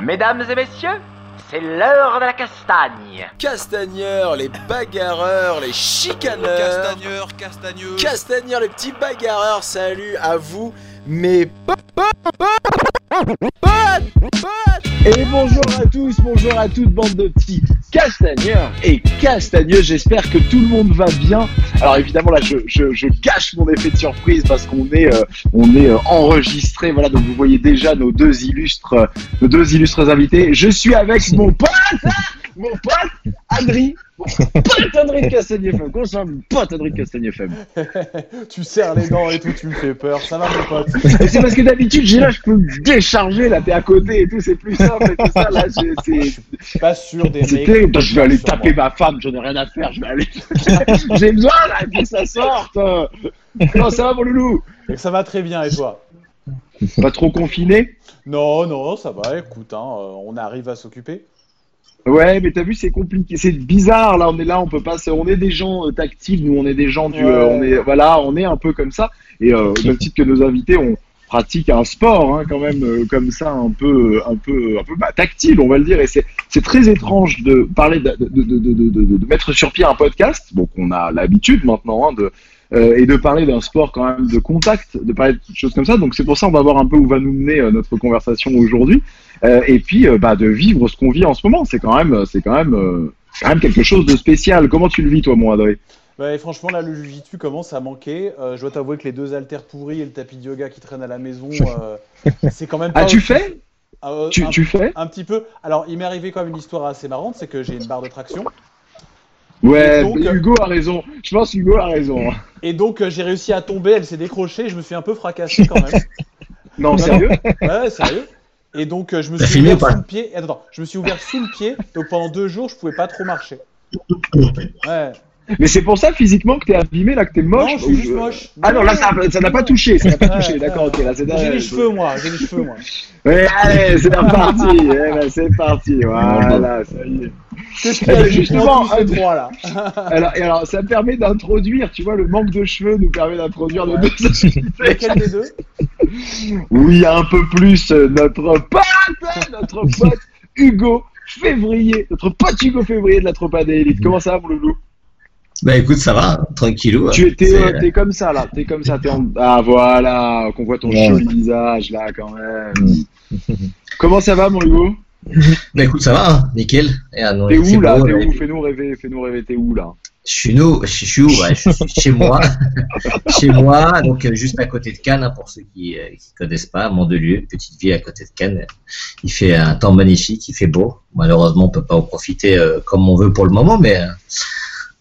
Mesdames et messieurs, c'est l'heure de la castagne. Castagneurs, les bagarreurs, les chicaneurs. Castagneur, castagneux. Castagneurs, les petits bagarreurs, salut à vous, mes potes, potes, potes. Et bonjour à tous, bonjour à toute bande de petits castagneurs et castagneux. J'espère que tout le monde va bien. Alors évidemment là, je, je, gâche mon effet de surprise parce qu'on est euh, on est euh, enregistré. Voilà, donc vous voyez déjà nos deux illustres euh, nos deux illustres invités. Je suis avec mon pote, mon pote Adri, mon pote Adri de Castagne FM. Qu'on soit mon pote Adri de Castagne FM. tu serres les dents et tout, tu me fais peur. Ça va, mon pote Et c'est parce que d'habitude, j'ai là, je peux me décharger là, t'es à côté et tout, c'est plus simple et tout ça. Là, c'est Pas sûr des mecs. terrible, je vais aller taper moi. ma femme, j'en ai rien à faire, je vais aller. J'ai besoin là que ça sorte. Comment ça va mon loulou? Et ça va très bien, et toi? Pas trop confiné? Non, non, ça va, écoute, hein, euh, on arrive à s'occuper. Ouais, mais t'as vu, c'est compliqué, c'est bizarre là. On est là, on peut pas. On est des gens euh, tactiles, nous, on est des gens du, Ouais. euh, on est, voilà, on est un peu comme ça. Et euh, au même titre que nos invités, on pratique un sport hein, quand même euh, comme ça, un peu, un peu, un peu bah, tactile, on va le dire. Et c'est, c'est très étrange de parler, de, de, de, de, mettre sur pied un podcast. Donc on a l'habitude maintenant hein, de euh, et de parler d'un sport quand même de contact, de parler de choses comme ça. Donc c'est pour ça on va voir un peu où va nous mener euh, notre conversation aujourd'hui. Euh, et puis bah, de vivre ce qu'on vit en ce moment. C'est quand même, c'est quand même, quand même quelque chose de spécial. Comment tu le vis toi, mon Adré Ouais, franchement, là, le jujitsu commence à manquer. Euh, je dois t'avouer que les deux haltères pourris et le tapis de yoga qui traîne à la maison, euh, c'est quand même pas. Ah, tu fais? Euh, tu, un, tu fais? un petit peu. Alors, il m'est arrivé quand même une histoire assez marrante, c'est que j'ai une barre de traction. Ouais, donc, euh, Hugo a raison. Je pense que Hugo a raison. Et donc, euh, j'ai réussi à tomber, elle s'est décrochée, je me suis un peu fracassé quand même. Non, sérieux Ouais, sérieux. Et donc, euh, je me suis ouvert pas sous le pied. Attends, attends, je me suis ouvert sous le pied. Donc, pendant deux jours, je pouvais pas trop marcher. Ouais. Mais c'est pour ça physiquement que t'es abîmé là, que t'es moche. non, je suis juste moche. Ah non, là ça n'a pas touché, ça n'a pas touché. D'accord, ok, là c'est J'ai les cheveux, moi. J'ai les cheveux, moi. Ouais, allez, c'est parti. Eh ben, c'est parti. Voilà, ça y est. Qu'est-ce Eh qu'il y a ben, justement tous ces trois là Alors, et alors, ça permet d'introduire, tu vois, le manque de cheveux nous permet d'introduire nos deux Lequel des deux? Oui, un peu plus euh, notre pote, notre pote Hugo Février, notre pote Hugo Février de la Tropa Élite. Comment ça va, mon loulou? Bah écoute, ça va, tranquillou. Tu es, euh, t'es comme ça, là. T'es comme ça. T'es en... Ah, voilà, qu'on voit ton Ouais. joli visage, là, quand même. Comment ça va, mon Hugo? Bah écoute, ça va, hein, nickel. Ah, T'es où, là? T'es où? Fais-nous rêver, fais-nous rêver. T'es où, là? Je suis nous, je suis où? Ouais, je suis chez moi, chez moi, donc euh, juste à côté de Cannes, hein, pour ceux qui euh, qui connaissent pas, Mandelieu, petite ville à côté de Cannes. Il fait un temps magnifique, il fait beau. Malheureusement, on peut pas en profiter euh, comme on veut pour le moment, mais euh,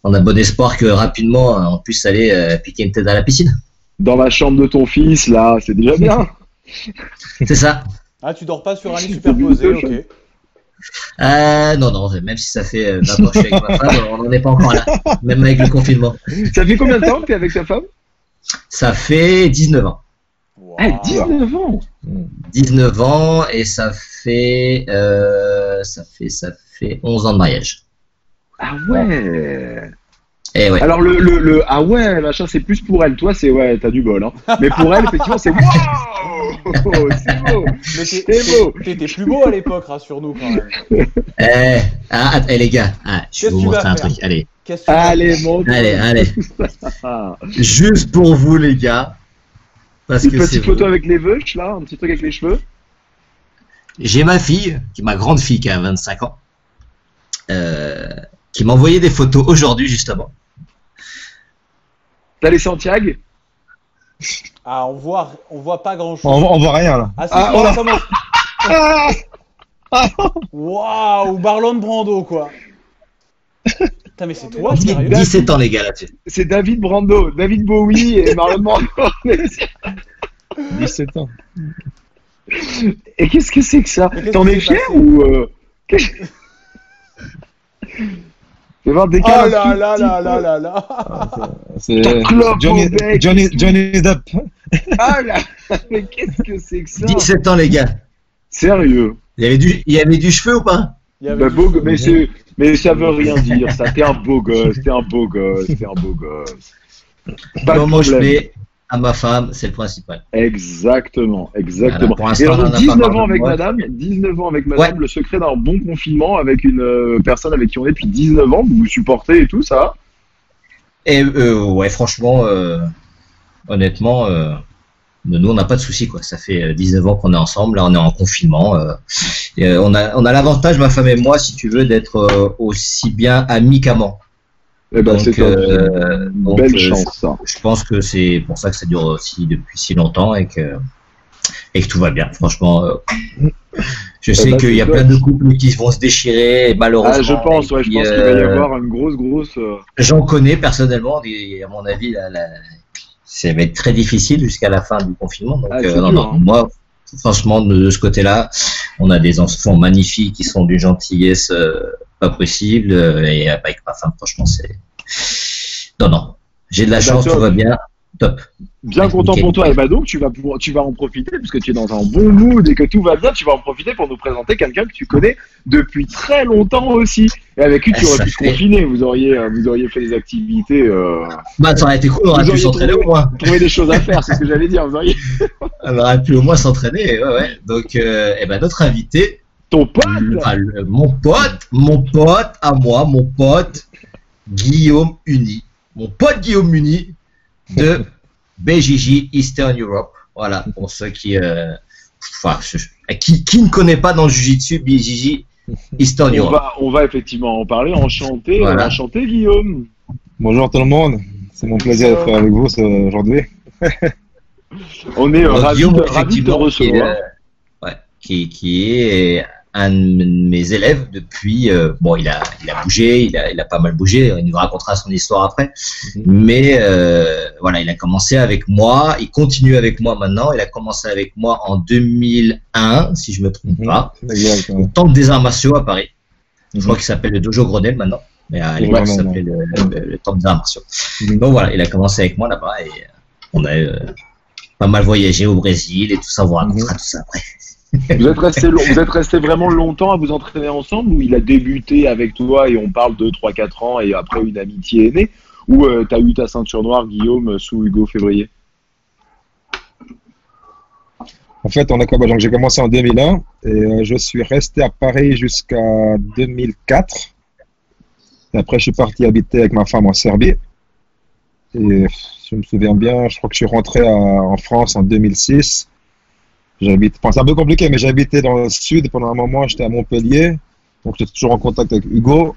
on a bon espoir que rapidement euh, on puisse aller euh, piquer une tête dans la piscine. Dans la chambre de ton fils, là, c'est déjà bien. C'est ça. Ah, tu dors pas sur un lit superposé, ok. Euh, non, non, même si ça fait euh, 20 ans que je suis avec ma femme, on n'en est pas encore là, même avec le confinement. Ça fait combien de temps que t'es avec ta femme? Ça fait 19 ans. Wow. Eh, 19 ans 19 ans et ça fait, euh, ça fait, ça fait 11 ans de mariage. Ah ouais Et ouais. Alors le, le, le ah ouais machin c'est plus pour elle toi c'est ouais t'as du bol hein mais pour elle effectivement c'est waouh c'est beau C'est beau. t'étais plus beau à l'époque, rassure-nous quand même. Eh, ah, eh, les gars, ah, je vais vous montrer un truc. Allez, allez mon allez, allez. Juste pour vous, les gars. Parce une que c'est petite photo vous. avec les veuches là un petit truc avec les cheveux J'ai ma fille, qui ma grande fille qui a 25 ans, euh, qui m'a envoyé des photos aujourd'hui, justement. t'as les Santiago Ah, on voit, on voit pas grand chose. On, on voit rien là. Ah, Ah, si, on ça a- commence. Waouh, Marlon Brando, quoi. Putain, mais c'est toi, sérieux 17 ans, les gars, là-dessus. c'est David Brando David Bowie et Marlon Brando 17 ans. et qu'est-ce que c'est que ça? T'en es fier ou euh... Fais voir des Oh là là là là là là C'est club Johnny. Johnny, Johnny Depp. ah là mais qu'est-ce que c'est que ça 17 ans, les gars. sérieux Il y avait du, il y avait du cheveu ou pas Il y avait Bah, beau, mais, c'est- mais ça veut rien dire, ça. T'es un beau gosse, t'es un beau gosse, t'es un beau gosse. Pas de Non, moi, je mets, à ma femme, c'est le principal. Exactement, exactement. Voilà, pour Et alors, on en a pas 19 parlé ans avec moi. madame, 19 ans avec madame, le secret d'un bon confinement avec une euh, personne avec qui on est depuis 19 ans, vous vous supportez et tout, ça Et euh, ouais, franchement, euh, honnêtement, nous, on n'a pas de soucis, quoi. Ça fait euh, 19 ans qu'on est ensemble, là, on est en confinement. et, on a, on a l'avantage, ma femme et moi, si tu veux, d'être aussi bien amis qu'amants. Eh ben, Donc, c'est euh, Une donc, belle euh, chance, ça. Je pense que c'est pour ça que ça dure aussi depuis si longtemps et que, et que tout va bien. Franchement, euh, je sais bah, qu'il y a plein de couples qui vont se déchirer, malheureusement. Ah, je pense, ouais, je pense qu'il va y euh, avoir une grosse, grosse. J'en connais personnellement, et à mon avis, ça va être très difficile jusqu'à la fin du confinement. Donc, Ah, non, non, hein. moi, franchement, de, de ce côté-là, on a des enfants magnifiques qui sont d'une gentillesse pas possible. euh, et avec ma femme, franchement, c'est. Non, non. J'ai de la Ah, chance, tout va bien. Top. Bien Ouais, content nickel. pour toi. Et bah donc, tu vas pouvoir, tu vas en profiter puisque tu es dans un bon mood et que tout va bien. Tu vas en profiter pour nous présenter quelqu'un que tu connais depuis très longtemps aussi et avec qui tu Ah, aurais ça pu te fait- confiner. Vous auriez, euh, vous auriez fait des activités, euh, Bah, ça aurait été cool, on aurait pu s'entraîner au moins. trouver des choses à faire. C'est ce que j'allais dire. Vous auriez On aurait pu au moins s'entraîner, ouais, ouais. Donc, euh, eh ben, notre invité, ton pote. le- enfin, le- mon pote, mon pote à moi, mon pote Guillaume Uni, mon pote Guillaume Uni de BJJ Eastern Europe. Voilà, pour ceux qui, euh, enfin, je- qui, qui ne connaît pas dans le Jiu-Jitsu BJJ Eastern On Europe. va, on va effectivement en parler. Enchanté, Voilà. enchanté, Guillaume. Bonjour tout le monde, c'est mon plaisir d'être avec vous aujourd'hui. On est euh, ravis de, ravis de te effectivement, qui est, recevoir. euh, ouais, qui, qui est un de mes élèves depuis. euh, bon, il a, il a bougé, il a, il a pas mal bougé. Il nous racontera son histoire après. Mhm. Mais euh, voilà, il a commencé avec moi. Il continue avec moi maintenant. Il a commencé avec moi en 2001, si je me trompe Mhm. pas. Au Temple des arts martiaux à Paris. Je crois qu'il s'appelle le Dojo Grenelle maintenant. Mais à l'époque, Vraiment, s'appelait le, le, le Temple des arts martiaux. Mhm. Donc voilà, il a commencé avec moi là-bas et euh, on a euh, pas mal voyagé au Brésil et tout ça. On vous racontera tout ça après. Vous êtes resté, vraiment longtemps à vous entraîner ensemble ou il a débuté avec toi et on parle de 3-4 ans et après une amitié est née ou euh, t'as eu ta ceinture noire Guillaume sous Hugo Février? En fait, on a, donc, j'ai commencé en 2001 et euh, je suis resté à Paris jusqu'à 2004. Et après, je suis parti habiter avec ma femme en Serbie. Et je me souviens bien, je crois que je suis rentré en France en 2006. J'habite, enfin, c'est un peu compliqué, mais habité dans le sud pendant un moment, j'étais à Montpellier. Donc, j'étais toujours en contact avec Hugo.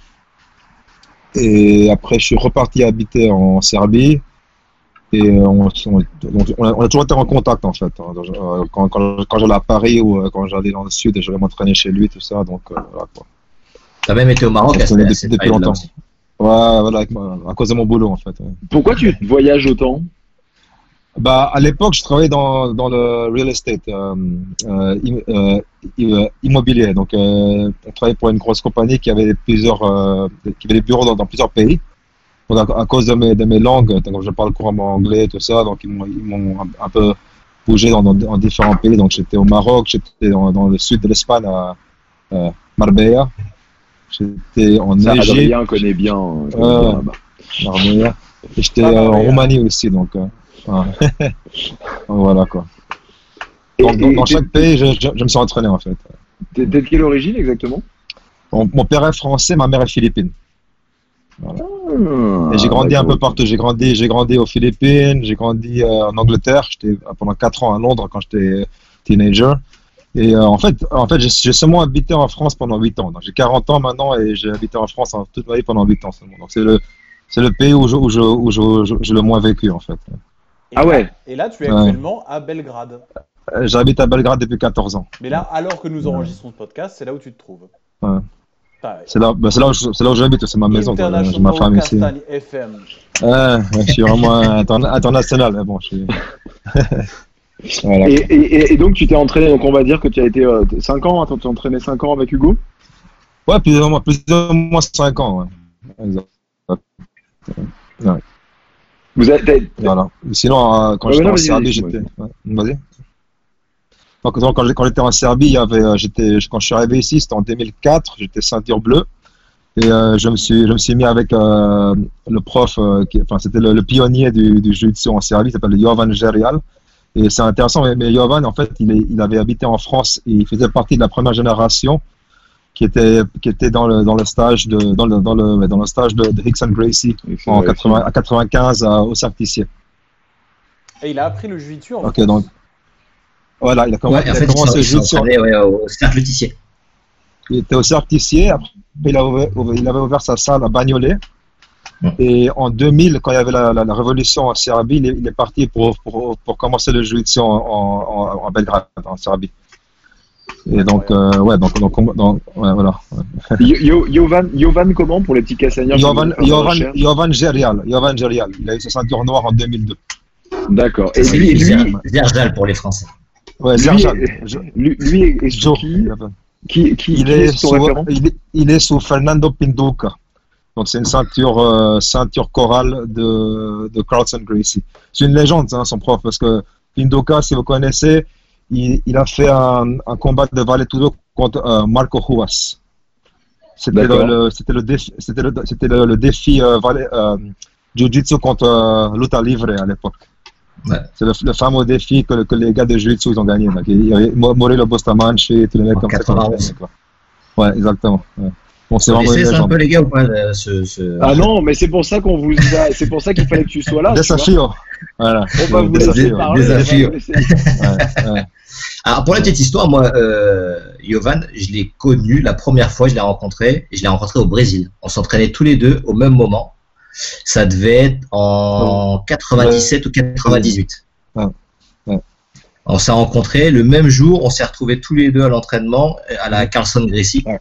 Et après, je suis reparti habiter en Serbie. Et euh, on, on- a, on a toujours été en contact en fait. hein. Euh, Quand, quand, quand j'allais à Paris ou euh, quand j'allais dans le sud et j'allais m'entraîner chez lui, tout ça. Donc euh, voilà quoi. T'as même été au Maroc à depuis- depuis longtemps. Ouais, voilà, à cause de mon boulot en fait. ouais. Pourquoi tu voyages autant? Bah, à l'époque, je travaillais dans, dans le real estate euh, euh, euh, i- immobilier. Donc, euh, on travaillait pour une grosse compagnie qui avait plusieurs, euh, qui avait des bureaux dans, dans plusieurs pays. Donc, à, à cause de mes, de mes langues, donc je parle couramment anglais, tout ça, donc ils m'ont, ils m'ont un, un peu bougé dans, dans, dans différents pays. Donc, j'étais au Maroc, j'étais dans, dans le sud de l'Espagne, à euh, Marbella. J'étais en Ça, Égypte, Adrien connaît bien. euh. Et j'étais Ah, en. Roumanie aussi, donc euh, ouais. voilà quoi. Et- dans, et chaque pays, je, je- je me suis entraîné en fait. T'es de quelle origine exactement? Mon, mon père est français, ma mère est philippine. Ah, Et j'ai grandi un peu partout. J'ai grandi, j'ai grandi aux Philippines, j'ai grandi euh, en Angleterre. J'étais pendant 4 ans à Londres quand j'étais teenager. Et euh, en fait, en fait, j'ai seulement habité en France pendant 8 ans. J'ai 40 ans maintenant et j'ai habité en France en, toute ma vie pendant 8 ans seulement. Donc c'est le, c'est le pays où je, où je, où je, je- j'ai le moins vécu en fait. Et Ah là- ouais. Et là, tu es Ouais. actuellement à Belgrade. Euh, J'habite à Belgrade depuis 14 ans. Mais là, alors que nous enregistrons ce podcast, c'est là où tu te trouves. Ouais. C'est là, bah, c'est là où là où j'habite, c'est ma maison. quoi. J'ai ma femme ici. Ouais, FM. ouais, je suis vraiment interna- international, mais bon, je suis. voilà. Et, et- et- donc tu t'es entraîné, donc on va dire que tu as été 5 ans, tu t'es entraîné 5 ans avec Hugo? Ouais, plus ou moins, plus ou moins 5 ans, ouais. Exact. Vous avez, Voilà. Sinon, euh, quand Ouais, j'étais en Serbie, vas-y, j'étais. Vas-y. Quand quand j'étais en Serbie, euh, j'étais, quand je suis arrivé ici, c'était en 2004, j'étais ceinture bleue. Et euh, je me suis je me suis mis avec euh, le prof, euh, qui, enfin c'était le, le pionnier du, du jiu-jitsu en Serbie, il s'appelle Jovan Gerial. Et c'est intéressant, mais, mais Jovan, en fait, il, est, il avait habité en France et il faisait partie de la première génération qui était qui était dans le dans le stage de dans le dans le dans le stage de, de Hickson Gracie en 80, à 95 à- au Cercle Tissier. Et il a appris le jiu-jitsu en Ok, donc voilà, il a, comm- Ouais, en fait, il commencé le jiu-jitsu. ouais, au cercle tissier. Il était au Cercle Tissier, après il, a ouvert- il avait ouvert sa salle à Bagnolet. Ouais. Et en 2000, quand il y avait la, la- la révolution en Serbie, il est, il est parti pour, pour, pour commencer le jiu-jitsu en, en, en- en Belgrade, en Serbie. Et donc, euh, ouais, donc, donc, on- donc, ouais, voilà. Yo- Yo- Jovan, Jovan comment pour les petits recherches Jovan Gerial, Jovan Gerial, il a eu sa ceinture noire en 2002. D'accord. Et C'est lui, lui, Zerjal pour les Français. Ouais, Lui, Zerjal. lui, lui est sous Joe, qui. Qui, qui, il qui est, est son sous, référent il, est, il est sous Fernando Pinduca. Donc c'est une ceinture, euh, ceinture chorale de, de Carlson Gracie. C'est une légende, hein, son prof, parce que Pinduca, si vous connaissez, il, il a fait un, un combat de Valetudo contre euh, Marco Huas. C'était le, le- c'était le défi, c'était le, c'était le, le défi euh, Vale- euh, Jiu-Jitsu contre euh, Luta Livre à l'époque. Ouais. C'est le, le fameux défi que, que les gars de Jiu-Jitsu ont gagné. Donc, il y avait Mo- Morello Bustamante, tous les mecs En comme ça. 91. quoi. Ouais, exactement. Ouais. C'est une connaissez ça un peu les gars ou pas le- ce, ce- Ah non, mais c'est pour ça qu'on vous a... c'est pour ça qu'il fallait que tu sois là. Desafio. Voilà. On va vous laisser parler. On Ouais, ouais. Alors pour la petite histoire, moi, euh, Jovan, je l'ai connu la première fois, je l'ai rencontré, je l'ai rencontré au Brésil. On s'entraînait tous les deux au même moment. Ça devait être en 97 ou 98. Ouais. Ouais. On s'est rencontrés le même jour, on s'est retrouvés tous les deux à l'entraînement euh, à la Carlson Gracie. Ouais.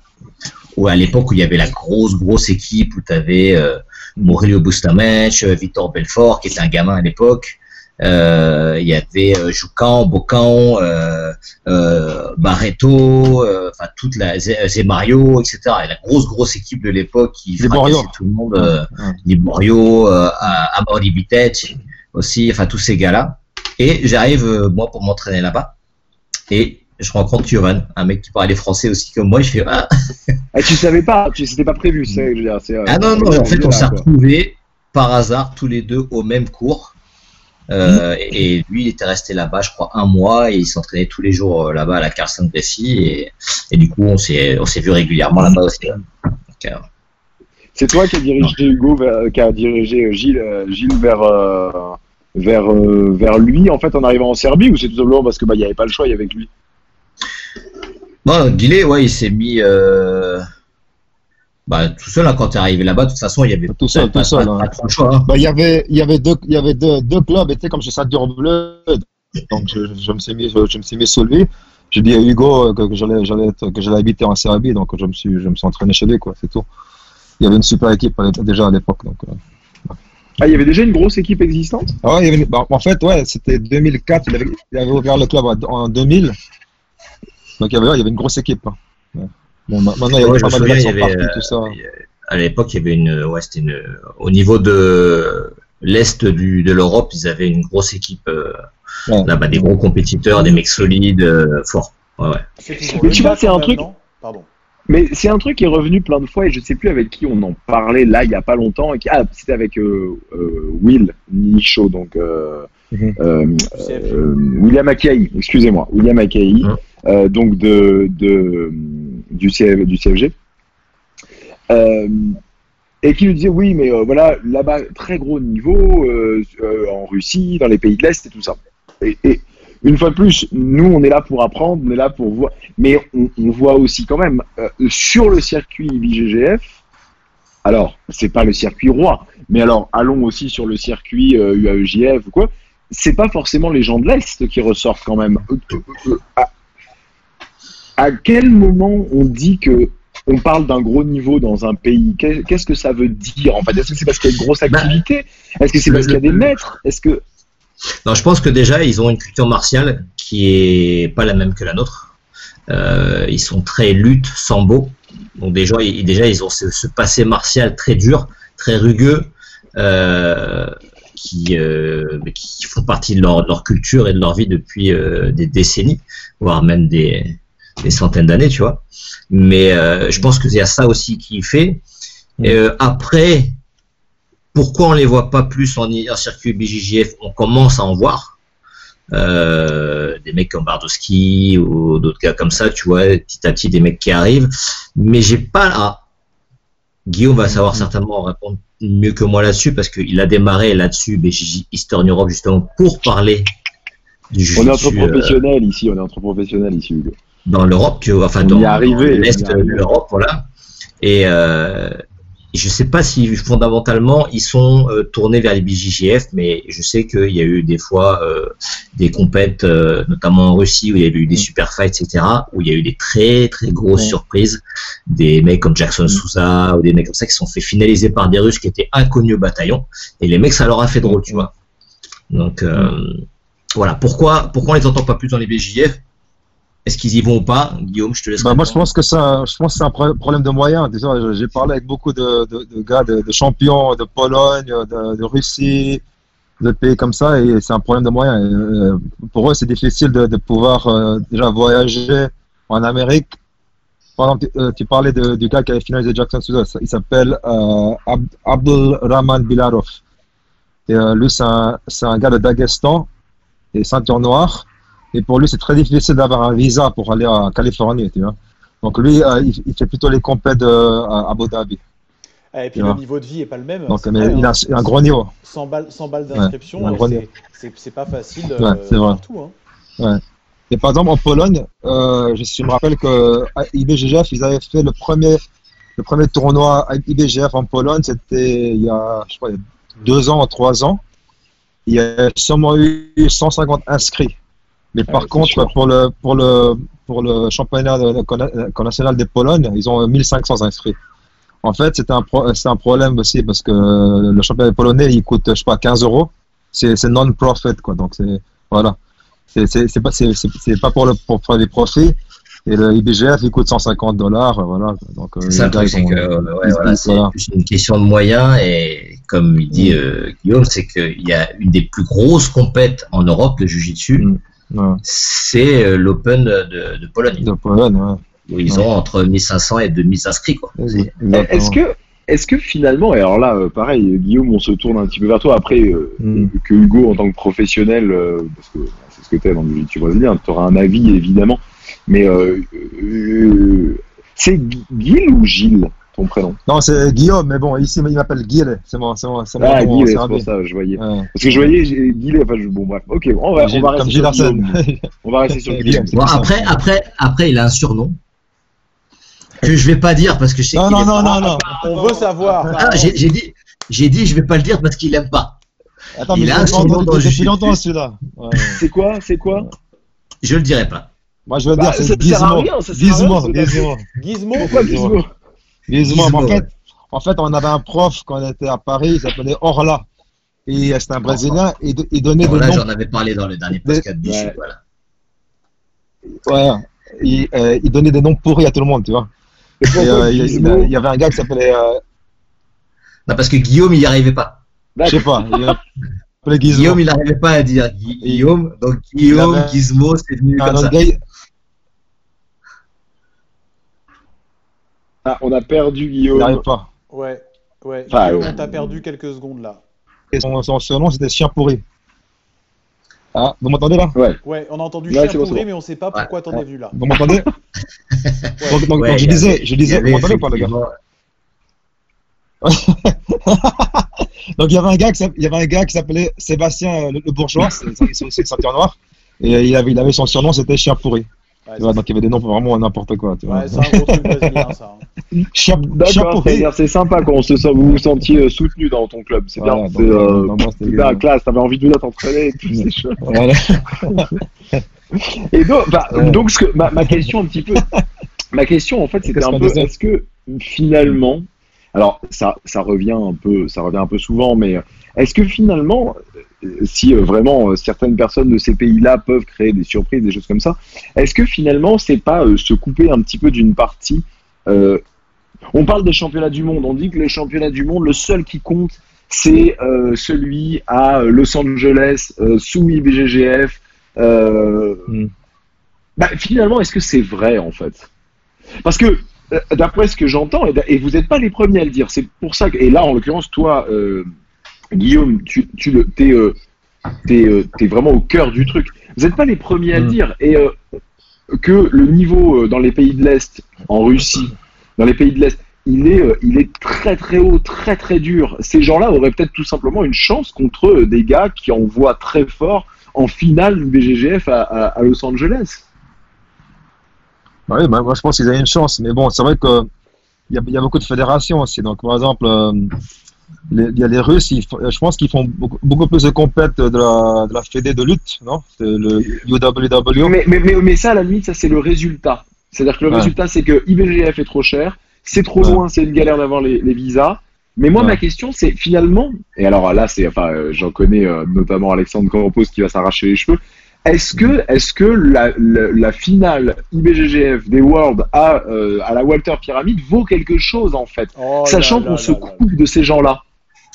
Ou à l'époque où il y avait la grosse grosse équipe où tu avais euh, Murillo Bustamante, euh, Victor Belfort qui était un gamin à l'époque. Euh, il y avait euh, Joucan, Bocan, euh, euh, Barreto, enfin toute la Zé- Zemario, etc. Et la grosse grosse équipe de l'époque qui fracassait tout le monde, Ouais. Liborio, Bitech aussi, enfin tous ces gars-là. Et j'arrive moi pour m'entraîner là-bas et je rencontre Yovan, un mec qui parlait français aussi comme moi. Je fais ah, Ah, tu savais pas, tu c'était pas prévu, c'est ça que je veux dire. c'est, euh, ah non non, en fait on s'est retrouvés par hasard tous les deux au même cours. Euh, et et lui, il était resté là-bas, je crois, un mois, et il s'entraînait tous les jours euh, là-bas à la Carson Gracie, et, et du coup, on s'est, on s'est vu régulièrement là-bas aussi. C'est toi qui as dirigé Hugo, vers- qui a dirigé Gilles, Gilles vers, vers, vers lui en fait en arrivant en Serbie ou c'est tout simplement parce que bah il y avait pas le choix, il y avait que lui? Bon, Guillet, ouais, il s'est mis euh, bah, tout seul hein, quand t'es arrivé là-bas. De toute façon, il y avait Tout seul, pas, tout seul, pas- hein. pas trop le choix. hein. Bah, il y avait, il y avait deux, il y avait deux, deux clubs, et tu sais, comme chez Ceinture Bleue, donc je, je me suis mis, je, je me suis mis sous lui. J'ai dit à Hugo que, que j'allais, j'allais être- que j'allais habiter en Serbie, donc je me suis, je me suis entraîné chez lui, quoi, c'est tout. Il y avait une super équipe déjà à l'époque, donc. euh. Ah, il y avait déjà une grosse équipe existante? Ah ouais, il y avait- bah, en fait, ouais, c'était 2004, il avait, il avait ouvert le club en 2000. Donc il y avait, ouais, il y avait une grosse équipe. hein. Ouais. Bon, ma- maintenant, il y a Ouais, pas mal de souviens, sont avait, partis, tout ça. euh, à l'époque, il y avait une, ouais, c'était une, au niveau de l'est du, de l'Europe, ils avaient une grosse équipe euh, Ouais. là-bas, des gros compétiteurs, des mecs solides, euh, forts. Mais tu vois, c'est un truc- Pardon. Mais c'est un truc qui est revenu plein de fois et je sais plus avec qui on en parlait là il y a pas longtemps. Et qui... Ah, c'était avec euh, euh, Will Nicho, donc euh, Mhm. euh, euh, William Akai, excusez-moi, William Akai, Mhm. Donc de, du, CF, CFG. Euh, et qui nous disait oui mais euh, voilà là-bas très gros niveau euh, euh, en Russie dans les pays de l'Est et tout ça. Et, une fois de plus nous on est là pour apprendre on est là pour voir. Mais on, voit aussi quand même euh, sur le circuit IBGGF alors c'est pas le circuit roi mais alors allons aussi sur le circuit euh, UAEJF ou quoi c'est pas forcément les gens de l'Est qui ressortent quand même. Euh, euh, euh, à, quel moment on dit que on parle d'un gros niveau dans un pays? Qu'est- Qu'est-ce que ça veut dire en fait? Est-ce que c'est parce qu'il y a une grosse Bah, activité? Est-ce que c'est parce qu'il y a des maîtres? Est-ce que Non, je pense que déjà, ils ont une culture martiale qui est pas la même que la nôtre. Euh, ils sont très lutte, sambo. Donc déjà, ils, déjà, ils ont ce, ce passé martial très dur, très rugueux, euh, qui, euh, qui font partie de leur, de leur culture et de leur vie depuis euh, des décennies, voire même des, des centaines d'années, tu vois. Mais euh, je pense qu'il y a ça aussi qui fait. Et, euh, après, pourquoi on les voit pas plus en, en circuit BJJF On commence à en voir. Euh, des mecs comme Bardowski ou d'autres gars comme ça, tu vois, petit à petit des mecs qui arrivent. Mais j'ai pas. Ah, Guillaume va savoir certainement répondre mieux que moi là-dessus parce qu'il a démarré là-dessus BJJ Eastern Europe justement pour parler du On est entre euh, professionnels ici, on est entre professionnels ici, Hugo. Dans l'Europe, tu vois, enfin dans, l'est de l'Europe, voilà. Et euh, je sais pas si fondamentalement ils sont euh, tournés vers les BJJF, mais je sais qu'il y a eu des fois euh, des compètes, notamment en Russie où il y avait eu des super fights, etc., où il y a eu des très très grosses Ouais. surprises, des mecs comme Jackson Souza ou des mecs comme ça qui sont fait finaliser par des Russes qui étaient inconnus au bataillon, et les mecs ça leur a fait drôle, tu vois. Donc euh, voilà, pourquoi pourquoi on les entend pas plus dans les BJJF Est-ce qu'ils y vont ou pas Guillaume, je te laisse. Bah, moi, je pense que ça, je pense que c'est un pro- problème de moyens. Déjà, j'ai parlé avec beaucoup de, de, de gars, de, de champions de Pologne, de, Russie, de pays comme ça, et c'est un problème de moyens. Et, euh, pour eux, c'est difficile de, pouvoir euh, déjà voyager en Amérique. Par exemple, tu, euh, tu parlais du gars qui avait finalisé Jackson Souza. Il s'appelle euh, Ab- Abdul Rahman Bilarov. Et lui, c'est un, un gars de Daghestan et ceinture noire. Et pour lui, c'est très difficile d'avoir un visa pour aller en Californie, tu vois. Donc lui, euh, il, il fait plutôt les compètes de, à Abu Dhabi. Ah, Et puis le niveau de vie est pas le même. Donc, c'est mais vrai, il a hein. un, un gros niveau. 100 balles, 100 balles d'inscription, Ouais, ouais, c'est- pas facile euh, Ouais, c'est vrai. partout. Hein. Et par exemple, en Pologne, euh, je, je me rappelle que IBGF, ils avaient fait le premier, le premier tournoi à IBGF en Pologne. C'était il y a, je crois, deux ans, trois ans. Il y a seulement eu 150 inscrits. Mais Ah par contre, pour le, pour le, pour le championnat de- de- national des Pologne, ils ont 1500 inscrits. En fait, c'est un, pro- c'est un problème aussi parce que le championnat polonais, il coûte, je sais pas, 15 euros. C'est non-profit, quoi. Donc, c'est, voilà. C'est pas, c'est- c'est- c'est pas pour, le, pour faire des profits. Et le IBGF, il coûte 150 dollars. Voilà. Donc, euh, C'est truc, ils c'est que euh, ouais, voilà, voilà. plus une question de moyens et comme il dit euh, Guillaume, c'est qu'il y a une des plus grosses compètes en Europe de Jiu-Jitsu, Mm. Ouais. c'est euh, l'Open de, de Pologne, De Pologne, ouais. où ils Ouais. ont entre 1500 et 2000 inscrits. Quoi. Est-ce que, est-ce que finalement, et alors là, euh, pareil, Guillaume, on se tourne un petit peu vers toi. Après, euh, Mm. que Hugo, en tant que professionnel, euh, parce que c'est ce que tu es dans le jiu-jitsu brésilien, tu auras un avis évidemment. Mais euh, euh, c'est Gil ou Gilles, ton prénom Non, c'est Guillaume, mais bon, ici, il m'appelle Guille. C'est mon, c'est mon Ah, Gilles, c'est pour ça, je voyais. Ouais. Parce que je voyais Gilles, enfin, je- bon, bref, ok, on va, on va rester sur. Guillaume. On va rester sur Guillaume, Bon, après, après, après, il a un surnom que je vais pas dire parce que je sais Non, qu'il non, non, non, non. On veut savoir. Ah, j'ai dit, j'ai dit, je vais pas le dire parce qu'il aime pas. Attends, Il mais a un surnom dans le depuis longtemps celui-là. Ouais. C'est quoi C'est quoi Je le dirai pas. Moi, je veux Bah, dire, ça c'est Gizmo. Gizmo. Gizmo. Gizmo Pourquoi Gizmo? Gizmo. Gizmo, Gizmo, en fait, en fait, on avait un prof quand on était à Paris, il s'appelait Orla. Et euh, c'était un Brésilien, et il, il donnait des là, noms. j'en avais parlé dans le dernier podcast Ouais. Voilà. Ouais, il, euh, il donnait des noms pourris à tout le monde, tu vois. Et Et, pourquoi euh, il, y avait un gars qui s'appelait, euh, Non, parce que Guillaume, il y arrivait pas. je sais pas, il. Guillaume, il n'arrivait pas à dire Gui- Guillaume, donc Guillaume, avait- Gizmo, c'est venu un comme ça. gars, Ah, on a perdu il Guillaume. n'arrive pas. Ouais, ouais. Enfin, Guillaume, euh, on t'a perdu quelques secondes là. Et son, son surnom, c'était Chien pourri. Ah, vous m'entendez là? Ouais, on a entendu Ouais, chien bon, pourri, bon. mais on sait pas pourquoi t'en es venu là. Vous m'entendez? Ouais. Donc, donc, Ouais, donc, je disais, avait- je disais, vous m'entendez ou pas, les gars Donc il y avait un gars qui s'app- il y avait un gars qui s'appelait Sébastien euh, le, le bourgeois, c'est une ceinture noire, et euh, il avait, il avait son surnom, c'était Chien pourri. Ouais, Tu vois, donc il y avait des noms vraiment n'importe quoi. Tu vois. Ouais, c'est un gros truc brésilien ça. hein. C'est sympa quand on se sent, vous vous sentiez euh, soutenu dans ton club. C'est Voilà, bien. C'est euh, la classe. T'avais envie de venir t'entraîner et tout. C'est chouette. Voilà. Et donc, bah, Ouais. donc ce que, ma, ma question un petit peu, ma question en fait, c'était un peu, est-ce que finalement, alors ça, ça revient un peu, ça revient un peu souvent, mais est-ce que finalement, si euh, vraiment euh, certaines personnes de ces pays-là peuvent créer des surprises, des choses comme ça, est-ce que finalement c'est pas euh, se couper un petit peu d'une partie On parle des championnats du monde, on dit que les championnats du monde, le seul qui compte, c'est euh, celui à Los Angeles euh, sous IBGGF. Euh, Hmm. bah, finalement, est-ce que c'est vrai en fait? Parce que d'après ce que j'entends, et, vous n'êtes pas les premiers à le dire, c'est pour ça que, et là en l'occurrence, toi, Guillaume, tu, tu le, t'es, euh, t'es, euh, t'es vraiment au cœur du truc. Vous n'êtes pas les premiers à le Mm. dire, et euh, que le niveau dans les pays de l'Est, en Russie, dans les pays de l'Est, il est, il est très très haut, très très dur. Ces gens-là auraient peut-être tout simplement une chance contre des gars qui envoient très fort en finale du BGGF à, à- à Los Angeles. Oui, bah, moi je pense qu'ils avaient une chance, mais bon, c'est vrai que il y a, il y a beaucoup de fédérations aussi. Donc, par exemple, euh, les- il y a les Russes, ils je pense qu'ils font beaucoup, beaucoup plus de compètes de la, de la fédé de lutte, non? Le UWW. Mais, mais, mais, mais ça, à la limite, ça c'est le résultat. C'est-à-dire que le Ouais. résultat, c'est que IBGF est trop cher, c'est trop Ouais. loin, c'est une galère d'avoir les, les visas. Mais moi, Ouais. ma question, c'est finalement, et alors là, c'est, enfin, euh, j'en connais euh, notamment Alexandre Campos qui va s'arracher les cheveux. Est-ce que, est-ce que la, la, la finale IBGGF des Worlds à, euh, à la Walter Pyramid vaut quelque chose en fait, Oh sachant qu'on se là. coupe de ces gens-là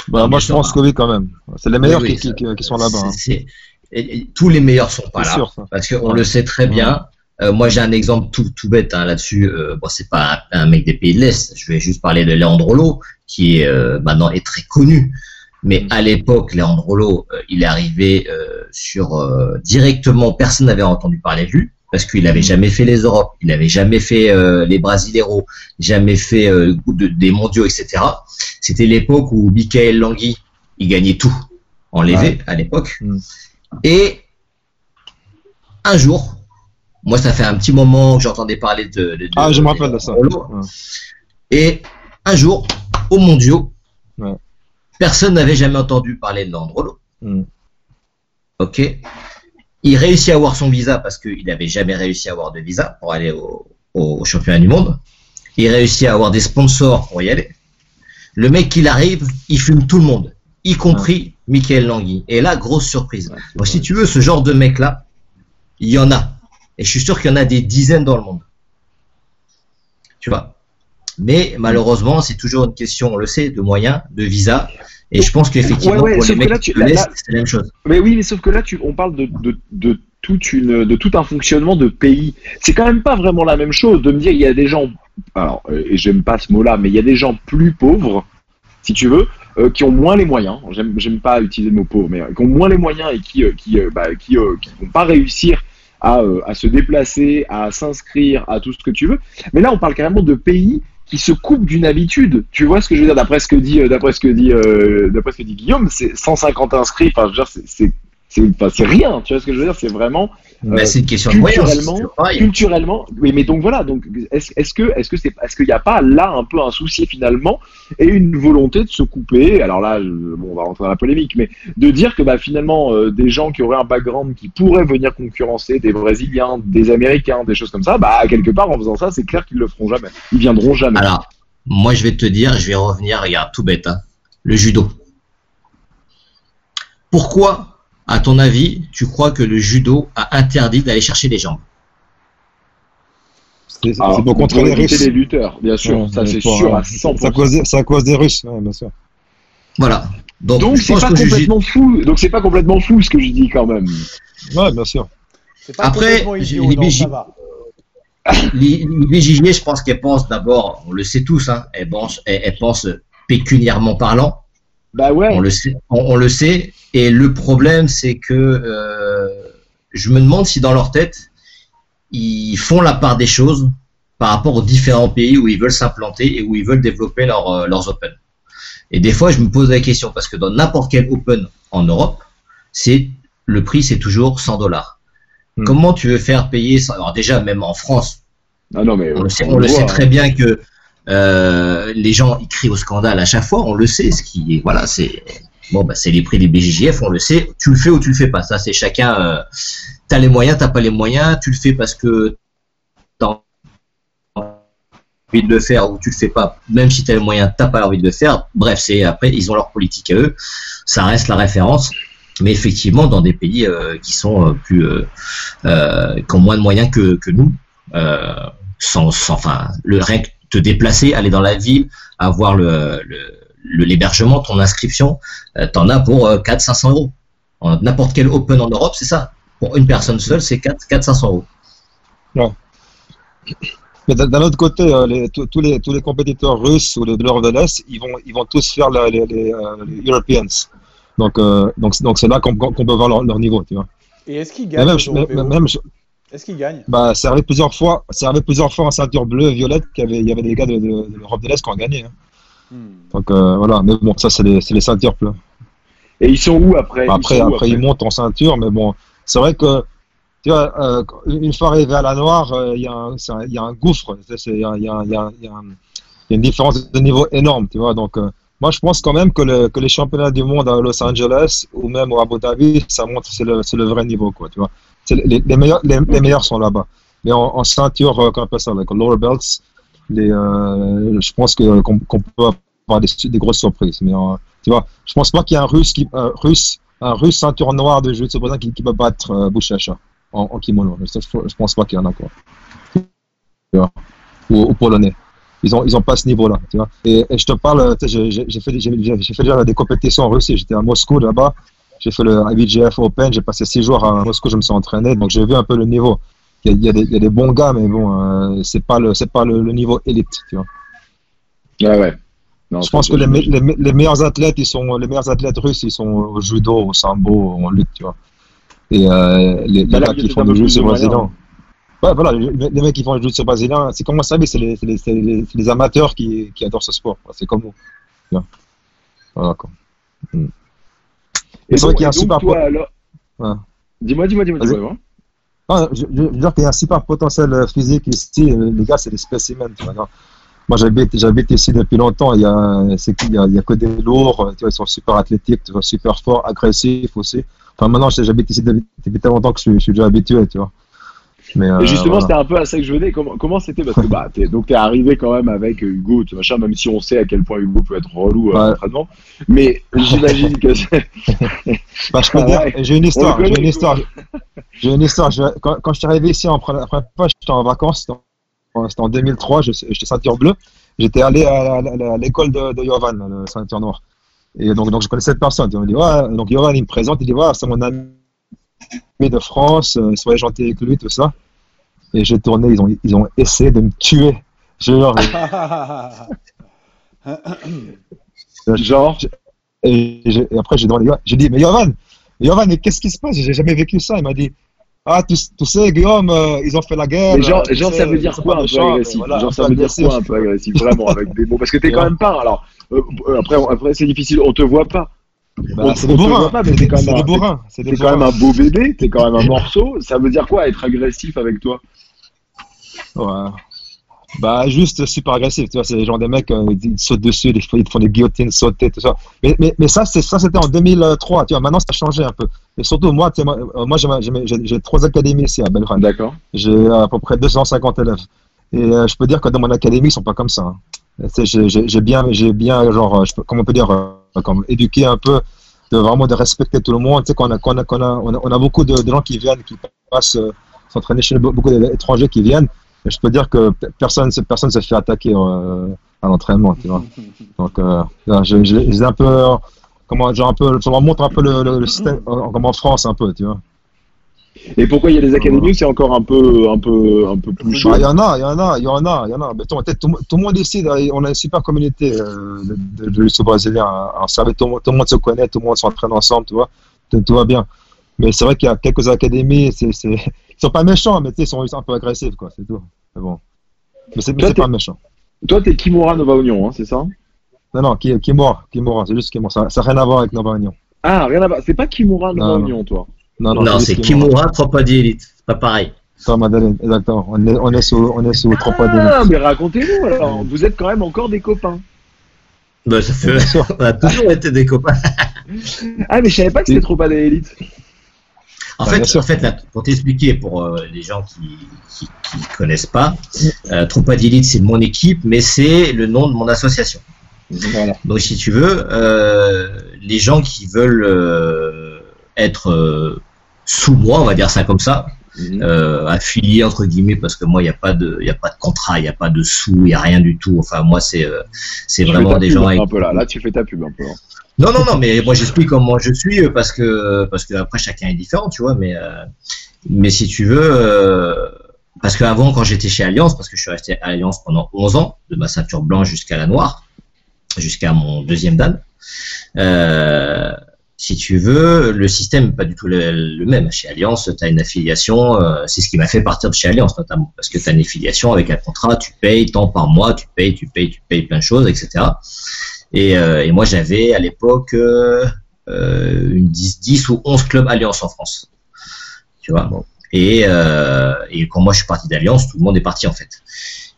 Bah, moi je pense que oui, quand même. C'est les meilleurs Oui, oui, qui, ça- qui, qui sont là-bas. hein. tous les meilleurs sont pas là. sûr. Parce qu'on Ouais. le sait très bien. Euh, moi, j'ai un exemple tout, tout bête hein, là-dessus. Euh, bon, c'est pas un, un mec des pays de l'Est. Je vais juste parler de Leandrolo, qui est, euh, maintenant est très connu. Mais à l'époque, Leandrolo, euh, il est arrivé euh, sur euh, directement. Personne n'avait entendu parler de lui parce qu'il avait jamais fait les Europes, il avait jamais fait euh, les Brasileiros, jamais fait euh, de- des mondiaux, etc. C'était l'époque où Michael Langui, il gagnait tout en lévé à l'époque. Mm. Et un jour, moi, ça fait un petit moment que j'entendais parler de. de- de- Ah, je me rappelle de ça. Ouais. Et un jour, aux mondiaux, Ouais. Personne n'avait jamais entendu parler de Landrolo. Mm. Ok. Il réussit à avoir son visa parce qu'il n'avait jamais réussi à avoir de visa pour aller au, au- au championnat du monde. Il réussit à avoir des sponsors pour y aller. Le mec qu'il arrive, il fume tout le monde, y compris Michael Langui. Et là, grosse surprise. Donc, si tu veux, ce genre de mec-là, il y en a. Et je suis sûr qu'il y en a des dizaines dans le monde. Tu vois. Mais malheureusement, c'est toujours une question, on le sait, de moyens, de visa. Et je pense qu'effectivement, Ouais, ouais, pour les mecs là, tu- laissent, c'est la même chose. Mais oui, mais sauf que là, tu, on parle de, de, de, toute une, de tout un fonctionnement de pays. C'est quand même pas vraiment la même chose de me dire il y a des gens, alors, euh, et j'aime pas ce mot-là, mais il y a des gens plus pauvres, si tu veux, euh, qui ont moins les moyens. J'aime, j'aime pas utiliser le mot pauvre, mais euh, qui ont moins les moyens et qui, euh, qui, bah, qui, qui vont pas réussir à, à se déplacer, à s'inscrire, à tout ce que tu veux. Mais là, on parle carrément de pays qui se coupent d'une habitude. Tu vois ce que je veux dire? D'après ce que dit, euh, d'après ce que dit, euh, d'après ce que dit Guillaume, c'est 150 inscrits. Enfin, c'est rien. Tu vois ce que je veux dire? C'est vraiment Mais Euh, c'est une question de culturellement. Oui, mais donc voilà. Donc, est-ce, est-ce que, est-ce que c'est, est-ce qu'il n'y a pas là un peu un souci finalement et une volonté de se couper? Alors là, bon, on va rentrer dans la polémique, mais de dire que bah finalement euh, des gens qui auraient un background qui pourraient venir concurrencer des Brésiliens, des Américains, des choses comme ça, bah quelque part en faisant ça, c'est clair qu'ils le feront jamais. Ils viendront jamais. Alors, moi, je vais te dire, je vais revenir, regarde, tout bête, hein, le judo. Pourquoi, à ton avis, tu crois que le judo a interdit d'aller chercher les jambes? C'est c'est pour contrôler les Russes. les lutteurs, bien sûr. Ouais, ça, c'est sûr euh, à 100%. C'est à cause des- c'est à cause des Russes, ouais, bien sûr. Voilà. Donc, Donc c'est pas complètement fou. Donc c'est pas complètement fou ce que je dis quand même. Ouais, bien sûr. Pas Après, idiot, les BJJ, je pense qu'elles pensent d'abord, on le sait tous, hein, elles, pensent, elles, elles pensent pécuniairement parlant, Bah ouais. on le sait, on, on le sait. Et le problème, c'est que euh, je me demande si dans leur tête, ils font la part des choses par rapport aux différents pays où ils veulent s'implanter et où ils veulent développer leur, euh, leurs Open. Et des fois, je me pose la question parce que dans n'importe quel Open en Europe, c'est le prix, c'est toujours 100 dollars. Hmm. Comment tu veux faire payer ça? Alors déjà, même en France, Ah non mais on le sait, on on le voit, sait hein. très bien que euh, les gens ils crient au scandale à chaque fois. On le sait. Ce qui est voilà, c'est bon, bah, c'est les prix des BJJF. On le sait. Tu le fais ou tu le fais pas. Ça, c'est chacun. Euh, t'as les moyens, t'as pas les moyens. Tu le fais parce que t'as envie de le faire ou tu le fais pas. Même si t'as les moyens, t'as pas envie de le faire. Bref, c'est après ils ont leur politique à eux. Ça reste la référence. Mais effectivement, dans des pays euh, qui sont euh, plus, qui ont moins de moyens que, nous, sans, sans, enfin, le que te déplacer, aller dans la ville, avoir le, l'hébergement, ton inscription, euh, t'en as pour 400-500 euros. N'importe quel Open en Europe, c'est ça. Pour une personne seule, c'est 4 400-500 euros. Mais d'un autre côté, euh, les- tous les, tous les compétiteurs russes ou les, de l'Europe de l'Est, ils vont, ils vont tous faire la- les, les, euh, les Europeans. Donc, euh, donc, donc c'est là qu'on peut voir leur, leur niveau, tu vois. Et est-ce qu'il Mais gagne même, aux mais- Européos même, je- Est-ce qu'il gagne? Bah, c'est arrivé plusieurs fois, c'est arrivé plusieurs fois en ceinture bleue et violette qu'il y avait, il y avait des gars de, de- de l'Europe de l'Est qui ont gagné. hein. Hmm. Donc, euh, voilà. Mais bon, ça, c'est les, c'est les ceintures bleues. Et ils sont où après? Ils Après, où après, ils montent en ceinture, mais bon, c'est vrai que, tu vois, euh, une fois arrivé à la noire, euh, il y, a un- c'est un- il y a un gouffre, il y a, il y a- il y a- il y a un- il y a une différence de niveau énorme, tu vois. Donc, euh, moi, je pense quand même que, le- que les championnats du monde à Los Angeles ou même à Abu Dhabi, ça montre c'est le, c'est le vrai niveau, quoi, tu vois. Les, meilleurs, sont là-bas. Mais en, ceinture, euh, qu'on appelle ça, like, lower belts, euh, je pense qu'on peut avoir des, grosses surprises. Mais euh, tu vois, je pense pas qu'il y a un russe russe, un russe ceinture noire de jiu-jitsu qui, qui peut battre euh, Bouchacha en, kimono. Je, je, pense pas qu'il y en a quoi. Ou, ou polonais. Ils ont, ils ont pas ce niveau-là, tu vois. Et, je te parle, j'ai- fait, j'ai fait déjà des compétitions en Russie. J'étais à Moscou là-bas. J'ai fait le IBJF Open. J'ai passé six jours à Moscou. Je me suis entraîné, donc j'ai vu un peu le niveau. Il y a, il y a des, il y a des bons gars, mais bon, euh, c'est pas le, c'est pas le, le niveau élite, tu vois. Ouais, ouais. Non, Je pense que les, les, les meilleurs athlètes, ils sont les meilleurs athlètes russes, ils sont au judo, au sambo, en lutte, tu vois. Et euh, les, les Bah, a qui font du de moyens, brésilien. Ouais, voilà, les, mecs qui font du jiu-jitsu brésilien, c'est comment ça, mais c'est les, amateurs qui, qui adorent ce sport. C'est comme nous. Voilà, quoi. Mm. C'est vrai qu'il y a un super toi, po- alors... Ouais. Dis-moi, dis-moi, dis-moi. Non, je, veux dire qu'il y a un super potentiel physique ici. euh, Les gars, c'est des spécimens. Tu vois, non. Moi, j'habite, j'habite ici depuis longtemps. Il y a, c'est qu'il y a, il y a que des lourds. euh, Tu vois, ils sont super athlétiques, super forts, agressifs aussi. Enfin, maintenant, j'habite ici depuis, depuis tellement longtemps que je, suis- je suis déjà habitué, tu vois. Mais, euh, Et justement, voilà. c'était un peu à ça que je venais. Comment comment c'était? Parce que bah, t'es, donc t'es arrivé quand même avec Hugo, machin, même si on sait à quel point Hugo peut être relou à Ouais. Mais j'imagine que c'est. Bah, Ah j'ai une histoire, j'ai une histoire, j'ai une histoire. Je- quand, quand je suis arrivé ici en première la première fois, j'étais en vacances, c'était en, en 2003, je- j'étais ceinture bleue. J'étais allé à, l'école de, de Yovan, le ceinture noire. Et donc, donc je connaissais cette personne. Il me dit, ouais, donc Yovan, il me présente, il dit, ouais, c'est mon ami de France, euh, soyez gentil avec lui, tout ça. Et j'ai tourné, ils ont, ils ont essayé de me tuer. Je jure, Genre. Et, après, j'ai demandé, j'ai dit, mais Yovan, Yovan, mais qu'est-ce qui se passe? J'ai jamais vécu ça. Il m'a dit, ah, tu, tu sais, Guillaume, euh, ils ont fait la guerre. Mais genre, euh, genre sais, ça veut dire quoi un peu agressif voilà, Genre ça veut dire quoi un peu agressif Vraiment, avec des mots? Parce que t'es quand même pas. Alors, euh, après, après c'est difficile, on te voit pas. Bah, c'est des te voit bourrins, c'est quand même un beau bébé, t'es quand même un morceau. Ça veut dire quoi être agressif avec toi? Ouais. Bah, juste super agressif, tu vois, c'est les gens des mecs, euh, ils, sautent dessus, ils font, des guillotines, sauter, tout ça. Mais, mais, mais ça, c'est, ça, c'était en 2003, tu vois, maintenant, ça a changé un peu. Et surtout, moi, tu sais, moi, euh, moi j'ai, trois académies ici à Belgrade. D'accord. J'ai à peu près 250 élèves. Et euh, je peux dire que dans mon académie, ils sont pas comme ça. hein. J'ai, bien, j'ai bien, genre, je peux, comment on peut dire, euh, comme éduqué un peu, de vraiment de respecter tout le monde. Tu sais, qu'on a, qu'on a, qu'on a, on a, on a beaucoup de, de gens qui viennent, qui passent euh, s'entraîner chez nous, beaucoup d'étrangers qui viennent. Je peux dire que pe- personne, personne se fait attaquer euh, à l'entraînement, tu vois. Donc, euh, je, je, je les ai un peu, comment, genre un peu, je leur montre un peu le, le, le système, comme en France un peu, tu vois. Et pourquoi il y a des académies c'est encore un peu, un peu, un peu plus chaud Bah, Il y en a, il y en a, il y en a, il y en a. Mais tout, le monde ici, on a une super communauté euh, de, de, brésilien. Ça, tout, le monde- se connaît, tout le monde s'entraîne ensemble, tu vois. Tout va bien. Mais c'est vrai qu'il y a quelques académies, c'est, c'est, ils sont pas méchants, mais tu sais, ils sont juste un peu agressifs, quoi, c'est tout. Mais bon. Mais c'est, mais Toi, c'est pas méchant. Toi, t'es Kimura Nova Union, hein, c'est ça? Non, non, qui, qui mord, qui mord, c'est juste qui mord. Ça n'a rien à voir avec Nova Union. Ah, rien à voir. C'est pas Kimura Nova Non, non. Union, toi. Non, Non, juste c'est Kimura. Kimura, Tropadi Elite. C'est pas pareil. Toi, Madeleine, exactement. On est, on est sous, on est sous trois poids Ah, mais racontez-nous alors. Vous êtes quand même encore des copains. Bah, ça fait... On a toujours été des copains. Ah, mais je savais pas que c'était trop pas des élites. En Ouais, fait, bien sûr. en fait là, pour t'expliquer, pour euh, les gens qui qui connaissent pas, euh, Tropadi Elite, c'est mon équipe, mais c'est le nom de mon association. Voilà. Donc, si tu veux, euh, les gens qui veulent euh, être sous moi, on va dire ça comme ça, euh, affiliés entre guillemets, parce que moi, il n'y a pas de, il a pas de contrat, il n'y a pas de sous, il n'y a rien du tout. Enfin, moi, c'est, euh, c'est vraiment des gens. un avec- peu là. Là, tu fais ta pub un peu. hein. Non, non, non, mais moi, j'explique comment je suis euh, parce que, parce que après, chacun est différent, tu vois. Mais, euh, mais si tu veux, euh, parce qu'avant, quand j'étais chez Alliance, parce que je suis resté à Alliance pendant 11 ans, de ma ceinture blanche jusqu'à la noire, jusqu'à mon deuxième dan, euh, si tu veux, le système n'est pas du tout le, même. Chez Alliance, tu as une affiliation, c'est ce qui m'a fait partir de chez Alliance notamment, parce que tu as une affiliation avec un contrat, tu payes tant par mois, tu payes, tu payes, tu payes plein de choses, etc. Et, euh, et moi, j'avais à l'époque euh, euh, une 10, 10 ou 11 clubs Alliance en France. Tu vois. Et, et quand moi je suis parti d'Alliance, tout le monde est parti en fait.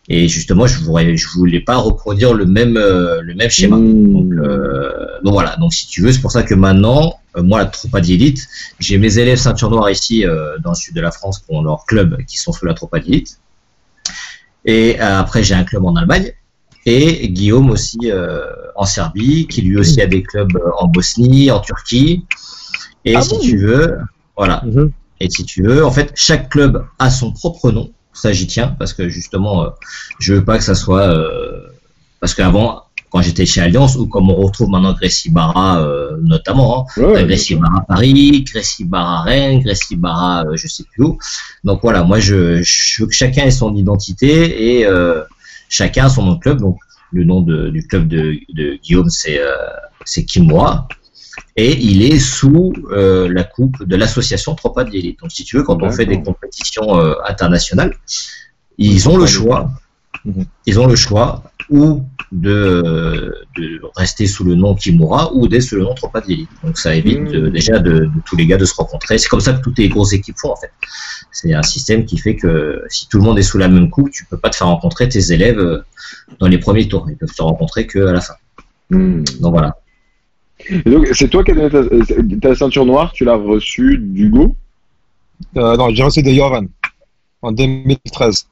Et justement, je voulais, je voulais pas reproduire le même, euh, le même schéma. Mmh. Donc, euh, donc voilà. Donc si tu veux, c'est pour ça que maintenant, euh, moi, la Tropa d'élite, j'ai mes élèves ceinture noire ici dans le sud de la France qui ont leur club qui sont sous la Tropa d'élite. Et après, j'ai un club en Allemagne. Et Guillaume aussi euh, en Serbie, qui lui aussi a des clubs euh, en Bosnie, en Turquie. Et Ah si bon tu veux, voilà. Mhm. Et si tu veux, en fait, chaque club a son propre nom. Ça, j'y tiens parce que justement, euh, je veux pas que ça soit euh, parce qu'avant, quand j'étais chez Alliance ou comme on retrouve maintenant Grécy Barra euh, notamment, hein, Ouais, Grécy Barra Paris, Grécy Barra Rennes, Grécy Barra euh, je sais plus où. Donc voilà, moi je, je veux que chacun ait son identité et euh, chacun a son nom de club. Donc le nom de, du club de, de Guillaume c'est euh, c'est Kimwa et il est sous euh, la coupe de l'association Tropa d'élite. Donc si tu veux, quand on fait des compétitions euh, internationales, ils ont le choix, Mhm. ils ont le choix ou de, de rester sous le nom Kimura ou d'être sous le nom Tropa de l'élite. Donc ça évite Mhm. de- déjà de, de tous les gars de se rencontrer. C'est comme ça que toutes les grosses équipes font en fait. C'est un système qui fait que si tout le monde est sous la même coupe, tu peux pas te faire rencontrer tes élèves euh, dans les premiers tours. Ils peuvent se rencontrer que à la fin. Mmh. Donc voilà. Et donc, c'est toi qui as donné ta, euh, ta ceinture noire, tu l'as reçue d'Hugo? Euh, non, j'ai reçu de Joran en 2013.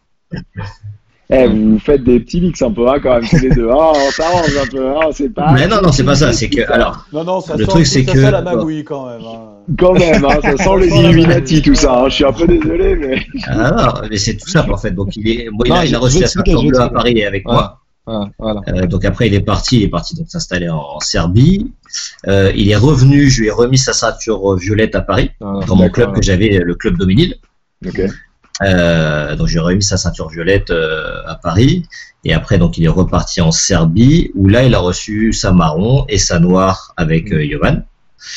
Eh, vous faites des petits mix un peu, hein, quand même, tous les deux. Ah, on s'arrange un peu, hein, c'est pas. Mais non, non, c'est pas ça. C'est que alors. Non, non, ça Le sent, truc, c'est ça que- sent la magouille quand même. hein. Quand même, hein, ça sent les Illuminati, tout ça. hein, je suis un peu désolé, mais. Ah, non, mais c'est tout simple en fait. Donc il est, bon, il, Non, a, il a reçu la ceinture bleue à. Paris avec Ouais. moi. Voilà, voilà. Euh, donc après, il est parti, il est parti donc s'installer en, en Serbie. Euh, il est revenu, je lui ai remis sa ceinture euh, violette à Paris, voilà. dans mon club que j'avais, le club Dominil. Ok. Euh, donc j'ai remis sa ceinture violette euh, à Paris. Et après, donc il est reparti en Serbie, où là, il a reçu sa marron et sa noire avec euh, Jovan.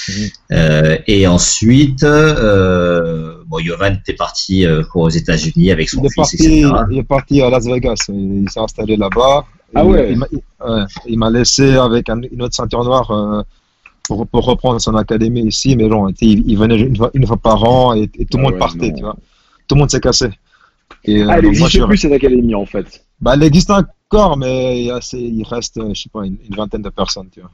Mhm. Euh, et ensuite, euh, bon, Jovan était parti euh, aux États-Unis avec son Il est, fils, parti, etc. il est parti à Las Vegas. Il, s'est installé là-bas. Ah Il- ouais. Il, m'a- ouais, laissé avec un- une autre ceinture noire euh, pour, pour reprendre son académie ici. Mais bon, il, il venait une fois, une fois par an et, et tout le Ah monde ouais, partait, non. tu vois. Tout le monde s'est cassé. Et, euh, Ah, elle donc moi, je n'existe plus, cette académie, en fait. bah, elle existe encore, mais il, assez- il reste, euh, je sais pas, une, une vingtaine de personnes, tu vois.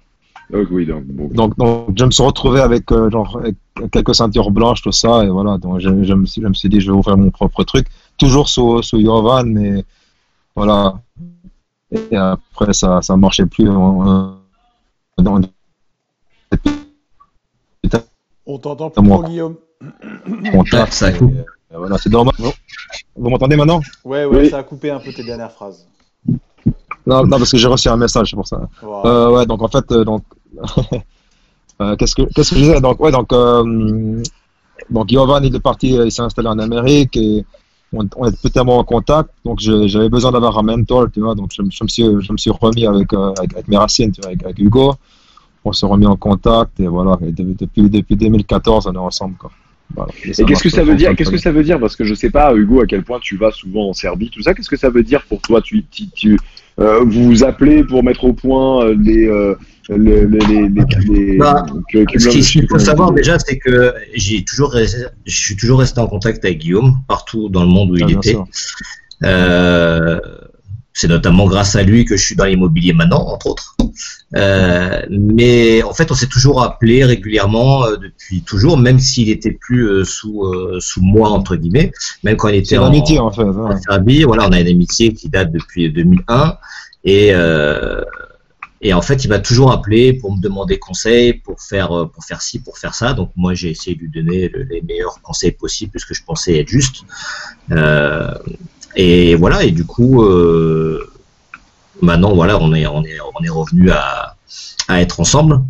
Donc, oui, donc, bon. Donc, donc, je me suis retrouvé avec, euh, genre, avec quelques ceintures blanches, tout ça, et voilà. Donc, je, je, me, suis, je me suis dit, je vais ouvrir mon propre truc, toujours sous, sous Jovan, mais voilà. Et après, ça ça marchait plus. On, on- On t'entend plus Guillaume. on tape, ça coupe. Euh, voilà, c'est dommage. Vous, vous m'entendez maintenant? Ouais, ouais, Oui. ça a coupé un peu tes dernières phrases. non, non, parce que j'ai reçu un message, c'est pour ça. Voilà. Euh, ouais, donc en fait, euh, donc, euh, qu'est-ce que qu'est-ce que je disais? Donc, ouais, donc, euh, donc Jovan, il est parti, il s'est installé en Amérique et on, on est plus tellement en contact. Donc, j'avais besoin d'avoir un mentor, tu vois. Donc, je, me- je me suis, je me suis remis avec, euh, avec, avec mes racines, tu vois, avec, avec Hugo. On s'est remis en contact et voilà. Et de- depuis, depuis 2014, on est ensemble, quoi. Voilà. Et qu'est-ce que ça veut dire Qu'est-ce que ça veut dire? Parce que je sais pas, Hugo, à quel point tu vas souvent en Serbie, tout ça. Qu'est-ce que ça veut dire pour toi? Tu, tu, tu- euh, vous vous appelez pour mettre au point euh, les, euh, le- le- les, les, les- Bah, que- que- Ce qu'il faut savoir déjà, c'est que j'ai toujours resté, je suis toujours resté en contact avec Guillaume partout dans le monde où Ah, il était. Euh, c'est notamment grâce à lui que je suis dans l'immobilier maintenant, entre autres. Euh, mais en fait, on s'est toujours appelé régulièrement euh, depuis toujours, même s'il était plus euh, sous euh, sous moi entre guillemets, même quand il était en, l'amitié, en fait. ouais. en Serbie. Voilà, on a une amitié qui date depuis 2001 et euh, et en fait, il m'a toujours appelé pour me demander conseil, pour faire euh, pour faire ci, pour faire ça. Donc moi, j'ai essayé de lui donner le- les meilleurs conseils possibles, puisque je pensais être juste. Et voilà. Et du coup, euh, maintenant, voilà, on est on est on est revenu à à être ensemble.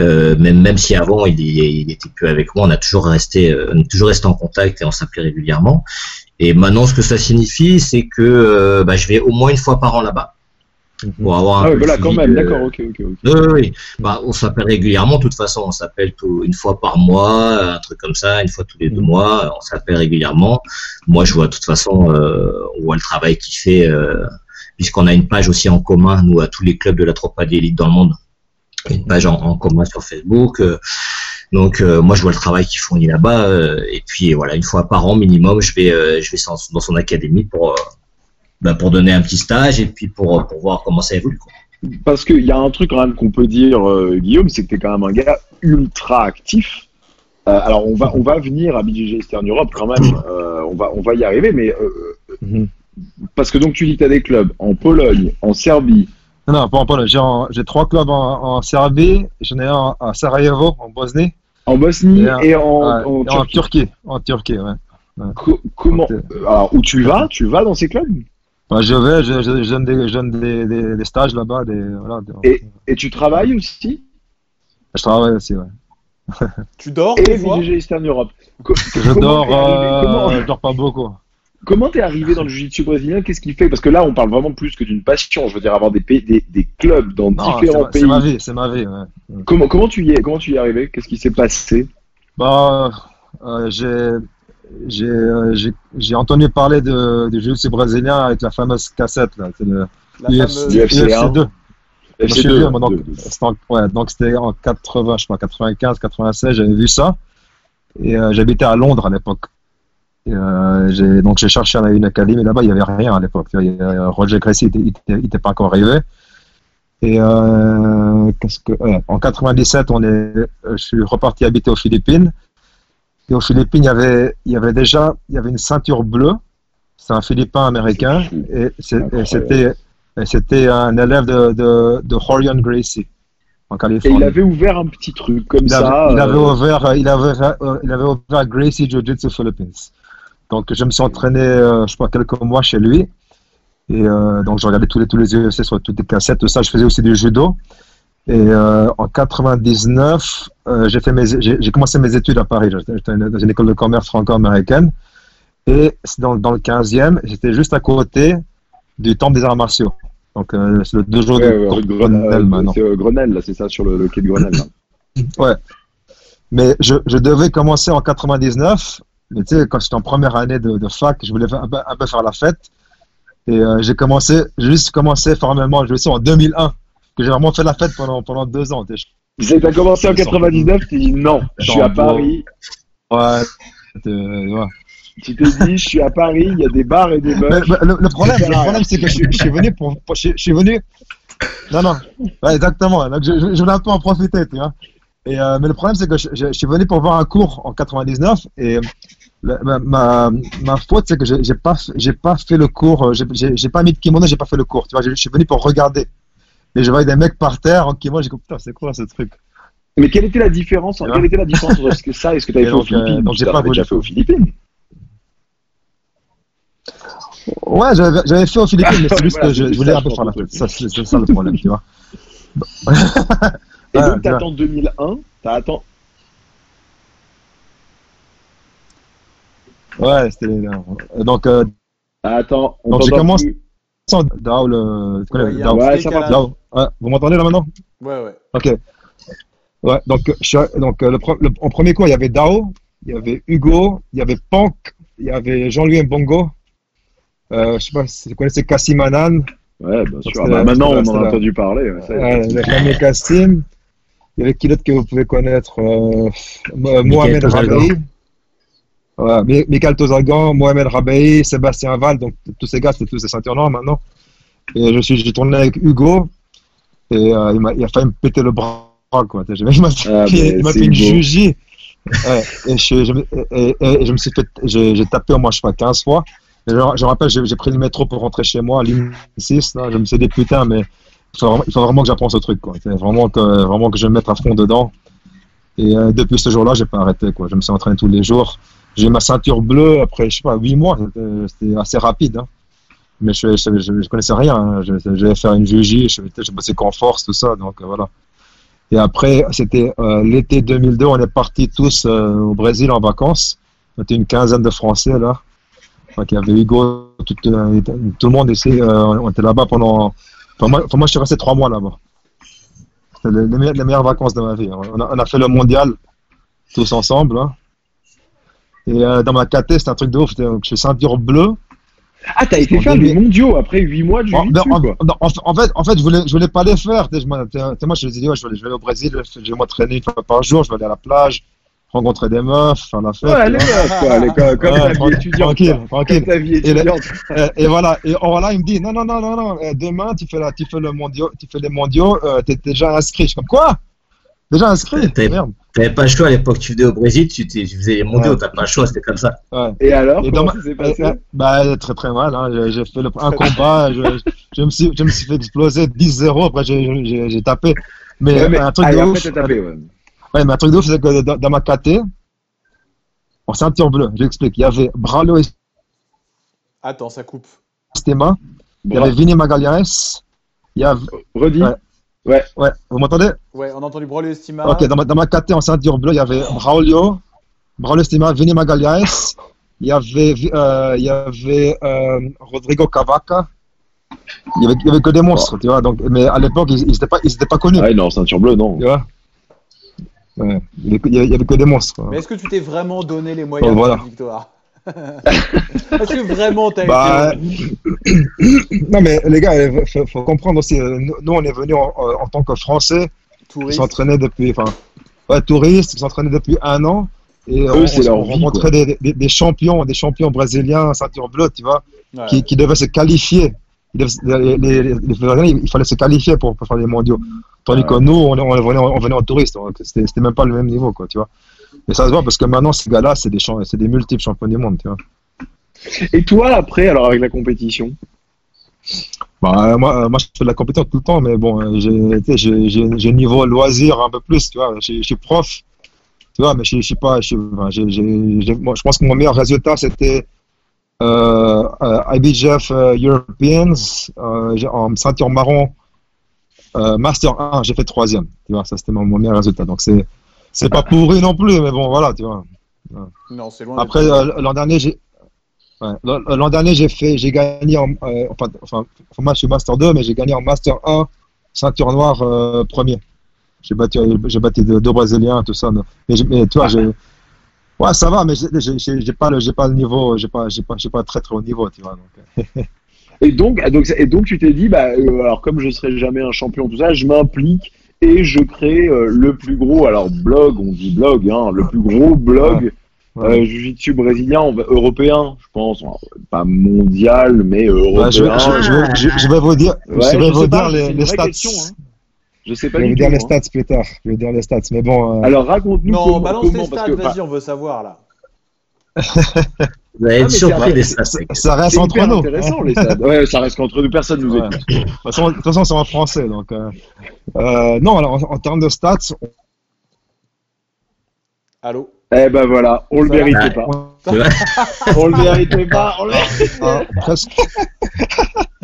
Euh, même même si avant il, il était plus avec moi, on a toujours resté euh, on est toujours resté en contact et on s'appelait régulièrement. Et maintenant, ce que ça signifie, c'est que euh, bah, je vais au moins une fois par an là-bas pour avoir un Ah peu ouais, le voilà, quand suivi même, de- d'accord, ok, ok, ok. oui, oui, oui. Bah, on s'appelle régulièrement, de toute façon. On s'appelle tout- une fois par mois, un truc comme ça, une fois tous les deux Mhm. mois. On s'appelle régulièrement. Moi, je vois, de toute façon, euh, on voit le travail qu'il fait, euh, puisqu'on a une page aussi en commun, nous, à tous les clubs de la Tropa d'élite dans le monde. Une page en, en commun sur Facebook. euh, donc, euh, moi, je vois le travail qu'il fournit là-bas. euh, et puis, voilà, une fois par an minimum, je vais, euh, je vais dans dans son académie pour, euh, bah, pour donner un petit stage et puis pour, pour voir comment ça évolue. quoi. Parce qu'il y a un truc quand même qu'on peut dire, euh, Guillaume, c'est que tu es quand même un gars ultra actif. Euh, alors on va, on va venir à BJJ Eastern Europe quand même, euh, on, va, on va y arriver, mais euh, Mhm. parce que donc tu dis que tu as des clubs en Pologne, en Serbie, Non, non, pas en Pologne. J'ai trois clubs en, en Serbie, j'en ai un à Sarajevo, en Bosnie, en Bosnie Et en- et en, ouais, en et en Turquie. Turquie. En Turquie, ouais. Co- comment Alors où tu vas Tu vas dans ces clubs? Bah, je vais, je, je, je donne des, je donne des, des, des stages là-bas. Des, voilà, des- et tu travailles aussi? Je travaille aussi, ouais. Tu dors et BJJ Eastern Europe. Co- Je dors, euh, je dors pas beaucoup. Comment t'es arrivé dans le jiu-jitsu brésilien? Qu'est-ce qui fait? Parce que là, on parle vraiment plus que d'une passion. Je veux dire, avoir des, pays- des, des clubs dans Non, différents ma- c'est pays. ma vie, c'est ma vie, ouais. Comment, comment tu y es? Comment tu y es arrivé? Qu'est-ce qui s'est passé? Bah, euh, j'ai, j'ai, euh, j'ai, entendu parler de, du jiu-jitsu brésilien avec la fameuse cassette, là. C'est le UFC, fameuse- UFC UFC 1. 2. Je suis FC2, vieux, moi, donc, ouais, donc c'était en 80, je pas, 95, 96, j'avais vu ça. Et euh, j'habitais à Londres à l'époque. Euh, donc j'ai cherché à une académie là-bas, il y avait rien à l'époque. Roger Gracie, il était, il était pas encore arrivé. Et euh, que, en 97, on est, je suis reparti habiter aux Philippines. Et aux Philippines, il y avait, il y avait déjà, il y avait une ceinture bleue. C'est un Philippin américain. Et, et c'était, et c'était un élève de, de, de Horion Gracie en Et Californie. il avait ouvert un petit truc comme Il ça. avait, il avait euh, ouvert, il avait, euh, il avait ouvert Gracie Jiu-Jitsu Philippines. Donc, je me suis entraîné, euh, je pas, quelques mois chez lui. Et euh, donc, je regardais tous les, tous les UFC sur toutes les cassettes, tout ça. Je faisais aussi du judo. Et euh, en 99, euh, j'ai fait mes, j'ai j'ai commencé mes études à Paris. J'étais dans une école de commerce franco-américaine. Et c'est dans, dans le 15e, j'étais juste à côté du temple des arts martiaux. Donc, euh, c'est le dojo ouais, de ouais, Grenelle maintenant. c'est Grenelle, là, c'est ça, sur le, le quai de Grenelle. là. Mais je, je devais commencer en 99. Mais tu sais, quand j'étais en première année de, de fac, je voulais un peu, un peu faire la fête. Et j'ai commencé, juste commencé formellement, je sais, en 2001. Que j'ai vraiment fait la fête pendant, pendant deux ans. tu as commencé en 99, tu dit non, je suis à Paris. Ouais. euh, ouais. Tu t'es dit, je suis à Paris, il y a des bars et des mais le, le problème, le problème, c'est que je, je suis venu pour, pour- je, je suis venu. Non, non. Ouais, exactement. Donc, je, je, voulais un peu en profiter, tu vois. Et, euh, mais le problème, c'est que je, suis venu pour voir un cours en 99 et le- ma, ma, ma faute, c'est que j'ai pas, j'ai pas fait le cours. euh, j'ai- pas mis de kimono, j'ai pas fait le cours. Tu vois, je suis venu pour regarder. Et je voyais des mecs par terre en kimono, j'ai dit, putain, c'est quoi ce truc? Mais quelle était la différence Ouais. Quelle était la différence entre ce que ça et ce que tu avais fait aux donc, euh, Philippines? donc j'ai pas déjà fait aux Philippines. Ouais, j'avais fait aux Philippines, mais c'est juste voilà, que je, voulais un peu faire la fête. Ça, C'est ça le problème, tu vois. Et donc, t'attends 2001, t'attends. Ouais, c'était. euh, Donc, euh, Attends, on Donc, j'ai commencé- plus. sans Dao, le. Ouais, vous m'entendez là maintenant? Ouais, ouais. Ok. Ouais, donc, euh, je donc euh, le, en premier cours, il y avait Dao, il y avait Hugo, il y avait Pank, il y avait Jean-Louis Mbongo. Euh, je sais pas si vous connaissez Kassim Anan, Ouais, bien sûr. Ah bah, maintenant, on en a entendu parler. ouais, ça le fameux Kassim. Il y avait qui d'autre que vous pouvez connaître euh, Mo- Mohamed. Rabahi. Ouais, Mi- Michael Tozagan, Mohamed Rabahi, Sébastien Val, donc tous ces gars, c'est tous des ceintures noires maintenant. Et je suis, j'ai tourné avec Hugo, et euh, il, m'a, il a failli me péter le bras, quoi. Il m'a, il m'a Ah, il m'a fait une jugie. Ouais, et, je, je me- et- et- et je me suis fait, j'ai, j'ai tapé au moins, je sais pas, 15 fois. Je, je me rappelle, j'ai, j'ai pris le métro pour rentrer chez moi, à ligne 6, là, je me suis dit, putain, mais il faut vraiment, il faut vraiment que j'apprenne ce truc, quoi. C'est vraiment que, vraiment que je me mette à fond dedans. Et euh, depuis ce jour-là, j'ai pas arrêté, quoi. Je me suis entraîné tous les jours. J'ai ma ceinture bleue après, je sais pas, 8 mois. C'était, c'était assez rapide, hein. Mais je, je, connaissais rien. hein. Devais faire une jugie, je, je bossais qu'en force, tout ça, donc euh, voilà. Et après, c'était euh, l'été 2002, on est partis tous euh, au Brésil en vacances. On était une quinzaine de Français là. Donc, il y avait Hugo, tout, le monde ici, on était là-bas pendant. Enfin, moi, moi, je suis resté trois mois là-bas. C'était les, meilleures, vacances de ma vie. On a, on a fait le mondial tous ensemble. hein. Et dans ma KT, c'était un truc de ouf. Je suis ceinture bleue. Ah, t'as été faire les mondiaux après 8 mois de En, en- quoi. en- en fait, en fait, je voulais, je voulais pas les faire. moi, je me disais, ouais, je vais, aller- je vais aller au Brésil, je vais m'entraîner une fois par jour, je vais aller à la plage, rencontrer des meufs, faire la fête. Ouais, vois. hop, quoi, allez, comme, comme Ouais, ta vie étudiante. tranquille, tranquille. Ta vie Et le- étudiante. Et, et voilà. Et oh, voilà, il me dit, non, non, non, non, non. euh, Demain, tu fais la, tu fais le mondial, tu fais les mondiaux, euh, t'es déjà inscrit. Je suis comme quoi? Déjà inscrit. T'avais pas le choix à l'époque, tu venais au Brésil, tu, faisais les mondiaux, Ouais. t'as pas le choix, c'était comme ça. Ouais. Et alors, Et comment ça s'est Euh, passé euh, bah, très très mal. Hein. J'ai- fait le, un combat, je, je, me suis, je me suis fait exploser 10-0, après j'ai- tapé. Mais, Ouais, mais- un truc de après, ouf. tapé, ouais. Ouais, mais un truc de ouf, c'est que dans, dans ma KT, en ceinture bleue, j'explique, il y avait Bralo et Attends, ça coupe. Stema, il y avait Vinny Magalhaes, il y avait, Redis. Ouais. ouais, vous m'entendez? Ouais, on a entendu Braulio Estima. Ok, dans ma, dans ma KT en ceinture bleue, il y avait Braulio, Braulio Stema, Vinny Magalhaes, il y avait, euh, il y avait euh, Rodrigo Cavaca, il y avait, il y avait que des monstres, tu vois, donc, mais à l'époque, ils n'étaient pas, ils étaient pas connus, Ah, non, ceinture bleue, non. tu vois? Ouais, il y avait, il y avait que des monstres. Mais est-ce que tu t'es vraiment donné les moyens Oh, de voilà. victoire? Est-ce que vraiment t'as Bah, été. non mais les gars, il faut, faut comprendre aussi, euh, nous, on est venus en, en tant que Français, qui Touriste s'entraînaient depuis, enfin, ouais, touristes, s'entraînaient depuis un an, et Eux, on, on- rencontrait des, des, des champions, des champions brésiliens, ceinture bleue, tu vois, Ouais. qui, qui devaient se qualifier. Les, les, les- les Brésiliens, il fallait se qualifier pour, pour faire les mondiaux. Tandis Ouais. que nous, on, on, venait, on venait en touriste, donc c'était c'était même pas le même niveau, quoi, tu vois. Et ça se voit parce que maintenant, ces gars-là, c'est des, champ- c'est des multiples champions du monde, tu vois. Et toi, après, alors avec la compétition? Bah, euh, moi, euh, moi, je fais de la compétition tout le temps, mais bon, euh, j'ai, sais, niveau loisir un peu plus, tu vois. Je suis prof, tu vois, mais je, suis pas, je, pense que mon meilleur résultat, c'était euh, IBJF Europeans, euh, en ceinture marron, euh, Master 1, j'ai fait troisième, tu vois, ça c'était mon, mon meilleur résultat. Donc c'est, c'est pas pourri non plus, mais bon, voilà, tu vois. Non, c'est loin. Après, euh, l'an dernier, j'ai ouais, l'an dernier, j'ai fait, j'ai gagné en, euh, enfin, enfin, moi, je suis Master 2, mais j'ai gagné en Master 1, ceinture noire euh, premier. J'ai battu, j'ai battu deux, deux Brésiliens, tout ça. Mais, mais tu vois, j'ai, ouais, ça va, mais j'ai- pas le, j'ai pas le niveau, j'ai pas, j'ai pas, j'ai pas très très haut niveau, tu vois. Donc, euh. Et donc, ah, donc, et donc tu t'es dit, bah, euh, alors comme je serai jamais un champion, tout ça, je m'implique et je crée euh, le plus gros, alors blog, on dit blog, hein, le plus gros blog Ouais. euh, jiu-jitsu brésilien, on va- européen, je pense, Alors, pas mondial, mais euh, Ouais, je, européen. je, je, vais- je- je vais vous dire, Ouais, je vais je vous dire les, stats. question, hein. Je sais Je pas vais du tout. dire les hein. stats plus tard. Je vais vous dire les stats, mais bon. euh, Alors raconte-nous Non, comment, balance comment les stats, bah, vas-y, on veut savoir là. Vous allez Ah, être surpris des ça reste entre nous. intéressant les stats. Ouais, ça reste qu'entre nous, personne nous écoute. De toute façon, de toute façon, c'est en français. Donc, euh, euh, non, alors, en, en termes de stats, Allô? Eh ben voilà, on le méritait Ouais. pas. on, On le méritait pas. On le... euh, presque,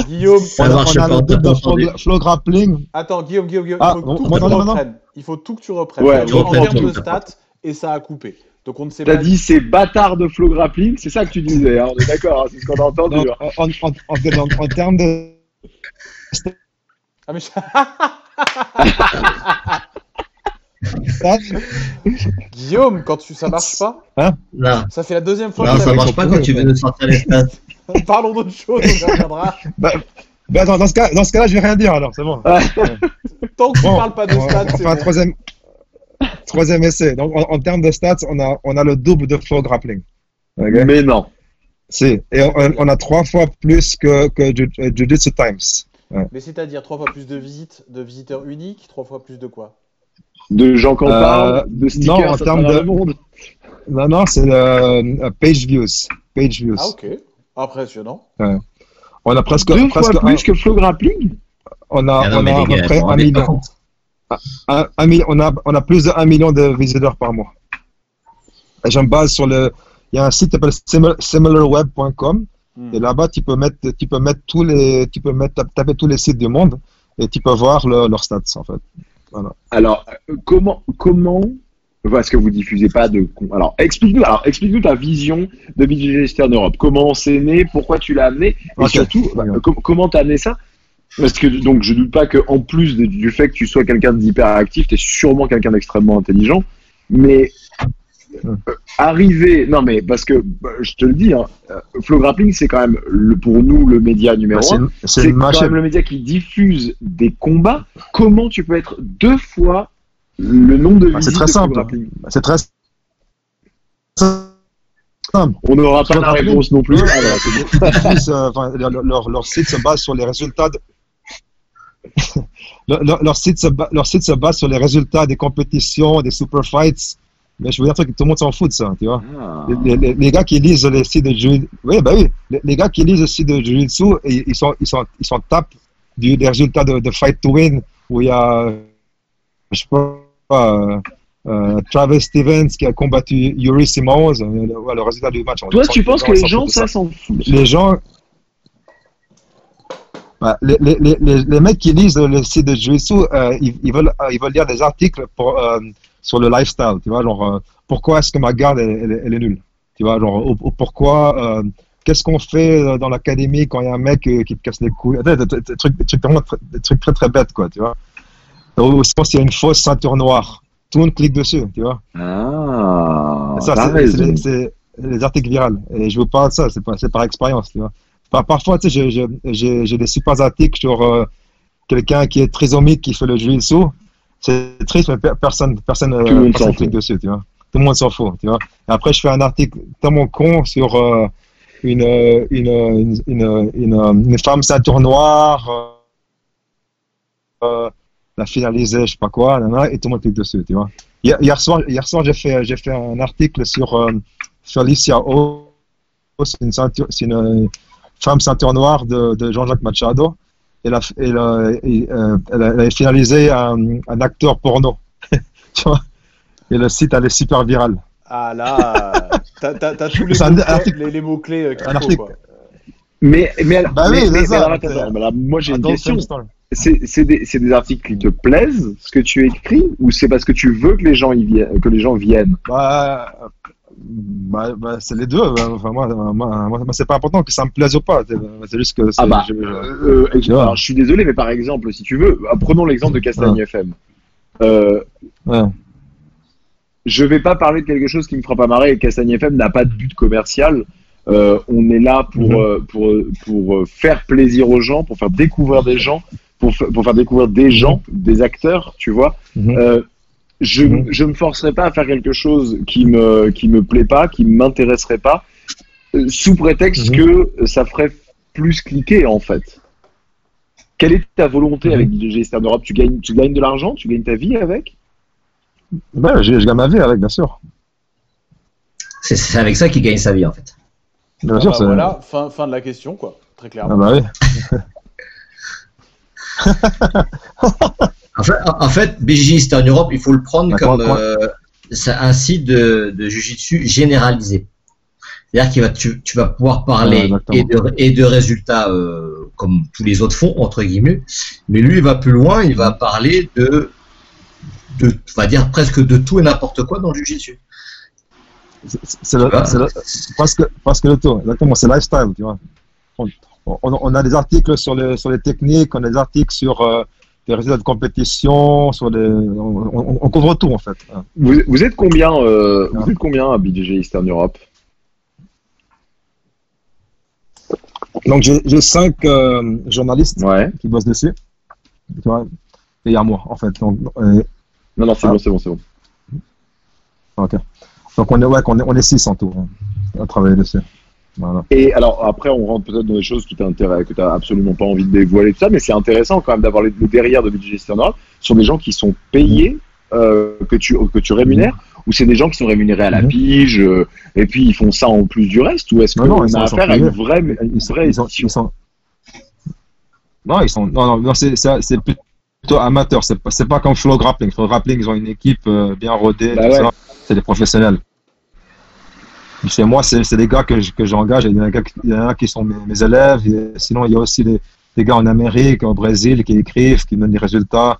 Guillaume, on marche on a pas, le de pas grappling. attends, Guillaume, Guillaume, Guillaume, Ah, il faut bon, tout que moi, tu non, non, non. reprennes. Il faut tout que tu reprennes. Ouais, en termes de stats et ça a coupé. Donc on ne sait T'as pas. dit c'est bâtard de flow grappling, c'est ça que tu disais, hein, on est d'accord, hein, c'est ce qu'on a entendu. Hein. en, en, en, en, en termes de Ah, mais... Guillaume, quand tu... ça marche pas Non, Ça fait la deuxième fois non, que ça ça marche pas quand tu veux nous sortir les stats. Parlons d'autre chose, on reviendra. bah, bah, dans, dans ce cas, dans ce cas-là, je vais rien dire alors, c'est bon. Tant que tu Bon, parles pas de on, stats, on c'est fait un bon. troisième, troisième essai. Donc, en, en termes de stats, on a, on a le double de flow grappling. Mais non. Si. Et on, on a trois fois plus que, que Jiu- euh, Jiu-Jitsu Times. Mais c'est-à-dire trois fois plus de visites, de visiteurs uniques, trois fois plus de quoi? De gens qui en Euh, parlent, de stickers non, en termes de- monde. Non, non, c'est le euh, page views. Page views. Ah ok, impressionnant. On a presque, Deux presque fois un- plus que flow grappling? On a, Ah non, on a à peu près un million. Un, on, a, on a plus de 1 million de visiteurs par mois. Et je me base sur le. Il y a un site qui s'appelle simil- similarweb.com Hmm. et là-bas tu peux mettre tu peux mettre tous les tu peux mettre taper tous les sites du monde et tu peux voir le- leurs stats en fait. Alors, euh, comment, comment parce que vous diffusez pas de. Alors, explique-nous. Alors, explique-nous ta vision de BJJ Eastern Europe. Comment c'est né? Pourquoi tu l'as amené? Et Ok. surtout, bah, comment t'as amené ça? Parce que donc, je doute pas que en plus de- du fait que tu sois quelqu'un d'hyperactif, t'es sûrement quelqu'un d'extrêmement intelligent. Mais euh, arriver, non mais parce que bah, je te le dis, hein, euh, Flow Grappling, c'est quand même le, pour nous le média numéro Bah, c'est un. c'est quand même le média qui diffuse des combats. Comment tu peux être deux fois le nombre de Bah, c'est très de Flow simple. Grappling C'est très simple. On n'aura pas la réponse non plus. Alors, c'est bon. Euh, leur- leur site se base sur les résultats. de- leur, leur- site se ba- leur site se base sur les résultats des compétitions, des super fights. Mais je veux dire truc, tout le monde s'en fout de ça, tu vois. Ah. Les, les- les gars qui lisent les sites de jiu oui, bah oui, les, les gars qui lisent le site de jiu-jitsu, ils, ils sont, ils sont, ils sont tapent du, des résultats de, de Fight to Win où il y a, je sais pas, euh, euh, Travis Stevens qui a combattu Yuri Simons, euh, le, ouais, le résultat du match. Toi, tu penses que les gens, ça s'en foutent? Les gens. Bah, les, les, les, les- mecs qui lisent le site de Jiu-Jitsu, euh, ils, ils, veulent, euh, ils veulent lire des articles pour, euh, sur le lifestyle, tu vois, genre, euh, pourquoi est-ce que ma garde, elle, elle- elle est nulle, tu vois, genre, ou- ou pourquoi, euh, qu'est-ce qu'on fait dans l'académie quand il y a un mec qui te casse les couilles, des, des- des- des trucs, trucs vraiment très, des trucs très très bêtes, quoi, tu vois. Ou sinon, s'il y a une fausse ceinture noire, tout le monde clique dessus, tu vois. Ah, Ça, c'est- les articles virales. Et je vous parle de ça, c'est c'est par expérience, tu vois. Par- parfois, tu sais, j'ai- j'ai- j'ai j'ai des super articles sur euh, quelqu'un qui est trisomique qui fait le jiu-jitsu. C'est triste, mais per- personne, personne, euh, personne clique dessus, tu vois. Tout le monde s'en fout, tu vois. Et après, je fais un article tellement con sur euh, une, euh, une, une, une, femme ceinture noire, la finalisée, je sais pas quoi, et tout le monde clique dessus, tu vois. Hier, hier soir, hier soir j'ai fait, j'ai fait un article sur Felicia O. C'est une, ceinture- une femme ceinture noire de, de Jean-Jacques Machado. Elle a, elle, a, et, euh, elle a- elle a finalisé un, un acteur porno. tu vois? Et le site, elle est super viral. Ah là, t'as tous les mots-clés article- les, les mots-clés euh, qu'il un faut, quoi. Mais, mais, alors- Bah mais, oui, mais- c'est mais alors, attends, alors, moi j'ai une question. C'est c'est des, c'est des articles qui te plaisent, ce que tu écris, ou c'est parce que tu veux que les gens y viennent, que les gens viennent? Bah, euh, bah, bah, c'est les deux. bah, Enfin, moi, moi, moi, c'est pas important que ça me plaise ou pas. C'est c'est juste que Ah bah, je- euh, euh, alors, je suis désolé, mais par exemple, si tu veux, euh, prenons l'exemple de Castagne FM. Euh, ouais. je vais pas parler de quelque chose qui me fera pas marrer. Castagne FM n'a pas de but commercial. Euh, on est là pour, Mhm. pour, pour faire plaisir aux gens, pour faire découvrir des gens, pour, pour faire découvrir des gens, des acteurs, tu vois. Mhm. Je, je me forcerai pas à faire quelque chose qui me, qui me plaît pas, qui m'intéresserait pas, euh, sous prétexte Mhm. que ça ferait plus cliquer, en fait. Quelle est ta volonté Mhm. avec DJ Eastern Europe tu gagnes, tu gagnes de l'argent? Tu gagnes ta vie avec? Bah, je, je gagne ma vie avec, bien sûr. C'est- avec ça qu'il gagne sa vie, en fait. Bien Ah sûr, bah voilà, fin, fin de la question, quoi, très Ah clairement. bah oui. En fait, en- en fait, BJJ Eastern Europe, il faut le prendre comme euh, c'est un site de, de Jiu-Jitsu généralisé. C'est-à-dire va, tu, tu vas pouvoir parler et, de, et de résultats euh, comme tous les autres font, entre guillemets. Mais lui, il va plus loin, il va parler de, de on va dire presque de tout et n'importe quoi dans le Jiu-Jitsu. C'est- parce que, parce que le tout, exactement, c'est lifestyle, tu vois. On, on, on a des articles sur les, sur les techniques, on a des articles sur euh, les résultats de compétition, sur on, on- on couvre tout en fait. Vous, vous êtes combien euh, Ah. Vous êtes combien à BJJ Eastern Europe? Donc j'ai j'ai cinq euh, journalistes Ouais. qui bossent dessus, tu vois, et il y a moi en fait. Donc, euh, Non, non, c'est Ah. bon, c'est bon, c'est bon. ok. Donc on est, ouais, on est, on est six en tout hein, à travailler dessus. Voilà. Et alors après, on rentre peut-être dans des choses qui t'intéressent, que tu n'as absolument pas envie de dévoiler tout ça, mais c'est intéressant quand même d'avoir le derrière de Eastern Europe. Ce sont des gens qui sont payés, euh, que tu que tu rémunères, ou c'est des gens qui sont rémunérés à la Mhm. pige, euh, et puis ils font ça en plus du reste, ou est-ce qu'on ils sont- a ils sont affaire à une payés. vraie, Ils une sont, vraie ils sont, édition ils sont- Non, ils sont. Non, non, non, c'est plutôt amateur. C'est pas, comme Flow Grappling. Flow Grappling, ils ont une équipe euh, bien rodée. Bah ouais. C'est des professionnels. Chez moi, c'est des gars que que j'engage. Il y en a, il y en a qui sont mes, élèves. sinon, il y a aussi des, des gars en Amérique, au Brésil, qui écrivent, qui donnent des résultats.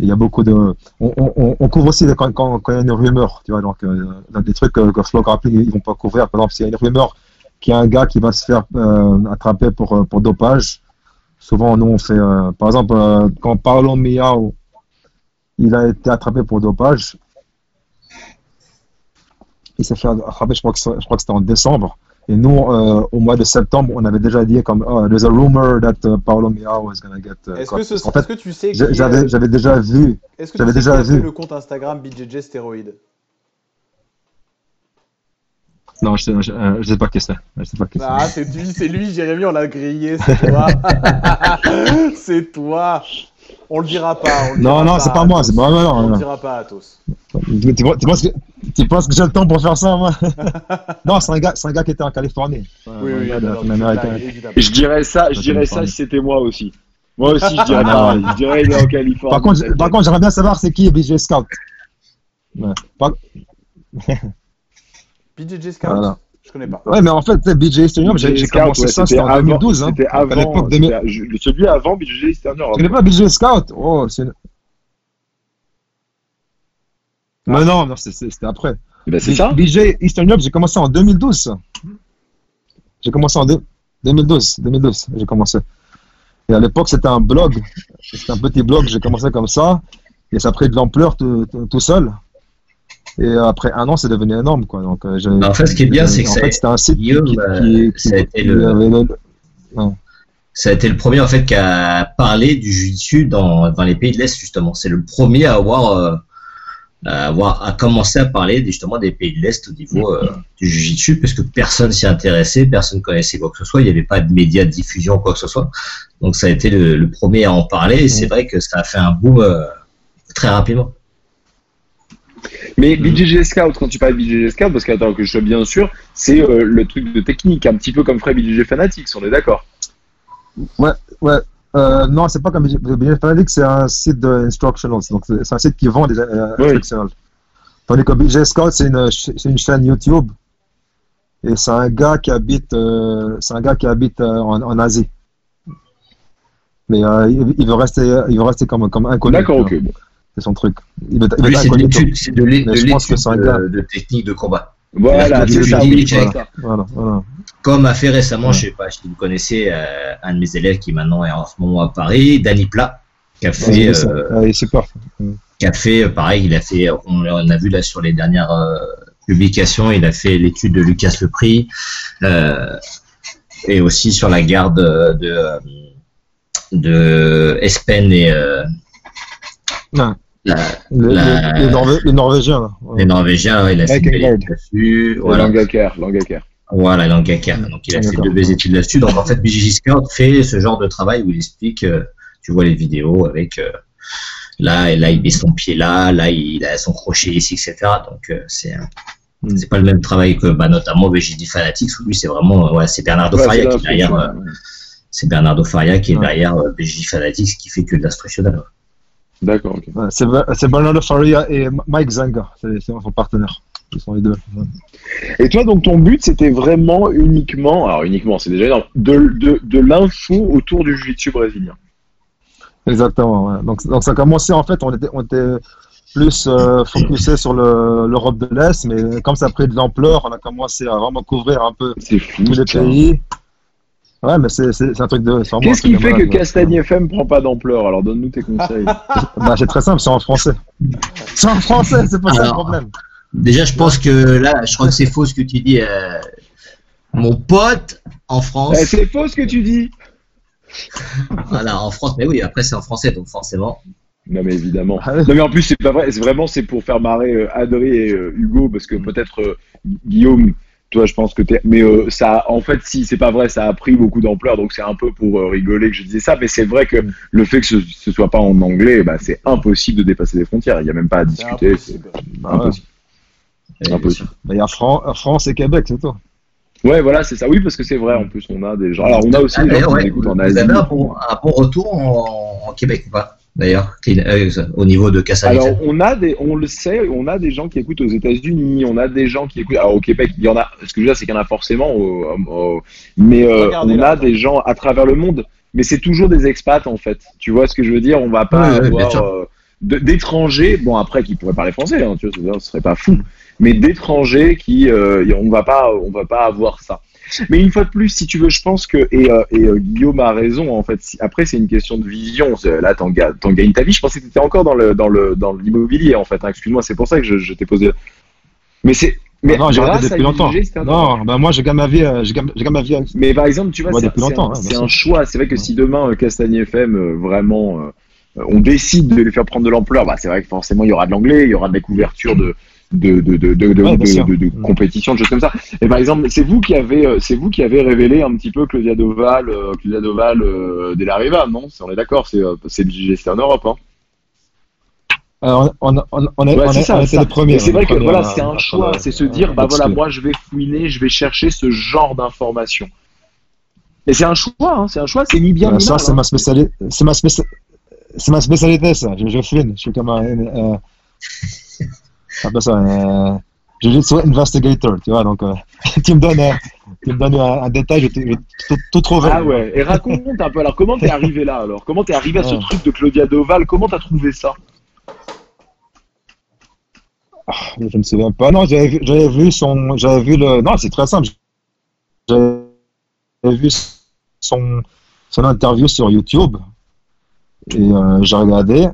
Il y a beaucoup de. On, on, couvre aussi quand, quand, il y a une rumeur, tu vois, donc euh, des trucs que, que Flow Grappling ils vont pas couvrir. Par exemple, s'il y a une rumeur qu'il y a un gars qui va se faire euh, attraper pour, euh, pour dopage, souvent nous on fait. par exemple, quand Paolo Miao il a été attrapé pour dopage, il s'est fait attraper, je crois que, je crois que c'était en décembre. Et nous, euh, au mois de septembre, on avait déjà dit comme, oh, there's a rumor that uh, Paolo Miao is gonna get. uh, Est-ce que, ce- qu'en fait, que tu sais j'ai- est- j'avais, j'avais déjà vu. est-ce que tu j'avais sais déjà vu. le compte Instagram BJJ Stéroïde? Non, je sais, je, euh, je sais pas qui c'est. Je sais pas qui c'est. Ah, c'est lui, c'est lui, Jérémy, on l'a grillé, c'est toi. c'est toi. On le dira pas. On le Non, dira non, c'est pas moi, c'est pas moi, non, On le dira pas à Athos. Tu, tu, penses que, tu penses que j'ai le temps pour faire ça, moi? Non, c'est un gars, c'est un gars qui était en Californie. Oui, Un oui, gars alors. Je dirais ça, je dirais ça si c'était moi aussi. Moi aussi, je dirais Ah, non. Je dirais il est en Californie. Par contre, par contre, j'aimerais bien savoir c'est qui BJ Scout. Ouais. Par- BJJ Scout Voilà. Je connais pas. ouais, mais en fait, tu sais, BJ Eastern Europe, j'ai commencé ouais, ça, c'était en avant- 2012. Hein. C'était à avant. l'époque 2000. c'était- je- Celui avant BJJ Eastern Europe. Tu connais pas BJ Scout? Oh, c'est. Mais non, non, c'était après. Ben, c'est ça. BJ Eastern Europe, j'ai commencé en 2012. ça. J'ai commencé en deux- 2012. 2012, j'ai commencé. Et à l'époque, c'était un blog. C'était un petit blog, j'ai commencé comme ça. Et ça a pris de l'ampleur tout, tout- tout seul. Et après un an, c'est devenu énorme. Quoi. Donc, euh, En fait, ce qui est bien, c'est que en fait, c'était un site Guillaume, qui, qui, qui, ça a été le- avait le- Ça a été le premier en fait qui a parlé du jiu-jitsu dans, dans les pays de l'Est justement. C'est le premier à avoir, euh, à avoir à commencer à parler justement des pays de l'Est au niveau euh, du jiu-jitsu parce que personne s'y intéressait, personne connaissait quoi que ce soit. Il n'y avait pas de médias de diffusion quoi que ce soit. Donc ça a été le, le premier à en parler et c'est vrai que ça a fait un boom euh, très rapidement. Mais BJJ Scout, quand tu parles de BJJ Scout, parce qu'attends que je sois bien sûr, c'est euh, le truc de technique, un petit peu comme ferait BJJ Fanatics, on est d'accord. Euh, non, c'est pas comme BJ Fanatics, c'est un site de instructionals. Donc, c'est un site qui vend des euh, Oui. instructionals. Tandis que BJ Scout, c'est une, ch- c'est une chaîne YouTube. Et c'est un gars qui habite, euh, c'est un gars qui habite euh, en, en Asie. Mais euh, il, veut rester, il veut rester comme, comme inconnu. D'accord, ok. Bon. C'est son truc. Il veut, il veut Lui, être c'est de l'étude, c'est de l'étude de, de technique de combat. Voilà, c'est ça, dis, oui, check. c'est ça. Voilà, voilà. Comme a fait récemment, Ouais. je sais pas si vous connaissez, euh, un de mes élèves qui maintenant est en ce moment à Paris, Danny Plat, qui a fait, Ouais, c'est- euh, est super. qui a fait, euh, pareil, il a fait, on, on a vu là sur les dernières euh, publications, il a fait l'étude de Lucas Lepris, euh, et aussi sur la garde de, de Espen et euh, Ouais. La- Les, La- les- les Norvé- les Norvégiens, là. Ouais. les Norvégiens, ouais, il a fait une belle Ekengard. étude là-dessus, voilà. Langaker, Langaker. Voilà, Langaker. Donc il a fait deux belles études là-dessus. Donc en fait, BJJ Scout fait ce genre de travail où il explique, euh, tu vois les vidéos avec euh, là et là il met son pied là, là il a son crochet ici, etc. Donc euh, c'est euh, Mm. c'est pas le même travail que bah, notamment BJJ Fanatics où lui c'est vraiment ouais, c'est Bernardo Ouais, Faria qui est derrière euh, c'est Bernardo Faria qui est derrière BJJ Fanatics qui fait que de l'instructionnel. D'accord, ok. Ouais, c'est c'est Bernardo Faria et Mike Zanga, c'est c'est son partenaire. Ils sont les deux. Ouais. Et toi, donc, ton but, c'était vraiment uniquement, alors uniquement, c'est déjà énorme, de, de, de l'info autour du jiu-jitsu brésilien. Exactement. ouais. Donc, donc ça a commencé en fait, on était, on était plus euh, focusé sur le- l'Europe de l'Est, mais comme ça a pris de l'ampleur, on a commencé à vraiment couvrir un peu C'est fou. tous les ça. pays. Ouais, mais c'est un truc de. Qu'est-ce qui fait que. Castagne FM prend pas d'ampleur? Alors, donne-nous tes conseils. Bah, C'est très simple, c'est en français. C'est en français, c'est pas ça le problème. Déjà je pense que là je crois que c'est faux ce que tu dis. euh, mon pote en France. Eh, c'est faux ce que tu dis Voilà, en France, mais oui, après c'est en français, donc forcément. Non mais évidemment. Ah. Non mais en plus c'est pas vrai. Vraiment c'est pour faire marrer euh, Adrien et euh, Hugo parce que peut-être euh, Guillaume, toi je pense que t'es. Mais euh, ça, en fait, si c'est pas vrai, ça a pris beaucoup d'ampleur. Donc c'est un peu pour euh, rigoler que je disais ça. Mais c'est vrai que le fait que ce, ce soit pas en anglais, bah, c'est impossible de dépasser les frontières. Il y a même pas à discuter. C'est impossible. Ouais. impossible. Et Impossible. Il y a Fran- France et Québec, c'est tout. Ouais, voilà, c'est ça. Oui, parce que c'est vrai. En plus, on a des gens. Alors on a aussi Ah, des gens qui ouais, nous écoutent en vous Asie. avez un bon, un bon retour en, en Québec ou pas? D'ailleurs, Clean Hugs, au niveau de Cassavetes. Alors, on a des, on le sait, on a des gens qui écoutent aux États-Unis, on a des gens qui écoutent. Alors, au Québec, il y en a. Ce que je veux dire, c'est qu'il y en a forcément. au- au- mais euh, on a des gens à travers le monde. Mais c'est toujours des expats, en fait. Tu vois ce que je veux dire? On va pas Ouais, avoir euh, d'étrangers, bon après qui pourraient parler français, hein, tu vois, ce serait pas fou, mais d'étrangers qui, euh, on va pas, on va pas avoir ça. Mais une fois de plus, si tu veux, je pense que et, euh, et euh, Guillaume a raison en fait. Si- après, c'est une question de vision. Là, t'en ga- t'en gagnes ta vie. Je pensais que t'étais encore dans le dans le dans l'immobilier en fait. hein. Excuse-moi, c'est pour ça que je, je t'ai posé. Mais c'est mais non, j'ai arrêté depuis longtemps. Non, bah moi, je gagne ma vie, euh, je gagne, je gagne ma vie. Mais par exemple, tu vois, c'est c'est longtemps, un, hein, c'est un choix. C'est vrai que si demain Castagne FM vraiment on décide de les faire prendre de l'ampleur, bah c'est vrai que forcément il y aura de l'anglais, il y aura de la couverture de de de de de, de, Ouais, de- de- de Mm. compétition, de choses comme ça. Et par exemple, c'est vous qui avez euh, c'est vous qui avez révélé un petit peu Claudia Doval, euh, Claudia Doval euh, dès l'arrivée, non? On est d'accord, c'est c'est c'est en Europe. Hein. Alors, on, on, on, on, est, Ouais, on, c'est est- ça, on c'est était les premiers. C'est vrai que voilà, c'est un choix, c'est se dire, bah voilà, moi je vais fouiner, je vais chercher ce genre d'informations. Et c'est un choix, hein, c'est un choix, c'est ni bien ni ça, mal. c'est hein. ma spécialité. C'est ma, spéci- c'est ma spécialité, ça. Je, je fouine. Je suis comme un. Euh, on appelle ça un. Euh, Jiu-Jitsu investigator, tu vois. Donc, euh, tu me donnes, un, tu me donnes un, un détail, je, je vais tout, tout trouver. Ah ouais, et raconte un peu, alors comment t'es arrivé là alors? Comment t'es arrivé à ce Ouais. truc de Claudia Doval? Comment t'as trouvé ça? Je ne me souviens pas. Non, j'avais vu, j'avais vu son. J'avais vu le. Non, c'est très simple. J'avais vu son, son interview sur YouTube. Et euh, j'ai regardé.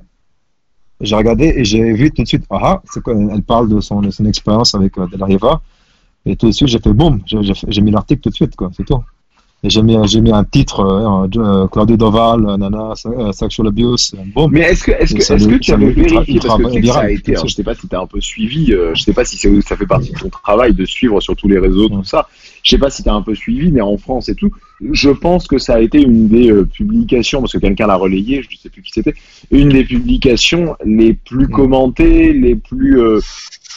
J'ai regardé et j'ai vu tout de suite. Ah, ah, c'est quoi Elle parle de son, son expérience avec euh, De La Riva. Et tout de suite, j'ai fait boum. J'ai, mis l'article tout de suite, quoi. C'est tout. Et j'ai mis, mis un titre, euh, euh, Claudio Doval, euh, Nana, euh, Sexual Abuse, boum. Mais est-ce que, est-ce que, lui- que tu avais vérifié Parce que tu que ça a été, sûr. je sais pas si t'as un peu suivi, je sais pas si ça fait partie de ton travail de suivre sur tous les réseaux, tout Ouais. ça. Je sais pas si t'as un peu suivi, mais en France et tout, je pense que ça a été une des euh, publications, parce que quelqu'un l'a relayé, je sais plus qui c'était, une des publications les plus commentées, les plus, euh,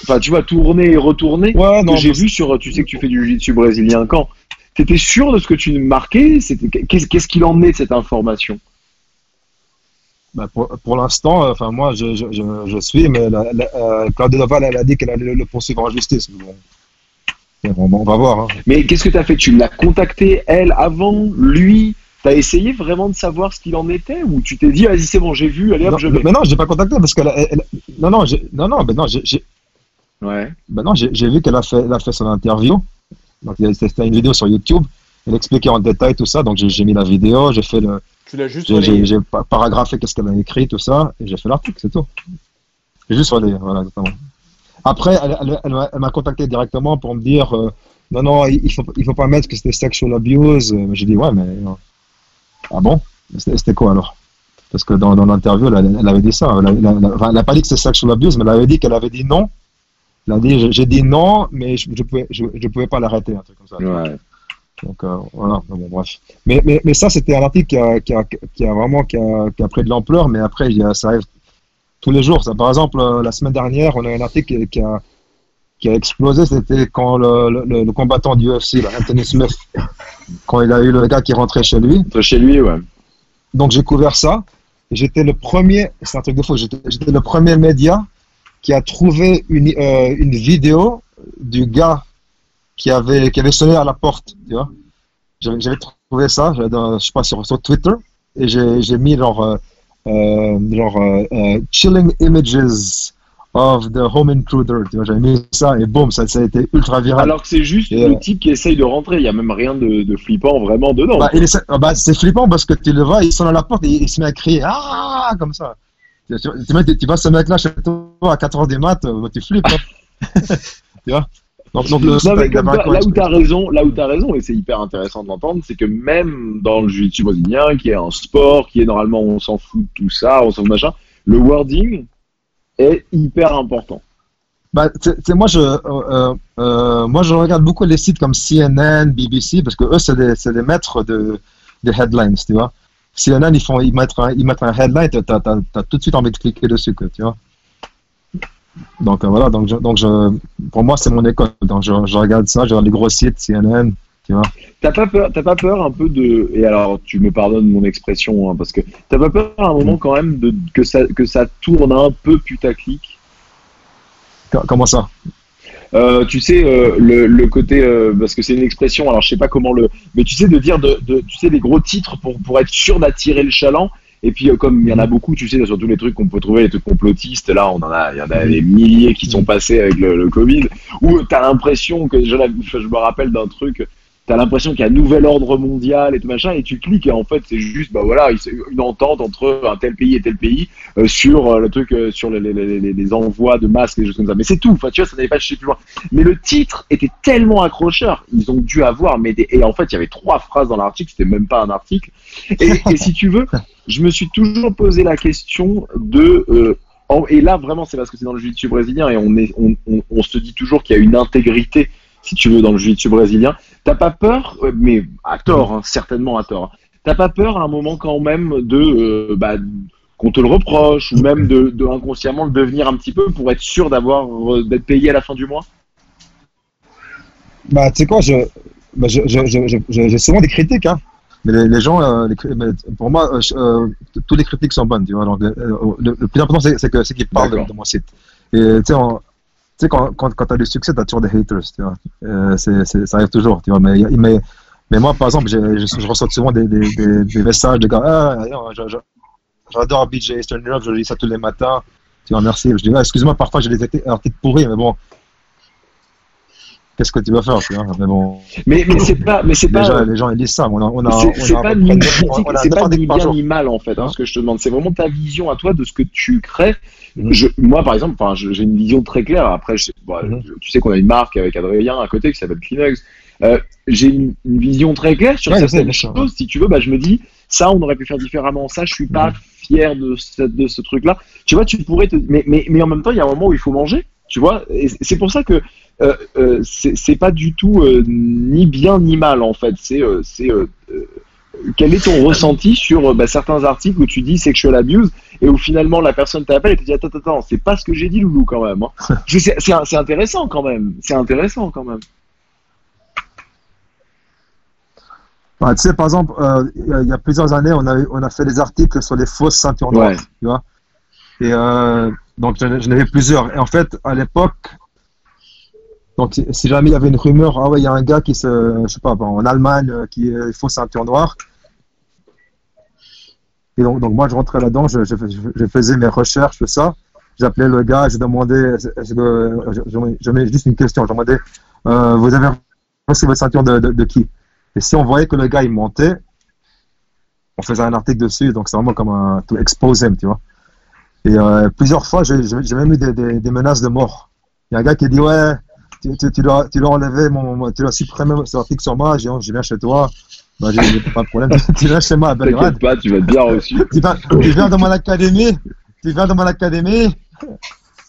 enfin tu vois, tournées et. Ouais, non, que j'ai vu sur, tu sais que tu fais du jiu-jitsu brésilien quand? T'étais sûr de ce que tu marquais? Qu'est-ce qu'il en est de cette information? Bah, pour pour l'instant, euh, enfin moi je, je, je, je suis, mais la, la, euh, Claudia Doval elle a dit qu'elle allait le, le poursuivre en justice. Bon. Et bon, on va voir. Hein. Mais qu'est-ce que tu as fait? Tu l'as contacté, elle, avant, lui T'as essayé vraiment de savoir ce qu'il en était Ou tu t'es dit, vas-y, c'est bon, j'ai vu, allez hop, Non, je mais vais non, j'ai pas contacté parce que non non non non, mais non j'ai Ouais. ben non, j'ai vu qu'elle a fait elle a fait son interview. Donc il y a- c'était une vidéo sur YouTube. Elle expliquait en détail tout ça. Donc j'ai mis la vidéo, j'ai fait le Tu l'as juste j'ai paragraphé qu'est-ce qu'elle a écrit tout ça et j'ai fait l'article, c'est tout. J'ai juste relayé, voilà exactement. Après, elle, elle- elle m'a- elle m'a contacté directement pour me dire euh, non, non, il il faut, il faut pas mettre que c'était sexual abuse. J'ai dit ouais, mais. euh, ah bon? C'était quoi alors? Parce que dans, dans l'interview, elle, avait dit ça. Elle, n'a pas dit que c'était sexual abuse, mais elle avait dit qu'elle avait dit non. Elle a dit j'ai- dit non, mais je ne pouvais, je, je pouvais pas l'arrêter, un truc comme ça. Ouais. Donc euh, voilà, bon, bref. Mais, mais, mais ça, c'était un article qui a, qui a, qui a vraiment qui a, qui a pris de l'ampleur, mais après, il y a- ça arrive tous les jours. Ça, par exemple, euh, la semaine dernière, on a un article qui, qui a, qui a explosé, c'était quand le, le, le combattant du UFC, là, Anthony Smith, quand il a eu le gars qui rentrait chez lui. Chez lui, ouais. Donc j'ai couvert ça. J'étais le premier, c'est un truc de fou, j'étais le premier média qui a trouvé une, euh, une vidéo du gars qui avait, qui avait sonné à la porte, tu vois. J'avais trouvé ça, je sais pas, sur, sur Twitter, et j'ai j'ai mis genre, euh, genre euh, euh, chilling images of the home intruder, tu vois. J'avais mis ça, et boum, ça, ça a été ultra viral. Alors que c'est juste Et, le euh, type qui essaye de rentrer, il n'y a même rien de, de flippant vraiment dedans. Bah, ah bah, c'est flippant parce que tu le vois, il sonne à la porte et il, se met à crier Ah comme ça. Tu, tu, tu, tu vois ce mec-là chez toi à 4h du mat, euh, tu flippes. hein. tu vois? Donc, donc le Non, mais là où tu as raison, là où tu raison, et c'est hyper intéressant de l'entendre, c'est que même dans le jiu-jitsu brésilien, qui est un sport, qui est normalement on s'en fout de tout ça, on s'en fout de machin, le wording est hyper important. Bah, moi, je, euh, euh, euh, moi, je regarde beaucoup les sites comme CNN, BBC, parce que eux, c'est des, c'est des maîtres de, des headlines, tu vois. CNN, ils, font, ils, mettent un, ils mettent un headline, tu as, tout de suite envie de cliquer dessus, quoi, tu vois. Donc, euh, voilà, donc, je, donc je, pour moi, c'est mon école. Donc, je, je regarde ça, je regarde les gros sites, CNN, tu vois. T'as pas peur, t'as pas peur un peu de, et alors tu me pardonnes mon expression, hein, parce que t'as pas peur à un moment quand même de, que ça, que ça tourne un peu putaclic? Co- Comment ça? Euh, tu sais euh, le, le côté euh, parce que c'est une expression alors je sais pas comment le mais tu sais de dire de, de tu sais des gros titres pour pour être sûr d'attirer le chaland Et puis, euh, comme il y en a beaucoup, tu sais, sur tous les trucs qu'on peut trouver, les trucs complotistes, là, on en a, il y en a des milliers qui sont passés avec le, Covid, où t'as l'impression que, je me rappelle d'un truc, t'as l'impression qu'il y a un nouvel ordre mondial et tout machin, et tu cliques et en fait c'est juste bah voilà une entente entre un tel pays et tel pays euh, sur euh, le truc euh, sur les, envois de masques et des choses comme ça. Mais c'est tout. Enfin tu vois ça n'avait pas cherché plus loin. Mais le titre était tellement accrocheur, ils ont dû avoir mais et en fait il y avait trois phrases dans l'article, c'était même pas un article. Et, si tu veux, je me suis toujours posé la question de et là vraiment c'est parce que c'est dans le jiu-jitsu brésilien et on est on, on se dit toujours qu'il y a une intégrité si tu veux, dans le jiu-jitsu brésilien. T'as pas peur, euh, mais à tort, hein, certainement à tort. T'as pas peur à un moment quand même de euh, bah, qu'on te le reproche ou même de, de, inconsciemment le devenir un petit peu pour être sûr d'avoir euh, d'être payé à la fin du mois? Bah tu sais quoi, je, bah, je, je, j'ai souvent des critiques, hein. Mais les, les gens, euh, les, pour moi, euh, toutes les critiques sont bonnes. Tu vois, donc, le, le, plus important, c'est, c'est, que, c'est qu'ils parlent de, de, mon site. Et tu sais, tu sais, quand, quand, quand tu as du succès, tu as toujours des haters, tu vois. Euh, c'est, ça arrive toujours, tu vois. Mais, mais, mais moi, par exemple, je, je, reçois souvent des, des, des, messages de gars, ah, j'adore BJ Eastern Europe, je lis ça tous les matins. Tu vois, merci. Je dis, ah, excuse-moi, parfois j'ai des articles pourris, mais bon, qu'est-ce que tu vas faire, Mais bon. Mais, mais c'est pas, mais c'est pas. Gens, les gens ils disent ça. On a, on a, c'est, pas ni, bien ni mal en fait. Hein, ce que je te demande, c'est vraiment ta vision à toi de ce que tu crées. Je, moi, par exemple, enfin, j'ai une vision très claire. Après, je, bon, mm-hmm. tu sais qu'on a une marque avec Adrien à côté qui s'appelle Kleenex. Euh, j'ai une, une, vision très claire sur ouais, certaines choses. Si tu veux, bah, je me dis, ça, on aurait pu faire différemment. Ça, je suis pas mm-hmm. fier de ce, de ce truc-là. Tu vois, tu pourrais te, mais, mais, mais en même temps, il y a un moment où il faut manger. Tu vois, c'est pour ça que c'est pas du tout euh, ni bien ni mal en fait. C'est euh, euh, quel est ton ressenti sur bah, certains articles où tu dis sexual abuse et où finalement la personne t'appelle et te dit attends attends c'est pas ce que j'ai dit Loulou quand même. Hein. c'est intéressant quand même. C'est intéressant quand même. Bah, tu sais, par exemple, euh, il y a plusieurs années, on a, on a fait des articles sur les fausses ceintures noires, ouais. tu vois. Et euh, donc, j'en avais plusieurs. Et en fait, à l'époque, donc, si jamais il y avait une rumeur, ah ouais, il y a un gars qui se, je sais pas, en Allemagne, euh, qui est faux ceinture noire. Et donc, moi, je rentrais là-dedans, je, faisais mes recherches, tout ça. J'appelais le gars, je demandais, je, je, mets juste une question, je demandais, euh, vous avez reçu votre ceinture de, qui? Et si on voyait que le gars, il montait, on faisait un article dessus, donc c'est vraiment comme un, to expose tu vois. Et euh, plusieurs fois, j'ai même eu des, des, des menaces de mort. Il y a un gars qui dit, ouais, tu, tu, tu, dois, tu dois enlever mon, tu dois supprimer cet article sur moi, je, je viens chez toi. Bah, j'ai pas de problème. tu viens chez moi à Belgrade. pas, tu vas être bien reçu. tu, viens, tu viens dans mon académie, tu viens dans mon académie.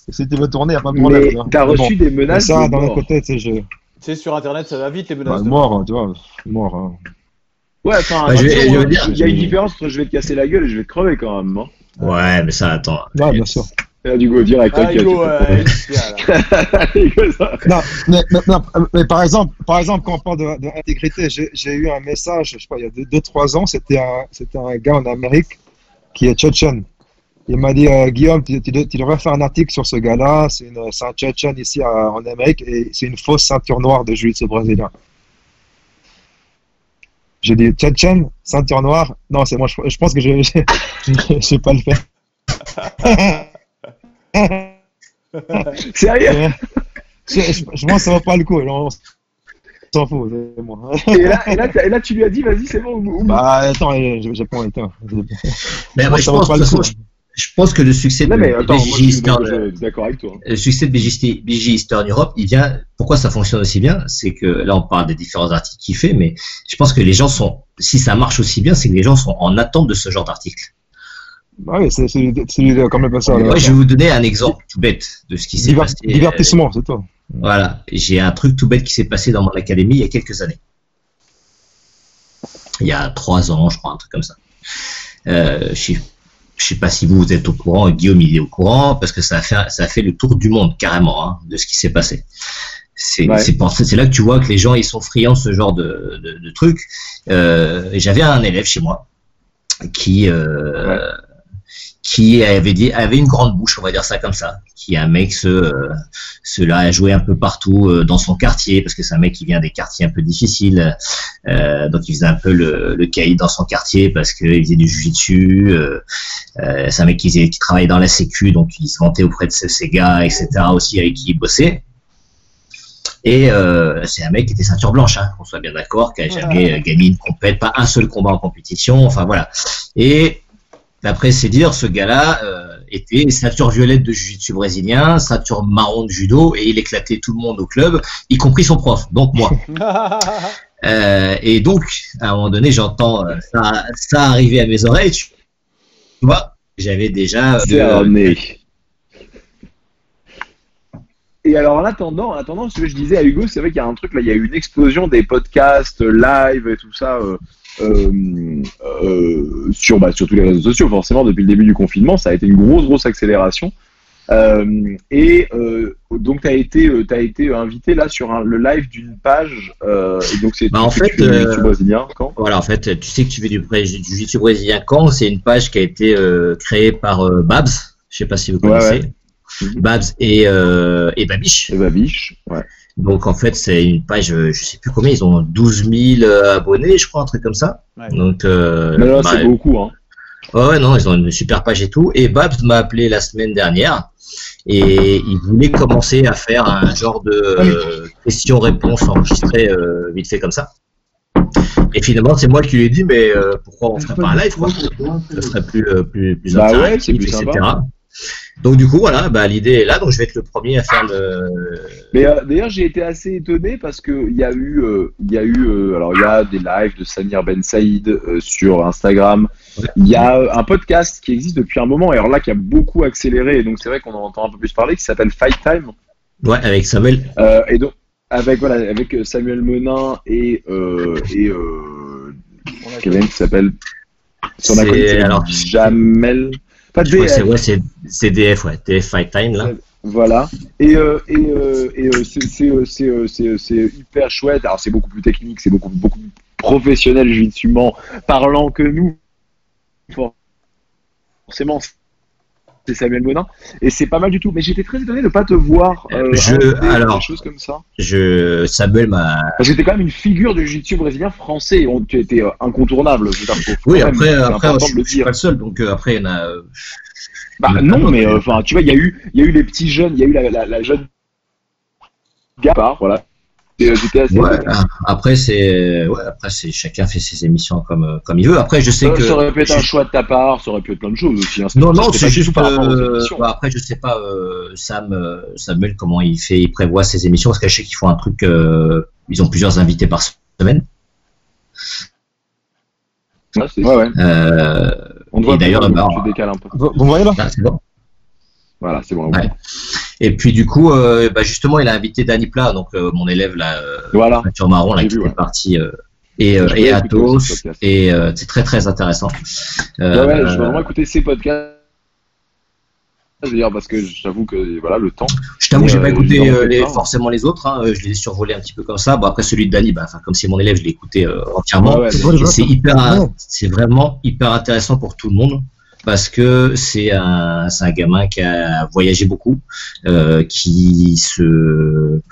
Si tu veux tourner, il n'y a pas de problème. Mais t'as reçu bon. des menaces. Ça, de dans le côté, tu sais, je. Tu sais, sur internet, ça va vite les menaces. Bah, de mort, tu vois, mort. Hein. Ouais, enfin, bah, il y a une différence entre je vais te casser la gueule et je vais te crever quand même. Hein. Ouais, mais ça, attends. Ouais, bien sûr. Du go direct. Ah, Hugo, euh, non, mais, mais, non, mais, par exemple, par exemple, quand on parle d'intégrité, j'ai eu un message, je sais pas, il y a 2-3 ans, c'était un, c'était un gars en Amérique qui est tchétchène. Il m'a dit, euh, Guillaume, tu, tu, tu, devrais faire un article sur ce gars-là. C'est un tchétchène ici à, en Amérique et c'est une fausse ceinture noire de jiu-jitsu brésilien. J'ai dit, tchétchène, ceinture noire? Non, c'est moi, je, je, pense que je ne sais pas le faire. Sérieux? Je, je, je, pense que ça va pas le coup. On s'en fout. Moi. Et, là, et, là, et, là, tu lui as dit, vas-y, c'est bon. Ou... Bah, attends, j'ai pas le temps. Mais moi, je, pense, façon, je, je, pense que le succès non, de BJ. Le succès de BJ Eastern Europe, il vient. Pourquoi ça fonctionne aussi bien C'est que là, on parle des différents articles qu'il fait, mais je pense que les gens sont. Si ça marche aussi bien, c'est que les gens sont en attente de ce genre d'article. Ah oui, c'est quand même pas ça. Moi, je vais vous donner un exemple tout bête de ce qui s'est passé. Divertissement, c'est toi. Voilà, j'ai un truc tout bête qui s'est passé dans mon académie il y a quelques années. Il y a trois ans, je crois, un truc comme ça. Euh, je ne sais pas si vous, êtes au courant, Guillaume il est au courant, parce que ça a fait, ça a fait le tour du monde carrément hein, de ce qui s'est passé. C'est ouais. là que tu vois que les gens ils sont friands de ce genre de, de, de trucs. Euh, J'avais un élève chez moi qui euh, ouais qui avait dit avait une grande bouche, on va dire ça comme ça, qui est un mec ce euh, cela a joué un peu partout euh, dans son quartier parce que c'est un mec qui vient des quartiers un peu difficiles, euh, donc il faisait un peu le, le caïd dans son quartier parce qu'il faisait du jujitsu. Euh, c'est un mec qui, faisait- qui travaillait dans la sécu, donc il se vantait auprès de ces gars, etc. aussi avec qui il bossait. Et euh, c'est un mec qui était ceinture blanche, hein, qu'on soit bien d'accord, qui a jamais gagné une compète, pas un seul combat en compétition, enfin voilà. Et d'après ses dires, ce gars-là euh, était ceinture violette de jiu-jitsu brésilien, ceinture marron de judo, et il éclatait tout le monde au club, y compris son prof, donc moi. Euh, et donc, à un moment donné, j'entends euh, ça, ça arriver à mes oreilles, tu vois, j'avais déjà... euh. Et alors en attendant, en attendant, ce que je disais à Hugo, c'est vrai qu'il y a un truc là, il y a eu une explosion des podcasts live et tout ça euh, sur, bah, sur tous les réseaux sociaux. Forcément, depuis le début du confinement, ça a été une grosse, grosse accélération. Euh, et euh, donc, tu as été, euh, été invité là sur un- le live d'une page. euh, et donc, c'est Bah, en fait, euh, jiu-jitsu brésilien quand? Voilà, en fait, tu sais que tu fais du, du jiu-jitsu brésilien quand? C'est une page qui a été euh, créée par euh, Babs, je sais pas si vous connaissez, ouais. Babs et, euh, et Babiche. Et Babiche, ouais. Donc en fait, c'est une page, euh, je sais plus combien, ils ont 12 000 euh, abonnés, je crois, un truc comme ça. Ouais. Donc, euh, Mais là, bah, c'est beaucoup, hein. Ouais, ouais, non, ils ont une super page et tout. Et Babs m'a appelé la semaine dernière et il voulait commencer à faire un genre de euh, questions-réponses enregistrées euh, vite fait comme ça. Et finalement, c'est moi qui lui ai dit, mais euh, pourquoi on ferait pas un live, quoi Ce serait plus, plus, plus Bah ouais, interactif, c'est plus etc. sympa. Donc du coup, voilà, bah, l'idée est là, donc je vais être le premier à faire le... Mais euh, d'ailleurs, j'ai été assez étonné parce que il y a eu, euh, il y a eu, euh, alors il y a des lives de Samir Ben Saïd euh, sur Instagram. Il y a un podcast qui existe depuis un moment et alors là qui a beaucoup accéléré et donc c'est vrai qu'on en entend un peu plus parler qui s'appelle Fight Time Ouais, avec Samuel. Euh, et donc avec voilà avec Samuel Menin et euh, et euh, quelqu'un qui s'appelle son C'est- acronyme, c'est alors, Jamel. Pas DF, ouais, c'est DF, ouais, DF Fight Time là. Voilà. Et, euh, euh, euh, c'est hyper chouette. Alors c'est beaucoup plus technique, c'est beaucoup beaucoup plus professionnel judiciairement parlant que nous. Forcément, c'est Samuel Bonin. Et c'est pas mal du tout. Mais j'étais très étonné de pas te voir. Euh, Je- alors- des choses comme ça. Je Samuel m'a Parce que t'es quand même une figure du jiu-jitsu brésilien français. On, tu étais euh, incontournable. je veux dire, faut- faut Oui, même- après, après je, le je suis pas le seul, donc euh, après, il y en a. euh, Bah non, mais enfin, tu vois, il y a eu, il y a eu les petits jeunes, il y a eu la, la, la jeune gare, voilà. Euh. Ouais, ah, après, c'est. Ouais, après, c'est chacun fait ses émissions comme, euh, comme il veut. Après, je sais ça, que. ça aurait pu être un choix de ta part, ça aurait pu être plein de choses aussi. hein. Non, non, c'est juste euh, bah, après, je sais pas, euh, Sam, euh, Samuel, comment il fait, il prévoit ses émissions, parce que je sais qu'ils font un truc, euh, ils ont plusieurs invités par semaine. Ouais, c'est- ouais, ouais. Euh, On Et d'ailleurs, plus, bah, tu décales un peu. Vous, vous voyez là? Ah, c'est bon. Voilà, c'est bon. Ouais. Et puis du coup, euh, bah, justement, il a invité Danny Plat, donc euh, mon élève là, euh, Voilà. peinture marron, là, J'ai qui vu, était ouais. parti, euh, et, euh, et Athos, ce et euh, c'est très très intéressant. Ouais, Euh, ouais, je vais vraiment écouter ces podcasts. Je veux dire, parce que j'avoue que voilà, le temps. Je t'avoue, j'ai Euh, pas écouté euh, les, pas. forcément les autres. Hein, je les ai survolés un petit peu comme ça. Bon après celui de Dani, bah, enfin, comme c'est mon élève, je l'ai écouté euh, entièrement. Ouais, ouais, Ouais, Et c'est hyper, Ouais. c'est vraiment hyper intéressant pour tout le monde parce que c'est un, gamin qui a voyagé beaucoup, euh, qui se,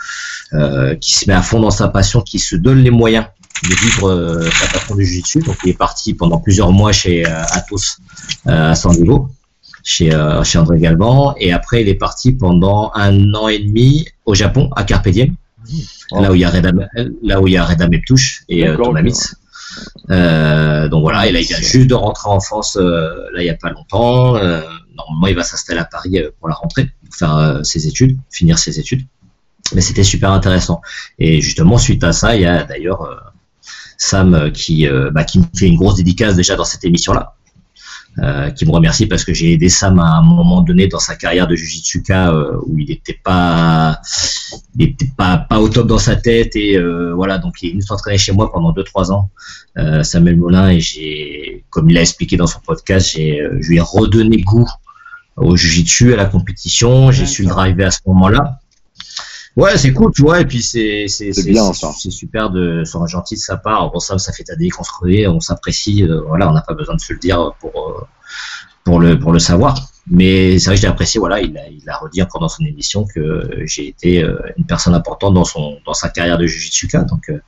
euh, qui se met à fond dans sa passion, qui se donne les moyens de vivre euh, sa passion du jiu-jitsu. Donc il est parti pendant plusieurs mois chez Athos euh, à San Diego chez, chez André Galvan. Et après, il est parti pendant un an et demi au Japon, à Carpe Diem, là où il y a Reda, là où il y a Reda Meptouche et euh, Euh, donc voilà, et là, il vient juste de rentrer en France, euh, là, il n'y a pas longtemps. Euh, normalement, il va s'installer à Paris pour la rentrée, pour faire ses études, finir ses études. Mais c'était super intéressant. Et justement, suite à ça, il y a d'ailleurs Sam qui, bah, qui me fait une grosse dédicace déjà dans cette émission-là. Euh, qui me remercie parce que j'ai aidé Sam à un moment donné dans sa carrière de Jujitsuka euh, où il n'était pas il était pas pas au top dans sa tête et euh, voilà. Donc il est venu s'entraîner chez moi pendant 2-3 ans euh, Samuel Molin et j'ai comme il l'a expliqué dans son podcast j'ai euh, je lui ai redonné goût au Jujitsu à la compétition. J'ai su le driver à ce moment-là Ouais, c'est cool, tu vois, et puis c'est c'est C'est super de c'est gentil de sa part. Bon, ça, ça fait ta qu'on se connaît, on s'apprécie, euh, voilà, on n'a pas besoin de se le dire pour euh, pour le pour le savoir. Mais c'est vrai que j'ai apprécié, voilà, il a, il a redit encore dans son émission que j'ai été euh, une personne importante dans son dans sa carrière de Jujitsuka. Donc, euh,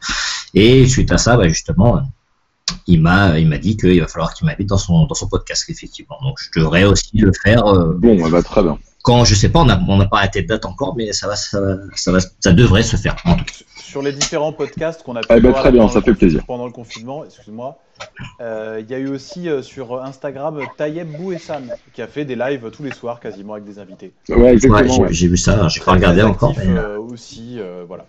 et suite à ça, bah, justement, il m'a il m'a dit qu'il va falloir qu'il m'invite dans son dans son podcast, effectivement. Donc, je devrais aussi le faire. euh, Bon, bah, très bien. Quand je sais pas, on n'a pas arrêté de date encore, mais ça va, ça, va- ça va, ça devrait se faire. en tout cas. Sur les différents podcasts qu'on a pu Eh ben, très bien, pendant ça le fait plaisir. Pendant le confinement, excuse-moi, euh, il y a eu aussi euh, sur Instagram Tayeb Bouessan qui a fait des lives tous les soirs quasiment avec des invités. Ouais, Ouais, exactement. j'ai ouais. j'ai vu ça, j'ai pas regardé encore. actif, mais- euh, aussi, euh, voilà.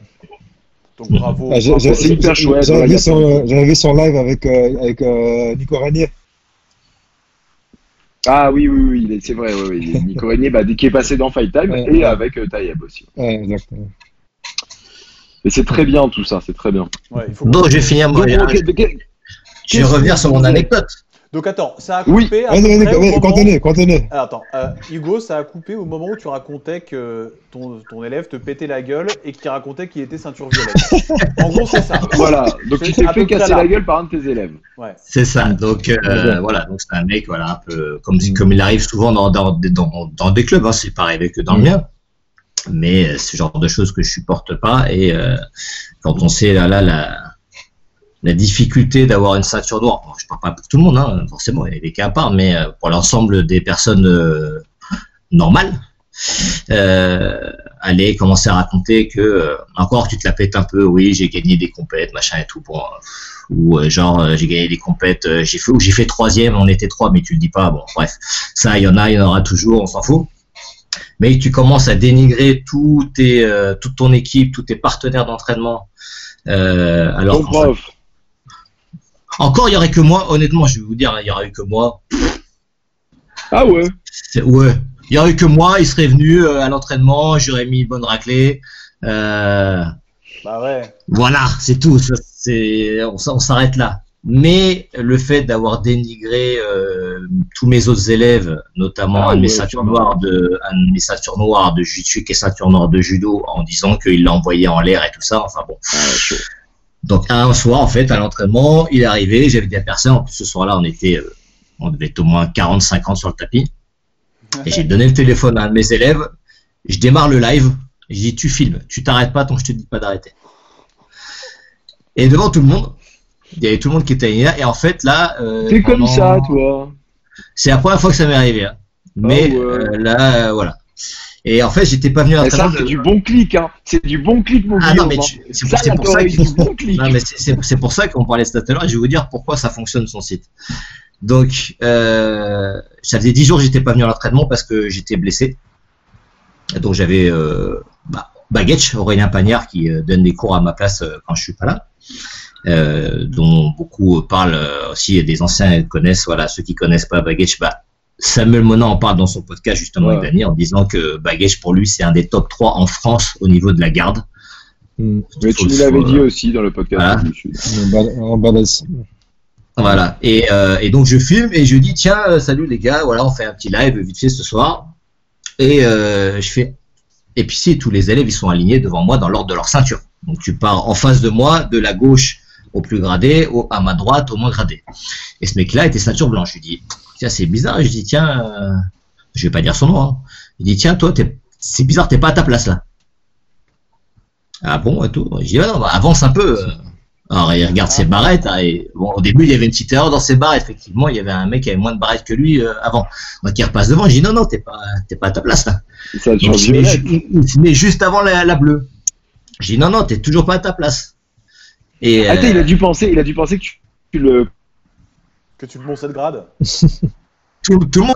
Donc bravo. Ah, J'avais son- son live avec, euh, avec euh, Nico Ranier. Ah oui, oui, oui, il est- c'est vrai, oui, oui. Nico Régnier, bah, qui est passé dans Fight Time Ouais, et ouais. avec euh, Tayeb aussi. Ouais, exactement. Et c'est très bien tout ça, c'est très bien. Ouais, il faut Donc, je vais finir. Moi, je- ok. je vais revenir sur mon anecdote. Donc attends, ça a Oui. coupé à Vas-y, peu vas-y, près au vas-y, moment- continue, continue. Ah, attends, euh, Hugo, ça a coupé au moment où tu racontais que ton, ton élève te pétait la gueule et qu'il racontait qu'il était ceinture violette. en gros, c'est ça. Voilà, donc tu t'es fait casser la gueule par un de tes élèves. Ouais. C'est ça. Donc euh, Ouais. voilà, donc c'est un mec voilà un peu comme comme il arrive souvent dans dans dans, dans des clubs. Hein, c'est pas arrivé que dans le mien, mais euh, c'est le genre de choses que je supporte pas. Et euh, quand on sait là là la la difficulté d'avoir une ceinture noire, bon, je parle pas pour tout le monde, hein, forcément, il y a des cas à part, mais euh, pour l'ensemble des personnes euh, normales, euh, aller commencer à raconter que euh, encore tu te la pètes un peu, oui, j'ai gagné des compètes, machin et tout, bon, euh, ou euh, genre j'ai gagné des compètes, euh, j'ai fait ou j'ai fait troisième, on était trois, mais tu le dis pas, bon, bref, ça il y en a, il y en aura toujours, on s'en fout. Mais tu commences à dénigrer tout tes, euh, toute ton équipe, tous tes partenaires d'entraînement. Euh, alors Ton qu'en fait- prof. encore, il y aurait que moi. Honnêtement, je vais vous dire, il y aurait eu que moi. Ah ouais Ouais. Il y aurait eu que moi. Il serait venu euh, à l'entraînement. J'aurais mis une bonne raclée. Euh, Bah ouais. voilà, c'est tout. C'est, on, s'arrête là. Mais le fait d'avoir dénigré euh, tous mes autres élèves, notamment Ah un de mes noires de, un de mes ceintures noires de jiu-jitsu noire de judo, en disant qu'il l'a envoyé en l'air et tout ça. Enfin bon. Ah. Donc un soir, en fait, à l'entraînement, il est arrivé, j'avais dit à personne, en plus ce soir-là, on était, euh, on devait être au moins 40-50 sur le tapis. Et j'ai donné le téléphone à un de mes élèves, je démarre le live, et je dis tu filmes, tu t'arrêtes pas tant que je te dis pas d'arrêter. Et devant tout le monde, il y avait tout le monde qui était là, et en fait là... euh, T'es comme pendant- ça, toi. C'est la première fois que ça m'est arrivé. hein. Mais Ah ouais. euh, là, euh, voilà. Et en fait, j'étais pas venu à l'entraînement. c'est du bon clic, hein. C'est du bon clic, mon Ah non, mais c'est pour, ça c'est- pour qu'on parlait de ça tout à l'heure. et Je vais vous dire pourquoi ça fonctionne son site. Donc, euh, ça faisait 10 jours que j'étais pas venu à l'entraînement parce que j'étais blessé. Donc j'avais euh, bah, Baguetch, Aurélien Pagnard, qui euh, donne des cours à ma place euh, quand je suis pas là, euh, dont beaucoup parlent aussi, et des anciens connaissent. Voilà, ceux qui connaissent pas Baguetch, bah, Samuel Mona en parle dans son podcast justement Ouais. avec Dany en disant que Baguetch pour lui c'est un des top 3 en France au niveau de la garde. Hmm. Mais tu nous l'avais dit aussi dans le podcast. voilà. En. Et, euh, et donc je filme et je dis tiens euh, salut les gars voilà on fait un petit live vite fait ce soir et euh, je fais et puis si tous les élèves ils sont alignés devant moi dans l'ordre de leur ceinture donc tu pars en face de moi de la gauche au plus gradé au, à ma droite au moins gradé et ce mec là était ceinture blanche je lui dis tiens c'est bizarre je dis tiens euh, je vais pas dire son nom hein. il dit tiens toi c'est bizarre t'es pas à ta place là ah bon et tout je dis ah non bah, avance un peu euh. Alors, il regarde ses barrettes. hein, et, bon, au début, il y avait une petite erreur dans ses barrettes. Effectivement, il y avait un mec qui avait moins de barrettes que lui euh, avant. Donc, il repasse devant. Je dis non, non, t'es pas, pas à ta place là. Ça, Donc, juste avant la, la bleue. Je dis non, non, t'es toujours pas à ta place. Et Attends, euh, il a dû penser, il a dû penser que tu, tu le. Que tu le montes de grade. tout, tout le monde.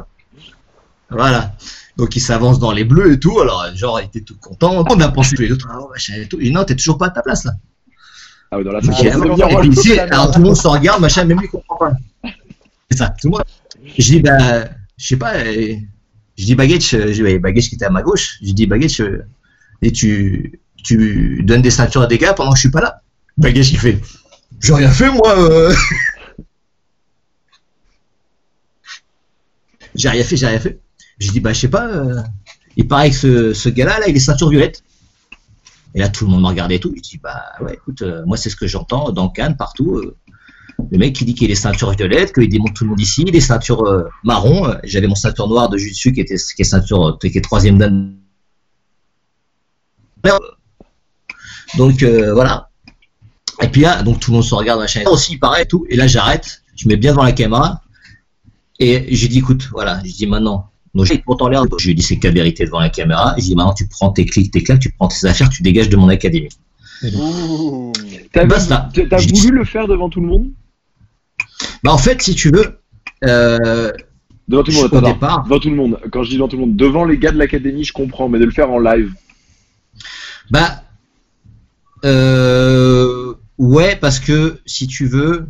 Voilà. Donc, il s'avance dans les bleus et tout. Alors, genre, il était tout content. On a pensé tous les autres. Ah, machin et tout. Et non, t'es toujours pas à ta place là. Ah ouais, dans la Ok, section, ça veut bon, dire, Et puis ici, alors tout le monde se regarde, machin, même lui comprend pas. C'est ça, tout le monde. Je dis, bah, je sais pas, euh, je dis Baguette, je je dis, Baguette qui était à ma gauche, je dis Baguette, je- et tu, tu donnes des ceintures à des gars pendant que je suis pas là. Baguette qui fait, j'ai rien fait moi. euh. j'ai rien fait, j'ai rien fait. Je dis, bah, je sais pas, euh, il paraît que ce, ce gars-là, là, il est ceinture violette. Et là, tout le monde m'a regardé et tout. Je dis, bah ouais, écoute, euh, moi, c'est ce que j'entends dans Cannes, partout. euh. Le mec qui dit qu'il est ceinture violette, qu'il démonte tout le monde ici, il est ceinture marron. J'avais mon ceinture noire de jiu-jitsu qui était qui est ceinture qui est troisième dan. Donc voilà. Et puis là, donc tout le monde se regarde machin. Aussi pareil et tout. Et là j'arrête, je mets bien devant la caméra et j'ai dit écoute, voilà, je dis maintenant. Donc j'ai pourtant l'air. Je lui ai dit c'est quelle vérité devant la caméra. Je dis maintenant tu prends tes clics, tes claques, tu prends tes affaires, tu dégages de mon académie. Ouh. T'as Basta. t'as- t'as Je dis- voulu le faire devant tout le monde? Bah en fait si tu veux. Euh, Devant tout le monde, au départ, Devant tout le monde. Quand je dis devant tout le monde, devant les gars de l'académie, je comprends, mais de le faire en live. Bah, euh, ouais, parce que si tu veux,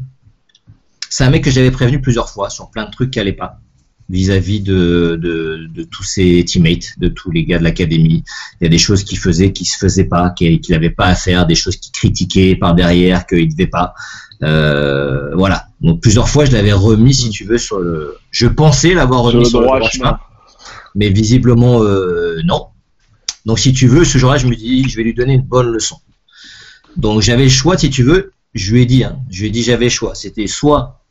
c'est un mec que j'avais prévenu plusieurs fois sur plein de trucs qui allaient pas vis-à-vis de, de, de tous ses teammates, de tous les gars de l'académie. Il y a des choses qu'il faisait qui se faisaient pas, qu'il qu'il avait pas à faire, des choses qu'il critiquait par derrière, qu'il devait pas. Euh, voilà. Donc plusieurs fois, je l'avais remis, si tu veux, sur le. Je pensais l'avoir Sur remis sur le droit droit chemin. chemin mais visiblement euh, non. Donc si tu veux, ce jour-là, je me dis, je vais lui donner une bonne leçon. Donc j'avais le choix, si tu veux, je lui ai dit, hein, je lui ai dit j'avais le choix. C'était soit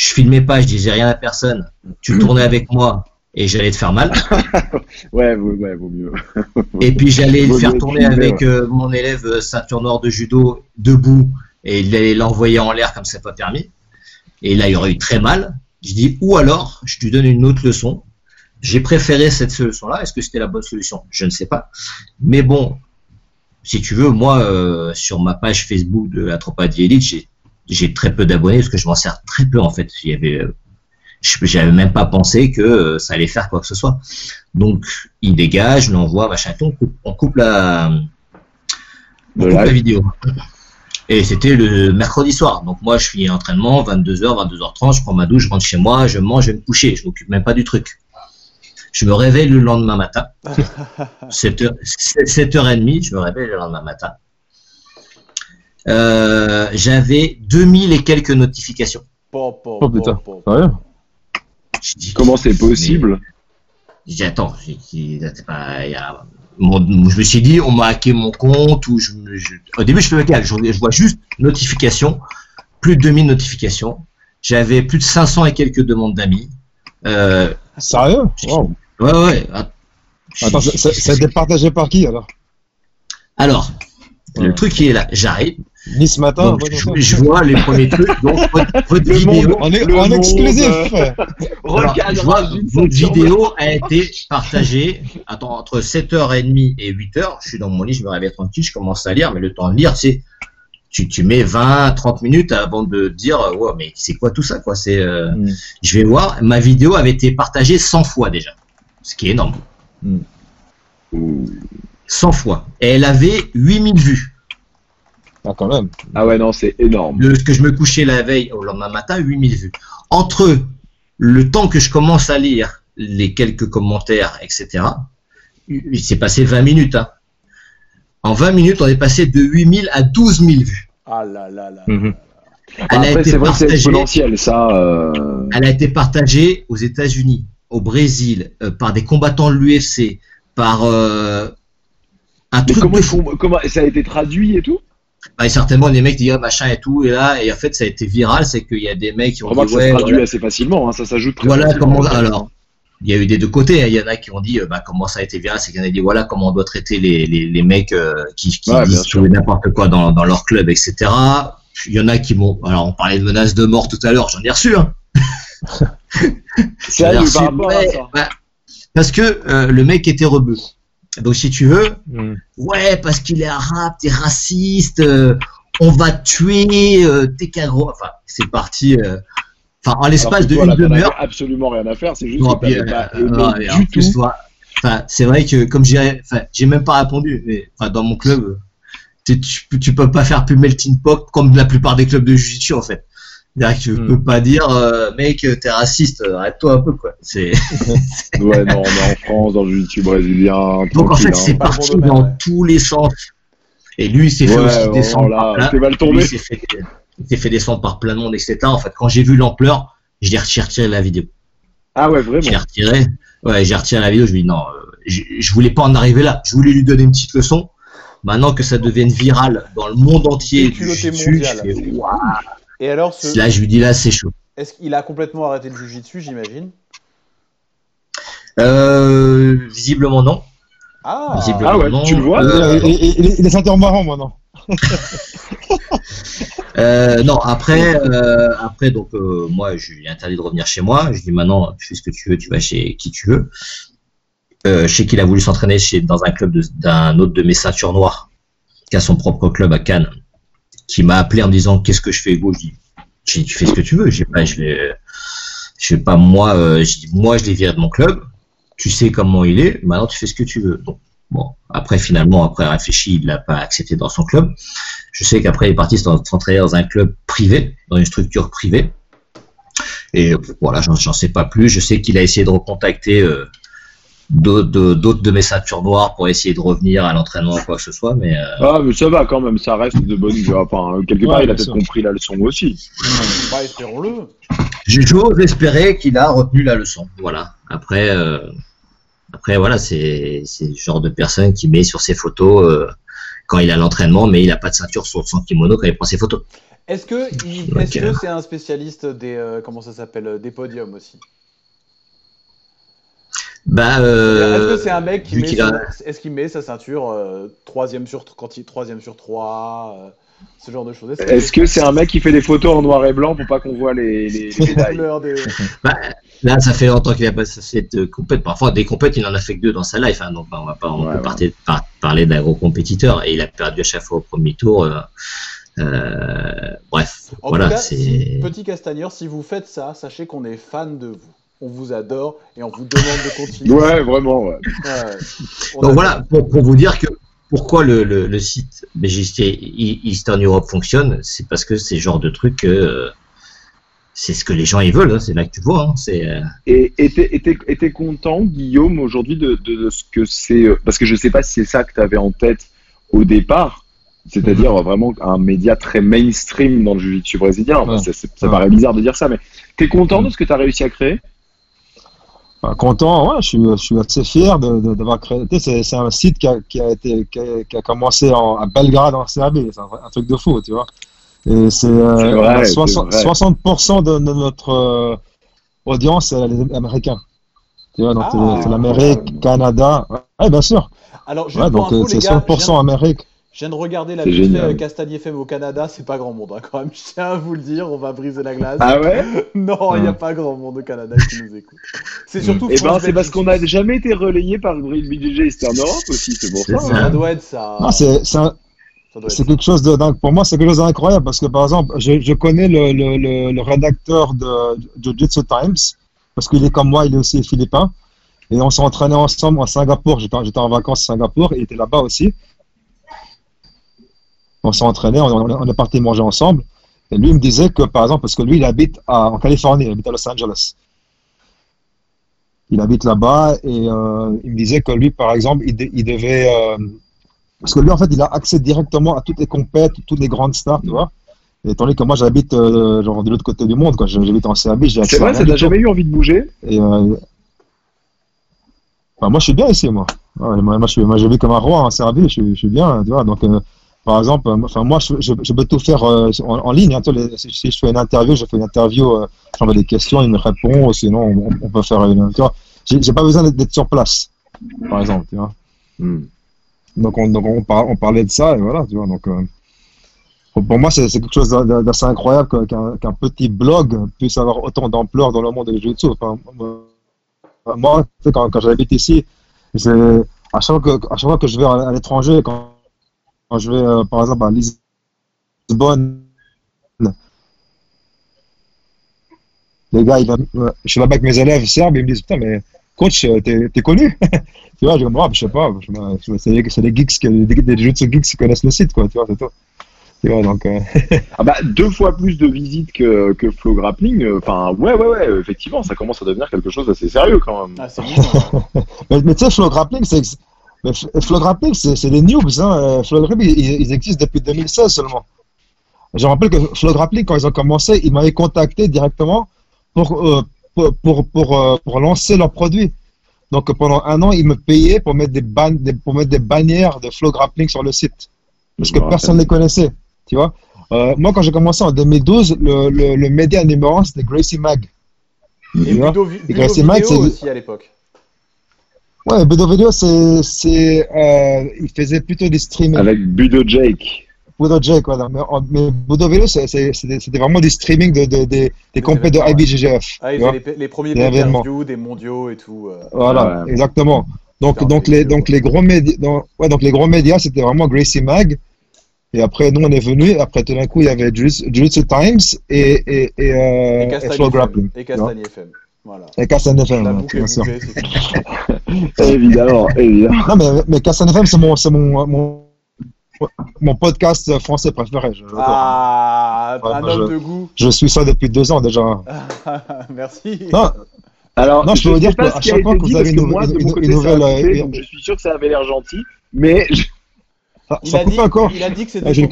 je filmais pas, je disais rien à personne, tu tournais avec moi et j'allais te faire mal, Ouais, vaut- ouais, vaut mieux. et puis j'allais le faire tourner filmer, avec euh, mon élève euh, ceinture noire de judo debout et il allait l'envoyer en l'air comme c'est pas permis. Et là, il aurait eu très mal. Je dis, ou alors, je lui donne une autre leçon. J'ai préféré cette leçon-là. Est-ce que c'était la bonne solution? Je ne sais pas. Mais bon, si tu veux, moi, euh, sur ma page Facebook de la Tropadie Elite, j'ai, j'ai très peu d'abonnés parce que je m'en sers très peu en fait. Il y avait, euh, je j'avais même pas pensé que euh, ça allait faire quoi que ce soit. Donc, il dégage, l'envoie, machin. On coupe, on coupe la, on coupe la vidéo. Et c'était le mercredi soir. Donc moi, je finis l'entraînement, 22h, 22h30, je prends ma douche, je rentre chez moi, je mange, je vais me coucher. Je m'occupe même pas du truc. Je me réveille le lendemain matin. 7h, 7h30, je me réveille le lendemain matin. Euh, j'avais 2000 et quelques notifications. Po, po, Oh, putain. po, po. Sérieux? Comment c'est possible? Attends, j'ai dit, c'est pas, il y a- mon- je me suis dit on m'a hacké mon compte ou je, au début je fais le je, je vois juste notifications, plus de 2000 notifications. J'avais plus de 500 et quelques demandes d'amis. Euh, Sérieux? Wow. ouais ouais. Attends, ça- ça ça a été partagé par qui alors? Alors, le truc qui est là, j'arrive, Nice matin donc, ouais, je, vois les premiers trucs, donc votre, votre Le vidéo, monde- On est Le en monde, exclusif euh, Alors, Regarde, je vois, votre vidéo a été partagée attends, entre 7h30 et 8h. Je suis dans mon lit, je me réveille tranquille, je commence à lire, mais le temps de lire, c'est tu, tu mets 20, 30 minutes avant de dire euh, ouais, mais c'est quoi tout ça quoi? C'est euh, Mm. je vais voir, ma vidéo avait été partagée 100 fois déjà. Ce qui est énorme. Mm. 100 fois. Et elle avait 8000 vues. Ah, quand même. Ah ouais, non, c'est énorme. De ce que je me couchais la veille au lendemain matin, 8000 vues. Entre le temps que je commence à lire les quelques commentaires, etc., il s'est passé 20 minutes. hein. En 20 minutes, on est passé de 8000 à 12 000 vues. Ah là là là. Mhm. Elle a Après, été c'est vrai que c'est partagée. exponentiel, ça. euh, Elle a été partagée aux États-Unis, au Brésil, euh, par des combattants de l'UFC, par euh, un Mais truc comment, de fou. comment ça a été traduit et tout? Bah, certainement des mecs disent ah, machin et tout, et là, et en fait, ça a été viral, c'est qu'il y a des mecs qui ont Remarque, dit ça se ouais, traduit voilà, assez facilement, hein, ça s'ajoute Voilà comment- alors, il y a eu des deux côtés. hein. Il y en a qui ont dit euh, bah, comment ça a été viral, c'est qu'il y en a dit voilà comment on doit traiter les, les, les mecs euh, qui, qui Ouais, disent n'importe quoi dans, dans leur club, etc. Il y en a qui m'ont. Alors, on parlait de menaces de mort tout à l'heure, j'en ai reçu. Hein. Reçu, par rapport à ouais, ça. bah, parce que euh, le mec était rebeu. Donc, si tu veux, Mm. ouais, parce qu'il est arabe, t'es raciste, euh, on va te tuer, euh, t'es qu'un gros. Enfin, c'est parti. euh, Enfin, en l'espace de toi, une demi-heure. absolument rien à faire, c'est juste Non, que puis, t'avais pas euh, en du plus, tout. toi, enfin, c'est vrai que comme j'ai, enfin, j'ai même pas répondu. Mais dans mon club, tu, tu, tu peux pas faire plus melting pot comme la plupart des clubs de jiu-jitsu en fait. C'est-à-dire que tu Hmm. peux pas dire, euh, mec, t'es raciste, euh, arrête-toi un peu quoi. C'est Ouais, non, mais en France, dans le jiu-jitsu brésilien, donc en fait c'est hein. Parti domaine, dans ouais. tous les sens. Et lui, il s'est fait aussi bon, descendre par plein. Lui, il s'est fait, il s'est fait descendre par plein de monde, etc. En fait, quand j'ai vu l'ampleur, je l'ai retiré, retiré la vidéo. Ah ouais, vraiment. retiré. Ouais, j'ai retiré la vidéo. Je lui ai dit non, euh, je, je voulais pas en arriver là. Je voulais lui donner une petite leçon. Maintenant que ça devienne viral dans le monde entier, du mondial. je fais, Waouh. Et alors, ce... Là, je lui dis là, c'est chaud. est-ce qu'il a complètement arrêté le jujitsu, j'imagine? Euh, visiblement non. Ah, Visiblement Ah ouais, non. tu le vois Euh, il, il- est ceinture marron maintenant. Euh, non, après, euh, après donc euh, moi, je lui ai interdit de revenir chez moi. Je dis maintenant, tu fais ce que tu veux, tu vas chez qui tu veux. Euh, je sais qu'il a voulu s'entraîner chez dans un club d'un autre de mes ceintures noires, qui a son propre club à Cannes, qui m'a appelé en me disant qu'est-ce que je fais Hugo? Je dis, je tu fais ce que tu veux. J'ai pas, je vais, je vais pas moi, euh, je dis, moi je l'ai viré de mon club. Tu sais comment il est. Maintenant, tu fais ce que tu veux. Bon, après finalement, après réfléchi, il l'a pas accepté dans son club. Je sais qu'après, il est parti s'entraîner dans un club privé, dans une structure privée. Et voilà, j'en sais pas plus. Je sais qu'il a essayé de recontacter euh, d'autres de, de mes ceintures noires pour essayer de revenir à l'entraînement ou quoi que ce soit. Mais euh, Ah, mais ça va quand même, ça reste de bonne Enfin, quelque part, Ouais, il a peut-être compris la leçon aussi. bah, espérons-le. j'ose espérer qu'il a retenu la leçon. Voilà. Après, euh, après voilà, c'est c'est le genre de personne qui met sur ses photos euh, quand il a l'entraînement, mais il a pas de ceinture sur son kimono quand il prend ses photos. Est-ce que il- Ok. est-ce que c'est un spécialiste des euh, comment ça s'appelle des podiums aussi? Bah, Est-ce euh, que c'est un mec qui met qu'il son- a- est-ce qu'il met sa ceinture euh, troisième sur quand il troisième sur trois euh, ce genre de choses? Est-ce que c'est un mec qui fait des photos en noir et blanc pour pas qu'on voit les, les, les la médailles couleur des Là, ça fait longtemps qu'il a passé cette euh, compète. Parfois, des compètes, il en a fait que deux dans sa life. Hein, donc, on va pas on Ouais, peut ouais. partir- par- parler d'un gros compétiteur. Et il a perdu à chaque fois au premier tour. euh, euh, bref, En voilà. tout cas, c'est si, petit castagneur, si vous faites ça, sachez qu'on est fan de vous. On vous adore et on vous demande de continuer. Ouais, vraiment, ouais. Ouais. On Donc a- voilà, pour, pour vous dire que pourquoi le, le, le site BGT E- Eastern Europe fonctionne, c'est parce que c'est le genre de truc, euh, c'est ce que les gens ils veulent. hein, c'est là que tu vois. hein, c'est euh, Et t'es- et t'es et t'es content, Guillaume, aujourd'hui de, de, de ce que c'est. euh, Parce que je sais pas si c'est ça que tu avais en tête au départ, c'est-à-dire vraiment un média très mainstream dans le jiu-jitsu brésilien. Enfin, Ouais. ça c'est- ça Ouais. paraît bizarre de dire ça, mais t'es content de ce que tu as réussi à créer? Content, ouais, je suis, je suis assez fier d'avoir créé. tu sais, C'est un site qui a, qui a, été, qui a, qui a commencé en, à Belgrade en Serbie, c'est un, truc de fou, tu vois. Et c'est euh, C'est vrai, on a c'est 60%, vrai. 60% de, de notre euh, audience, c'est les Américains. Tu vois, donc Ah. c'est- l'Amérique, Canada. Ouais, bien sûr. Alors, juste Ouais, donc euh, c'est gars, je 100% viens, Amérique. Je viens de regarder la euh, Castagne FM au Canada, c'est pas grand monde hein, quand même. Je tiens à vous le dire, on va briser la glace. Ah ouais non, il n'y a Mm. pas grand monde au Canada qui nous écoute. C'est surtout Et ben c'est parce qu'on a jamais été relayé par le BJJ Eastern Europe aussi, c'est pour C'est ça. ça. hein. Ça doit être ça. Non, c'est c'est un- Ça doit être C'est quelque chose de dingue. Pour moi, c'est quelque chose d'incroyable parce que, par exemple, je, je connais le, le, le, le rédacteur de Jiu-Jitsu Times parce qu'il est comme moi, il est aussi philippin. Et on s'est entraîné ensemble à Singapour. J'étais j'étais en vacances à Singapour et il était là-bas aussi. On s'est entraîné, on, on- on est parti manger ensemble. Et lui il me disait que, par exemple, parce que lui, il habite à- en Californie, il habite à Los Angeles. Il habite là-bas et euh, il me disait que lui, par exemple, il, de- il devait. euh, parce que lui, en fait, il a accès directement à toutes les compètes, toutes les grandes stars, tu vois. Et tandis que moi, j'habite euh, genre de l'autre côté du monde, quoi. J'habite en Serbie, j'ai accès C'est vrai, ça t'a jamais eu envie de bouger? Et bah, moi, je suis bien ici, moi. Ouais, moi, je suis, moi, je vis comme un roi en Serbie, je suis, je suis bien, tu vois. Donc, par exemple, euh, enfin, moi, je, je, je peux tout faire euh, en, en ligne. hein, les- si, si je fais une interview, je fais une interview, euh, j'envoie des questions, il me répond, sinon, on, on peut faire une. Vois, j'ai pas besoin d'être- sur place, par exemple, tu vois. Hmm. Donc, on, donc on, par- on parlait de ça, et voilà, tu vois. Donc, euh, pour, moi, c'est quelque chose d'a- d'assez incroyable qu'un petit blog puisse avoir autant d'ampleur dans le monde du jiu-jitsu. Enfin, moi, quand, quand j'habite ici, à chaque, fois que, à chaque fois que je vais à, à l'étranger, quand, quand je vais, euh, par exemple, à Lisbonne, les gars, ils euh, je suis là-bas avec mes élèves serbes, ils me disent, putain, mais coach, euh, t'es connu? Tu vois, je dis, Ah, je sais pas, c'est des, geeks, qui- des, des jiu-jitsu geeks qui connaissent le site, quoi, tu vois, c'est tout. Donc, euh, Ah bah deux fois plus de visites que, que Flow Grappling. euh, Enfin ouais ouais ouais effectivement ça commence à devenir quelque chose d'assez sérieux quand même. Ah, hein. mais, mais tu sais, Flow Grappling, c'est mais F- Flow Grappling, c'est des noobs. Hein. Euh, Grappling, ils, ils existent depuis 2016 seulement. Je me rappelle que Flow Grappling, quand ils ont commencé, ils m'avaient contacté directement pour, euh, pour, pour, pour, euh, pour lancer leur produit. Donc pendant un an, ils me payaient pour mettre des, ban des, pour mettre des bannières de Flow Grappling sur le site. Parce que personne ne les connaissait. Tu vois Euh, moi, quand j'ai commencé en 2012, le, le, le média numéro un, c'était Gracie Mag. Et Gracie Mag, aussi à l'époque. Ouais, Budo Video, c'est, c'est, euh, il faisait plutôt du streaming. Avec Budo Jake. Budo Jake, voilà. Mais, mais Budo Video, c'est- c'est- c'était c'était vraiment du streaming de, de, des des compés de. IBJJF. Ah, faisaient les, les premiers Des événements. pay-per-view, des mondiaux et tout. euh. Voilà, Ouais. exactement. Donc, donc, des les, donc, les gros médias, donc, ouais, donc les gros médias, c'était vraiment Gracie Mag. Et après, nous, on est venu. Après, tout d'un coup, il y avait Jiu-Jitsu Times et, et, et, euh, Et et Flow. Grappling. Et. Castagne FM. Voilà. Et Cassan FM, boucle est bien sûr. évidemment, évidemment. Non, mais, mais Cassan FM, c'est mon, c'est mon, mon, mon podcast français préféré. Je, Ah, Ouais, un homme je- de goût. je suis ça depuis deux ans déjà. Merci. Non, Alors, Non, je peux vous dire qu'à chaque fois que vous avez une- moi, une- une côté, ça a nouvelle, coupé, euh, je suis sûr que ça avait l'air gentil, mais je- ça, Il ça a, dit, encore. il a dit que c'était Ah, j'ai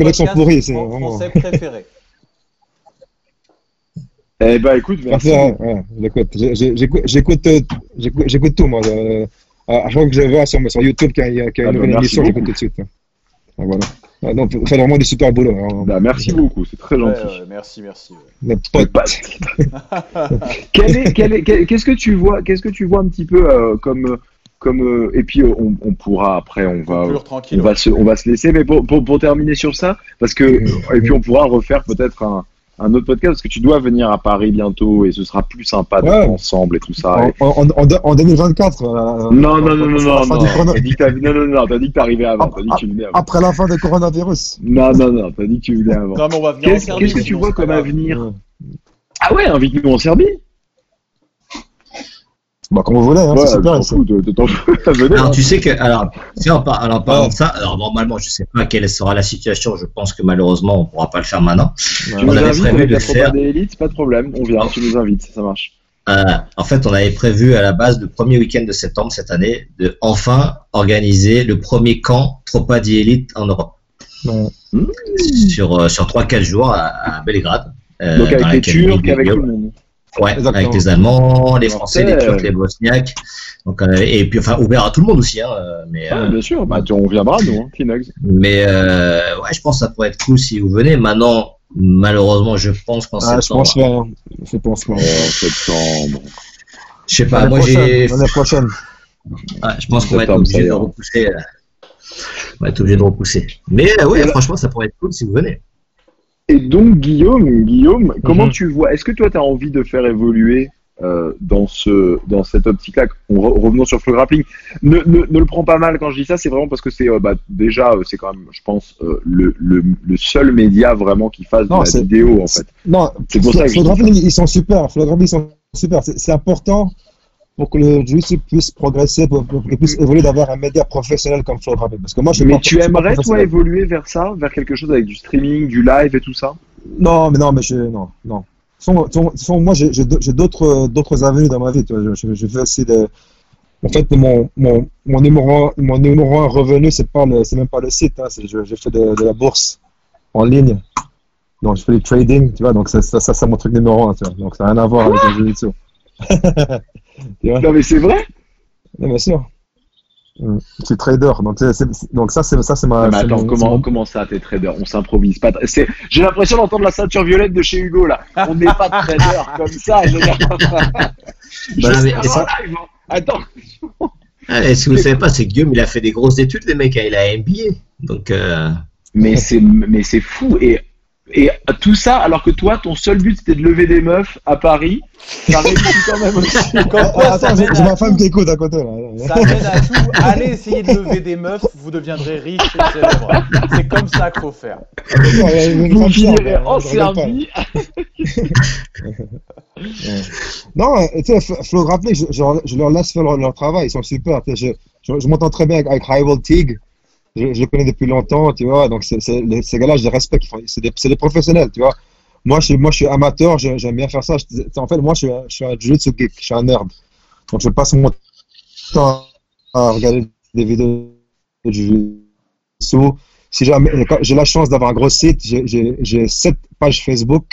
son une français préféré. Eh ben écoute, merci. Ouais, ouais, j'écoute, j'ai- j'ai- j'écoute, j'écoute, euh, j'écoute, j'écoute tout, moi. euh, à chaque fois que je vois sur, sur YouTube qu'il y a, qu'il y a Ah une bah, nouvelle merci émission, beaucoup. j'écoute tout de suite. voilà. Ah, Donc, vous faites vraiment du super boulot. hein. Bah, merci beaucoup, c'est très Ouais, gentil. ouais, merci, merci. ouais. Les Mais potes. pas- Quel est- quel est- quel- Qu'est-ce que tu vois Qu'est-ce que tu vois un petit peu euh, comme comme euh, et puis euh, on, on pourra après on va on va se on va se laisser mais pour, pour, pour terminer sur ça parce que et puis on pourra refaire peut-être un, un autre podcast parce que tu dois venir à Paris bientôt et ce sera plus sympa d'être Ouais. ensemble et tout ça. En, Et- en, en, en 2024. euh, Non non non non non non. T'as dit que t'as- non non non t'as dit que t'arrivais avant. T'as dit que tu venais avant. Après la fin du coronavirus. Non non non t'as dit que tu venais avant. Non, mais on va venir en Qu'est-ce que tu vois comme avenir Ouais. Ah ouais invite-nous en Serbie. Bah, comme vous voulez, hein, Ouais, c'est super. fous, de- de- t'en fous. Venez, Alors hein. tu sais que, alors, si en, par- en parlant Ouais. de ça, alors normalement je sais pas quelle sera la situation, je pense que malheureusement on pourra pas le faire maintenant. Tu on nous avait invites prévu de la faire- des élites, pas de problème, on vient, tu nous invites, ça marche. Euh, en fait, on avait prévu à la base le premier week-end de septembre cette année de enfin organiser le premier camp Tropa di Elite en Europe sur euh, sur trois quatre jours à, à Belgrade. euh, Donc avec les Turcs, avec tout le monde. Ouais, Exactement. avec les Allemands, les Français, les. Turcs, les Bosniaques. Donc, euh, et puis enfin ouvert à tout le monde aussi. Hein, euh, mais Ah, euh, bien sûr, bah, on viendra nous, hein, Kleenex. mais euh, ouais, je pense que ça pourrait être cool si vous venez. Maintenant, malheureusement, je pense qu'en Ah, je septembre, pense pas. hein. Je pense pas. En septembre. je sais pas, moi j'ai, L'année prochaine. je pense qu'on va être obligé de repousser. euh, on va être obligé de repousser. Mais euh, là- franchement, ça pourrait être cool si vous venez. Et donc, Guillaume, Guillaume, comment Mhm. tu vois, est-ce que toi, tu as envie de faire évoluer euh, dans, ce, dans cette optique-là? On re- Revenons sur Flow Grappling. Ne, ne, ne le prends pas mal quand je dis ça, c'est vraiment parce que c'est euh, bah, déjà, euh, c'est quand même, je pense, euh, le, le, le seul média vraiment qui fasse Non, de la vidéo, en fait. Non, C'est pour ça que dis Photographie, ils sont super. Photographie, ils sont super. C'est c'est important pour que le jiu puisse progresser, pour, pour qu'il puisse évoluer d'avoir un média professionnel comme Photographie. Parce que moi, je suis Mais pas- tu je suis pas aimerais, toi, évoluer vers ça, vers quelque chose avec du streaming, du live et tout ça? Non, mais non, mais je, non, non. Sont, sont, sont- moi, j'ai d'autres, avenues dans ma vie. Je, je, aussi de, en fait, mon, mon, mon numéro, un- mon numéro un revenu, c'est même pas le site, hein, je, je fais de, de la bourse en ligne. Donc, je fais du trading, tu vois, donc ça, ça, ça, c'est mon truc numéro un, tu vois. Donc, ça n'a rien à voir avec le jiu-jitsu. tu? Non, mais c'est vrai Non, bien sûr. Mm. Je suis trader, donc, ça, c'est, ça, c'est ma, Non, mais attends, mon- comment, mon- comment ça, t'es trader? On s'improvise pas. J'ai l'impression d'entendre la ceinture violette de chez Hugo là. On n'est pas trader comme ça. Je Bah, mais- ça- live, hein. Attends. Ah, et ce que vous savez pas, c'est que Guillaume, il a fait des grosses études, les mecs, hein, il a MBA. Donc, euh, Mais c'est mais c'est fou et et tout ça alors que toi ton seul but c'était de lever des meufs à Paris. Ça réussit quand même aussi. Comme Ah, ça mène à ma femme qui écoute à côté, là. Ça mène à tout. Allez essayer de lever des meufs, vous deviendrez riche et célèbre. C'est comme ça qu'il faut faire. Vous finirez en Serbie. Non, tu sais, Flo- Grappling, je, je, je leur laisse faire leur, leur travail, ils sont super. je, je m'entends très bien avec, avec Rival Tig, je, je le connais depuis longtemps, tu vois, donc c'est, c'est, les- ces gars-là, je les respecte, c'est des, c'est des professionnels, tu vois. Moi, je, suis- moi, je suis amateur, je- j'aime bien faire ça. En fait, moi, je suis, un- je suis un jiu-jitsu geek, je suis un nerd. Donc, je passe mon temps à regarder des vidéos de jiu-jitsu. Si jamais, quand j'ai la chance d'avoir un gros site, j'ai, j'ai, j'ai sept pages Facebook.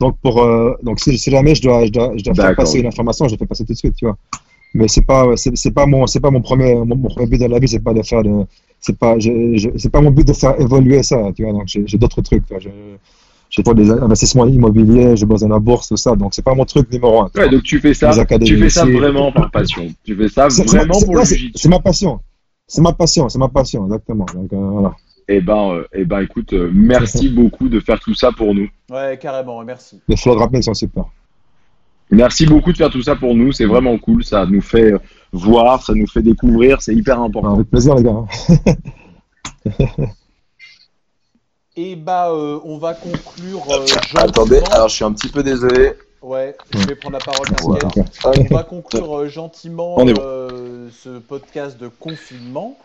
Donc, pour, euh, donc si, si jamais je dois, je dois, je dois faire passer une information, je le fais passer tout de suite, tu vois. Mais c'est pas, c'est, c'est pas mon, c'est pas mon premier, mon, mon premier but dans la vie, c'est pas de faire de, c'est pas, je, je- c'est pas mon but de faire évoluer ça, tu vois. Donc, j'ai, j'ai d'autres trucs, tu vois. Je, j'ai pas des investissements immobiliers, j'ai besoin de la bourse, tout ça. Donc, c'est pas mon truc numéro un. Ouais, donc tu fais ça, tu fais ça vraiment par passion. Tu fais ça C'est- vraiment c'est- pour non, le c'est- ma passion. C'est ma passion, c'est ma passion, exactement. Donc, euh, voilà. Eh ben, euh, eh ben, écoute, euh, merci beaucoup de faire tout ça pour nous. Ouais, carrément, merci. Les flow grappling sont super. Merci beaucoup de faire tout ça pour nous. C'est vraiment cool. Ça nous fait euh, voir, ça nous fait découvrir. C'est hyper important. Avec plaisir, les gars. Et bah, euh, on va conclure. euh, Attendez, alors je suis un petit peu désolé. Ouais, je vais prendre la parole, Voilà. On va conclure euh, gentiment euh, ce podcast de confinement.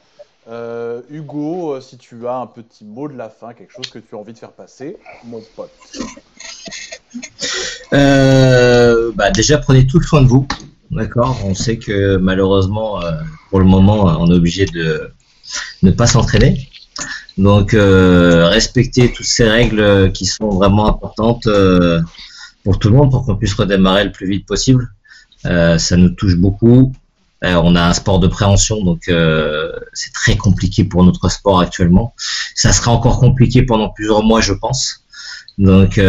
Euh, Hugo, si tu as un petit mot de la fin, quelque chose que tu as envie de faire passer, mon pote. Euh, bah déjà, prenez tout soin de vous. D'accord? On sait que malheureusement, euh, pour le moment, on est obligé de ne pas s'entraîner. Donc, euh, respectez toutes ces règles qui sont vraiment importantes euh, pour tout le monde pour qu'on puisse redémarrer le plus vite possible. Ça nous touche beaucoup. On a un sport de préhension, donc c'est très compliqué pour notre sport actuellement. Ça sera encore compliqué pendant plusieurs mois, je pense. Donc,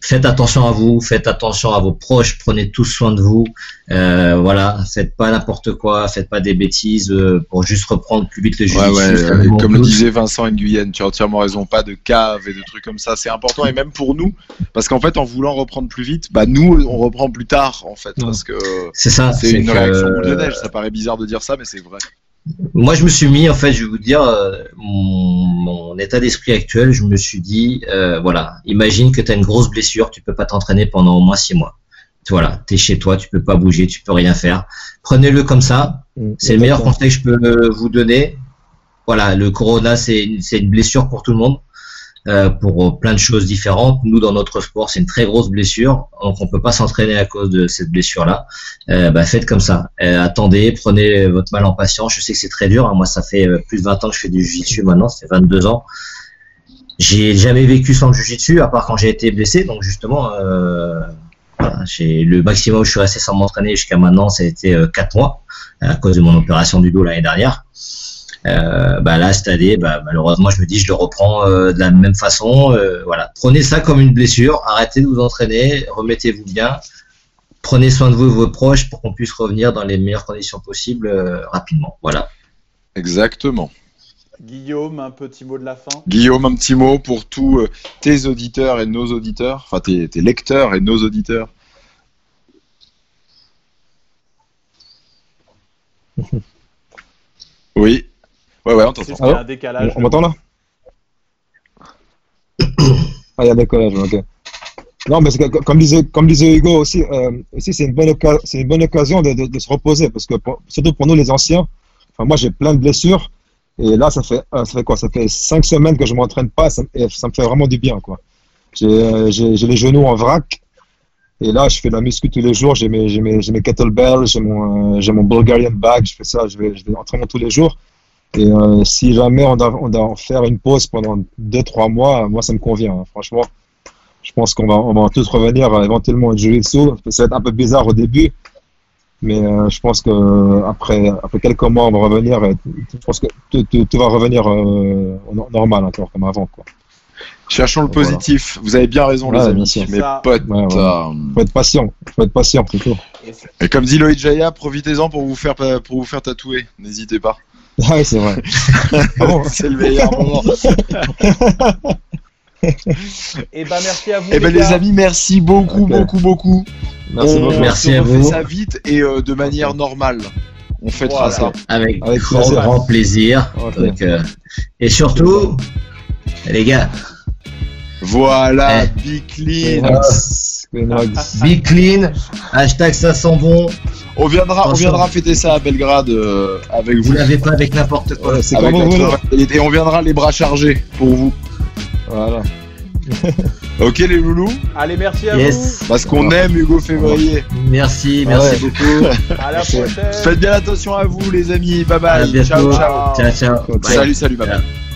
faites attention à vous, faites attention à vos proches, prenez tous soin de vous. Euh, voilà, faites pas n'importe quoi, faites pas des bêtises euh, pour juste reprendre plus vite le jeu. Ouais, ouais, comme le disait Vincent Nguyen, tu as entièrement raison, pas de cave et de trucs comme ça, c'est important et même pour nous, parce qu'en fait, en voulant reprendre plus vite, bah nous, on reprend plus tard, en fait, Ouais. parce que C'est ça. c'est une que- réaction boule de neige. Ça paraît bizarre de dire ça, mais c'est vrai. Moi, je me suis mis, en fait, je vais vous dire, euh, mon, mon état d'esprit actuel, je me suis dit, euh, voilà, imagine que tu as une grosse blessure, tu peux pas t'entraîner pendant au moins six mois. Voilà, tu es chez toi, tu peux pas bouger, tu peux rien faire. Prenez-le comme ça, c'est le meilleur conseil que je peux euh, vous donner. Voilà, le corona, c'est une, c'est une blessure pour tout le monde, euh, pour euh, plein de choses différentes. Nous, dans notre sport, c'est une très grosse blessure, donc on peut pas s'entraîner à cause de cette blessure-là. Euh, bah, faites comme ça. Euh, attendez, prenez votre mal en patience. Je sais que c'est très dur. hein. Moi, ça fait plus de 20 ans que je fais du jiu-jitsu maintenant. Fait 22 ans. J'ai jamais vécu sans le jiu-jitsu, à part quand j'ai été blessé. Donc justement, le maximum où je suis resté sans m'entraîner jusqu'à maintenant, ça a été euh, 4 mois à cause de mon opération du dos l'année dernière. Euh, bah là, cette année, bah, malheureusement, je me dis, je le reprends euh, de la même façon. Euh, voilà, prenez ça comme une blessure. Arrêtez de vous entraîner, remettez-vous bien. Prenez soin de vous et de vos proches pour qu'on puisse revenir dans les meilleures conditions possibles euh, rapidement. Voilà. Exactement. Guillaume, un petit mot de la fin? Guillaume, un petit mot pour tous tes auditeurs et nos auditeurs, enfin tes, tes lecteurs et nos auditeurs. Oui. Ouais, ouais, on t'entend. qu'il y a Alors un décalage. On m'entend là Ah, il y a un décollage, ok. Non, mais que- comme disait, comme disait Hugo aussi, euh, aussi c'est une bonne, c'est une bonne occasion de, de- de se reposer, parce que pour- surtout pour nous les anciens, enfin, moi j'ai plein de blessures, et là ça fait, euh, ça fait quoi? Ça fait cinq semaines que je m'entraîne pas, ça, et ça me fait vraiment du bien, quoi. J'ai euh, j'ai- les genoux en vrac, et là je fais de la muscu tous les jours, j'ai mes, j'ai mes, mes kettlebells, j'ai mon, euh, j'ai mon Bulgarian bag, je fais ça, je vais, je vais entraîner tous les jours. Et euh, si jamais on doit, on doit faire une pause pendant deux, trois mois, moi ça me convient, hein. franchement. Je pense qu'on va, on va tous revenir euh, éventuellement au jiu-jitsu. Ça va être un peu bizarre au début, mais euh, je pense que euh, après, après quelques mois, on va revenir. Et je pense que tout, tout- tout va revenir euh, normal encore, comme avant. Quoi. Cherchons le Voilà. positif. Vous avez bien raison, Ouais, les bien amis. sûr. Mes Ça. potes. Ouais, ouais. euh, Faut être patient. Faut être patient, Et comme dit Loïc Jaya, profitez-en pour vous faire pour vous faire tatouer. N'hésitez pas. Ah oui, c'est vrai. Bon C'est le meilleur moment. Eh ben, merci à vous. Eh ben les amis, merci beaucoup, beaucoup, beaucoup. Merci on beaucoup. Merci se à vous. ça vite et euh, de manière normale. On fêtera Voilà. ça. Avec, Avec grand, plaisir. grand plaisir. Donc, euh, et surtout, les gars, Voilà, Eh. be clean. Relax. be clean, hashtag ça sent bon. On viendra, on viendra fêter ça à Belgrade euh, avec Vous vous. l'avez pas avec n'importe quoi. Avec vous et, et on viendra les bras chargés pour vous. Voilà. Ok les loulous Allez, merci à Yes. Parce qu'on aime Hugo Février. Merci, Ah merci ouais. beaucoup. vous. À la prochaine. Faites bien attention à vous les amis. Bye bye. Ciao ciao. Ciao, ciao. Bye. Salut salut bye bye. Ciao.